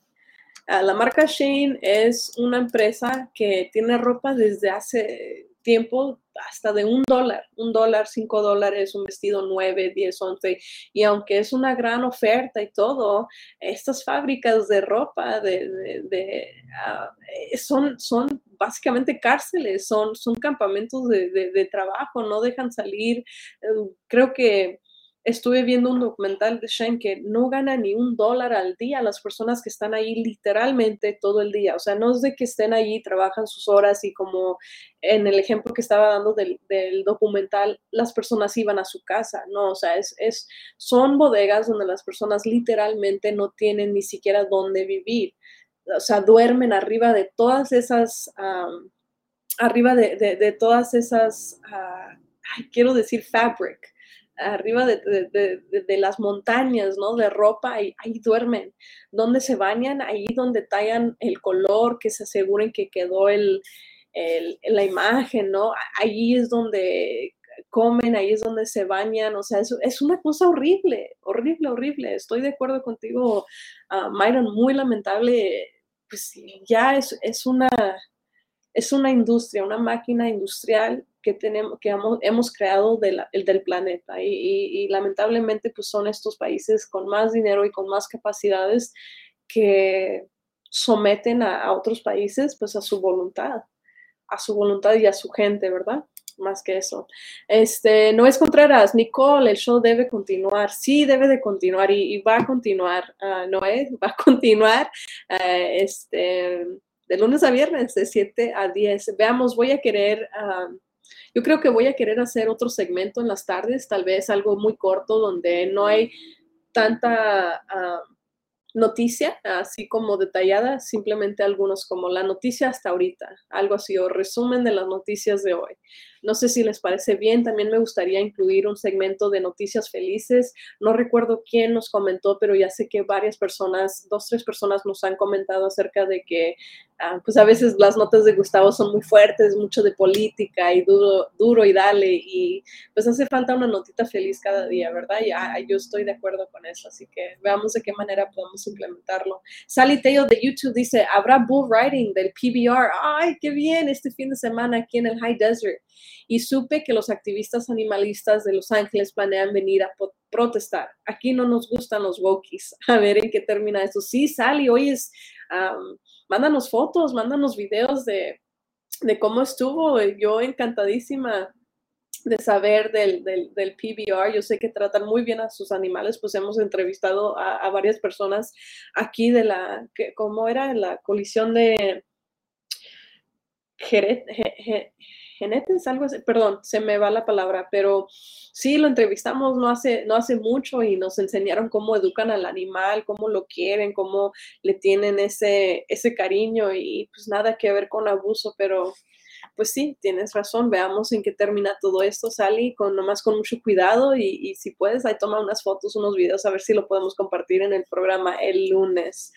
Ah, la marca Shane es una empresa que tiene ropa desde hace tiempo, hasta de un dólar, un dólar, cinco dólares, un vestido nueve, diez, once. Y aunque es una gran oferta y todo, estas fábricas de ropa de, ah, eh, son, son básicamente cárceles, son, son campamentos de, trabajo, no dejan salir. Eh, creo que estuve viendo un documental de Shen que no gana ni un dólar al día las personas que están ahí literalmente todo el día. O sea, no es de que estén allí, trabajan sus horas y como en el ejemplo que estaba dando del, documental, las personas iban a su casa. No, o sea, es, es, son bodegas donde las personas literalmente no tienen ni siquiera dónde vivir. O sea, duermen arriba de todas esas, arriba de, todas esas, ah, quiero decir fabric arriba de, las montañas, ¿no? De ropa, y ahí duermen. Donde se bañan, ahí donde tallan el color, que se aseguren que quedó el, la imagen, ¿no? Ahí es donde comen, ahí es donde se bañan, o sea, es, es una cosa horrible, horrible, horrible. Estoy de acuerdo contigo, uh, Myron, muy lamentable. Pues ya es, es, una, es una industria, una máquina industrial que, tenemos, que hemos, creado el del planeta. Y, lamentablemente, pues son estos países con más dinero y con más capacidades que someten a, otros países pues a su voluntad, a su voluntad y a su gente, ¿verdad? Más que eso. Este, no es Contreras, Nicole, el show debe continuar. Sí, debe de continuar y, va a continuar. Uh, Noé, va a continuar. Uh, este, de lunes a viernes, de 7 a 10. Veamos, voy a querer ah, yo creo que voy a querer hacer otro segmento en las tardes, tal vez algo muy corto donde no hay tanta ah, noticia, así como detallada, simplemente algunos como la noticia hasta ahorita, algo así, o resumen de las noticias de hoy. No sé si les parece bien, también me gustaría incluir un segmento de noticias felices. No recuerdo quién nos comentó, pero ya sé que varias personas, dos, tres personas nos han comentado acerca de que Ah, pues a veces las notas de Gustavo son muy fuertes, mucho de política y duro, duro y dale, y pues hace falta una notita feliz cada día, ¿verdad? Y ah, yo estoy de acuerdo con eso, así que veamos de qué manera podemos implementarlo. Sally Teo de YouTube dice, ¿habrá bull riding del PBR? ¡Ay, qué bien! Este fin de semana aquí en el High Desert. Y supe que los activistas animalistas de Los Ángeles planean venir a protestar. Aquí no nos gustan los wokies. A ver en qué termina eso. Sí, Sally, hoy es mándanos fotos, mándanos videos de, cómo estuvo. Yo encantadísima de saber del, del, PBR. Yo sé que tratan muy bien a sus animales, pues hemos entrevistado a, varias personas aquí de la, ¿cómo era? La colisión de Jerez, genetes, algo así, perdón, se me va la palabra, pero sí, lo entrevistamos no hace, no hace mucho y nos enseñaron cómo educan al animal, cómo lo quieren, cómo le tienen ese, ese cariño y pues nada que ver con abuso, pero pues sí, tienes razón, veamos en qué termina todo esto, Sally, con nomás con mucho cuidado y, y si puedes, ahí toma unas fotos, unos videos, a ver si lo podemos compartir en el programa el lunes.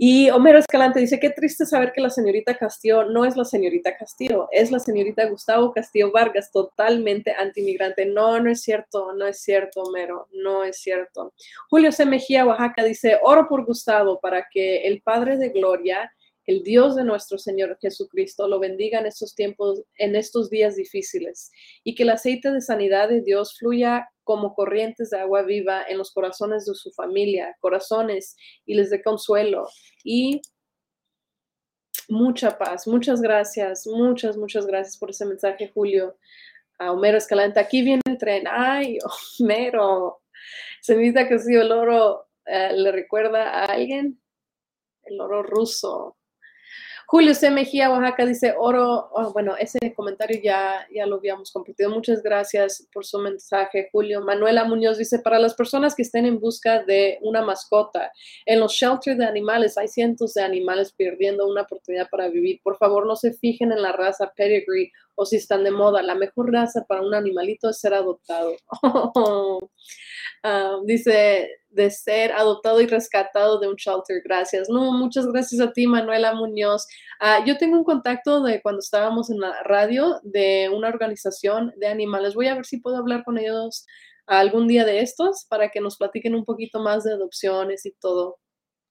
Y Homero Escalante dice, qué triste saber que la señorita Castillo no es la señorita Castillo, es la señorita Gustavo Castillo Vargas, totalmente antimigrante. No, no es cierto, no es cierto, Homero, no es cierto. Julio C. Mejía, Oaxaca, dice, oro por Gustavo para que el Padre de Gloria, el Dios de nuestro Señor Jesucristo, lo bendiga en estos tiempos, en estos días difíciles, y que el aceite de sanidad de Dios fluya como corrientes de agua viva en los corazones de su familia, corazones, y les dé consuelo y mucha paz. Muchas gracias, muchas, muchas gracias por ese mensaje, Julio. A Homero Escalante, aquí viene el tren. Ay, Homero. Se necesita que si el oro eh, le recuerda a alguien. El oro ruso. Julio C. Mejía, Oaxaca, dice oro. Oh, bueno, ese comentario ya, ya lo habíamos compartido. Muchas gracias por su mensaje, Julio. Manuela Muñoz dice, para las personas que estén en busca de una mascota, en los shelters de animales hay cientos de animales perdiendo una oportunidad para vivir. Por favor, no se fijen en la raza pedigree o si están de moda. La mejor raza para un animalito es ser adoptado. Ah, dice, de ser adoptado y rescatado de un shelter. Gracias. No, muchas gracias a ti, Manuela Muñoz. Ah, yo tengo un contacto de cuando estábamos en la radio de una organización de animales. Voy a ver si puedo hablar con ellos algún día de estos para que nos platiquen un poquito más de adopciones y todo.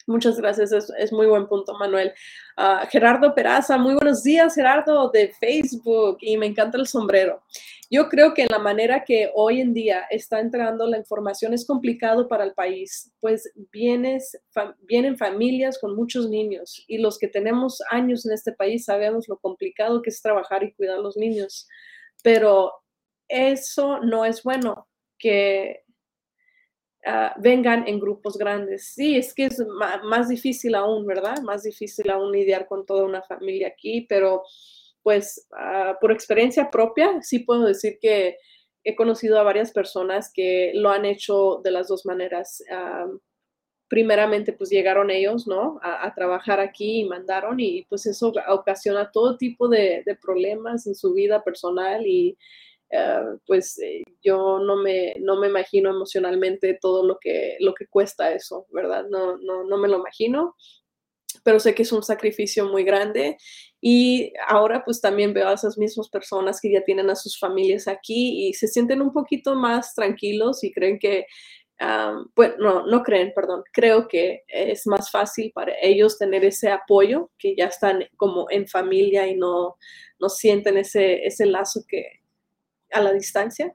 Muchas gracias, es, es muy buen punto, Manuel. Ah, Gerardo Peraza, muy buenos días, Gerardo, de Facebook, y me encanta el sombrero. Yo creo que en la manera que hoy en día está entrando la información es complicado para el país, pues vienes, vienen familias con muchos niños y los que tenemos años en este país sabemos lo complicado que es trabajar y cuidar a los niños, pero eso no es bueno, que Ah, vengan en grupos grandes. Sí, es que es más difícil aún, ¿verdad? Más difícil aún lidiar con toda una familia aquí, pero pues ah, por experiencia propia, sí puedo decir que he conocido a varias personas que lo han hecho de las dos maneras. Primeramente, pues llegaron ellos, ¿no? A, trabajar aquí y mandaron y pues eso ocasiona todo tipo de, de problemas en su vida personal y eh, pues eh, yo no me, no me imagino emocionalmente todo lo que, lo que cuesta eso, ¿verdad? No, no, no me lo imagino, pero sé que es un sacrificio muy grande y ahora pues también veo a esas mismas personas que ya tienen a sus familias aquí y se sienten un poquito más tranquilos y creen que, bueno, no, no creen, perdón, creo que es más fácil para ellos tener ese apoyo, que ya están como en familia y no, no sienten ese, ese lazo que, a la distancia.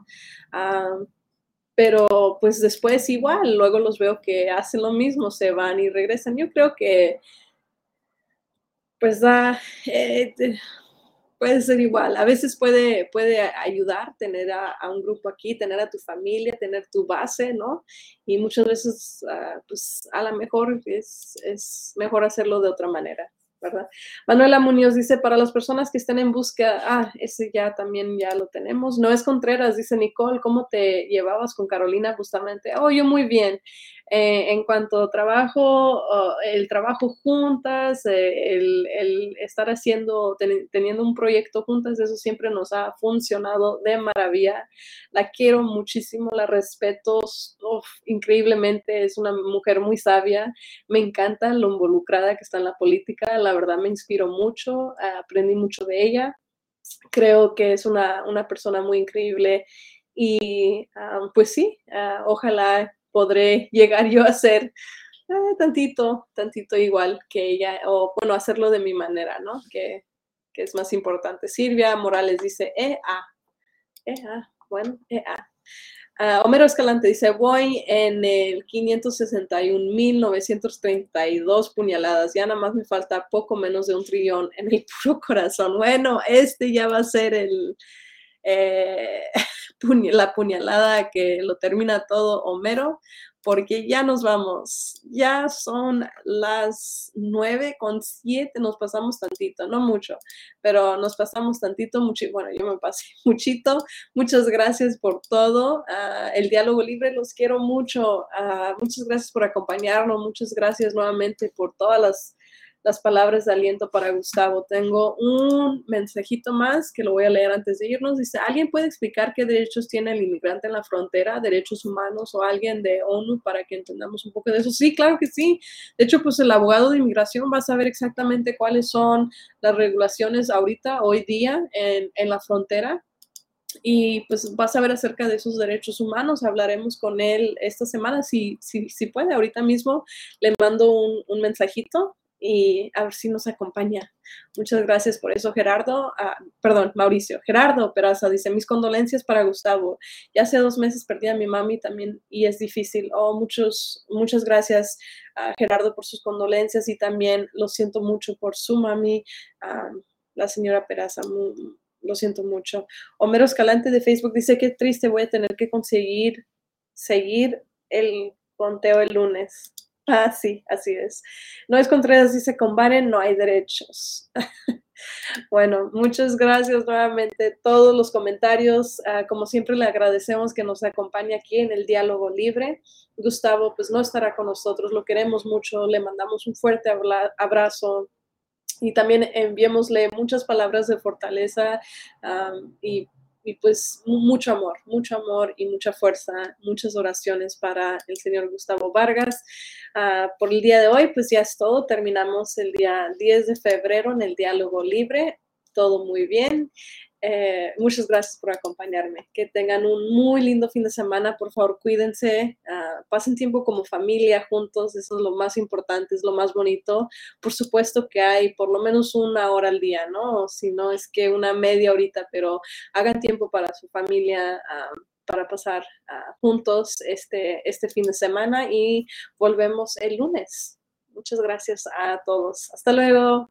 Pero pues después igual, luego los veo que hacen lo mismo, se van y regresan. Yo creo que pues da, eh, puede ser igual. A veces puede, puede ayudar tener a, un grupo aquí, tener a tu familia, tener tu base, ¿no? Y muchas veces, ah, pues a lo mejor es, es mejor hacerlo de otra manera. ¿Verdad? Manuela Muñoz dice, para las personas que estén en busca, ah, ese ya también ya lo tenemos. No es Contreras, dice Nicole, ¿cómo te llevabas con Carolina justamente? Oh, yo muy bien. Eh, en cuanto a trabajo, el trabajo juntas, eh, el, estar haciendo, teniendo un proyecto juntas, eso siempre nos ha funcionado de maravilla. La quiero muchísimo, la respeto increíblemente, es una mujer muy sabia, me encanta lo involucrada que está en la política, la verdad me inspiro mucho, aprendí mucho de ella, creo que es una, persona muy increíble y ah, pues sí, ah, ojalá podré llegar yo a ser eh, tantito, tantito igual que ella, o bueno, hacerlo de mi manera, ¿no? Que, es más importante. Silvia Morales dice, EA, EA, bueno, EA. Uh, Homero Escalante dice, voy en el 561.932 puñaladas, ya nada más me falta poco menos de un trillón en el puro corazón. Bueno, este ya va a ser el, eh, la puñalada que lo termina todo Homero, porque ya nos vamos, ya son las nueve con siete, nos pasamos tantito, no mucho, pero nos pasamos tantito, mucho, bueno, yo me pasé muchito, muchas gracias por todo, ah, el diálogo libre los quiero mucho, ah, muchas gracias por acompañarnos, muchas gracias nuevamente por todas las las palabras de aliento para Gustavo. Tengo un mensajito más que lo voy a leer antes de irnos. Dice, ¿alguien puede explicar qué derechos tiene el inmigrante en la frontera, derechos humanos o alguien de ONU para que entendamos un poco de eso? Sí, claro que sí. De hecho, pues el abogado de inmigración va a saber exactamente cuáles son las regulaciones ahorita, hoy día, en, en la frontera y pues va a saber acerca de sus derechos humanos. Hablaremos con él esta semana, si, si, si puede. Ahorita mismo le mando un, un mensajito y a ver si nos acompaña. Muchas gracias por eso, Gerardo. Ah, perdón, Mauricio. Gerardo Peraza dice, mis condolencias para Gustavo. Ya hace dos meses perdí a mi mami también y es difícil. Oh, muchos, muchas gracias, Gerardo, por sus condolencias y también lo siento mucho por su mami, la señora Peraza. lo siento mucho. Homero Escalante de Facebook dice, qué triste, voy a tener que conseguir seguir el conteo el lunes. Ah, sí, así es. No es Contreras dice, con Baren no hay derechos. bueno, muchas gracias nuevamente. Todos los comentarios, ah, como siempre le agradecemos que nos acompañe aquí en el diálogo libre. Gustavo, pues no estará con nosotros, lo queremos mucho, le mandamos un fuerte abrazo y también enviémosle muchas palabras de fortaleza y y pues mucho amor, mucho amor y mucha fuerza, muchas oraciones para el señor Gustavo Vargas. Ah, por el día de hoy, pues ya es todo. Terminamos el día 10 de febrero en el diálogo libre. Todo muy bien. Eh, muchas gracias por acompañarme. Que tengan un muy lindo fin de semana. Por favor, cuídense. ah, pasen tiempo como familia juntos. Eso es lo más importante, es lo más bonito. Por supuesto que hay por lo menos una hora al día, ¿no? Si no es que una media horita, pero hagan tiempo para su familia. ah, para pasar ah, juntos este, este fin de semana y volvemos el lunes. Muchas gracias a todos. Hasta luego.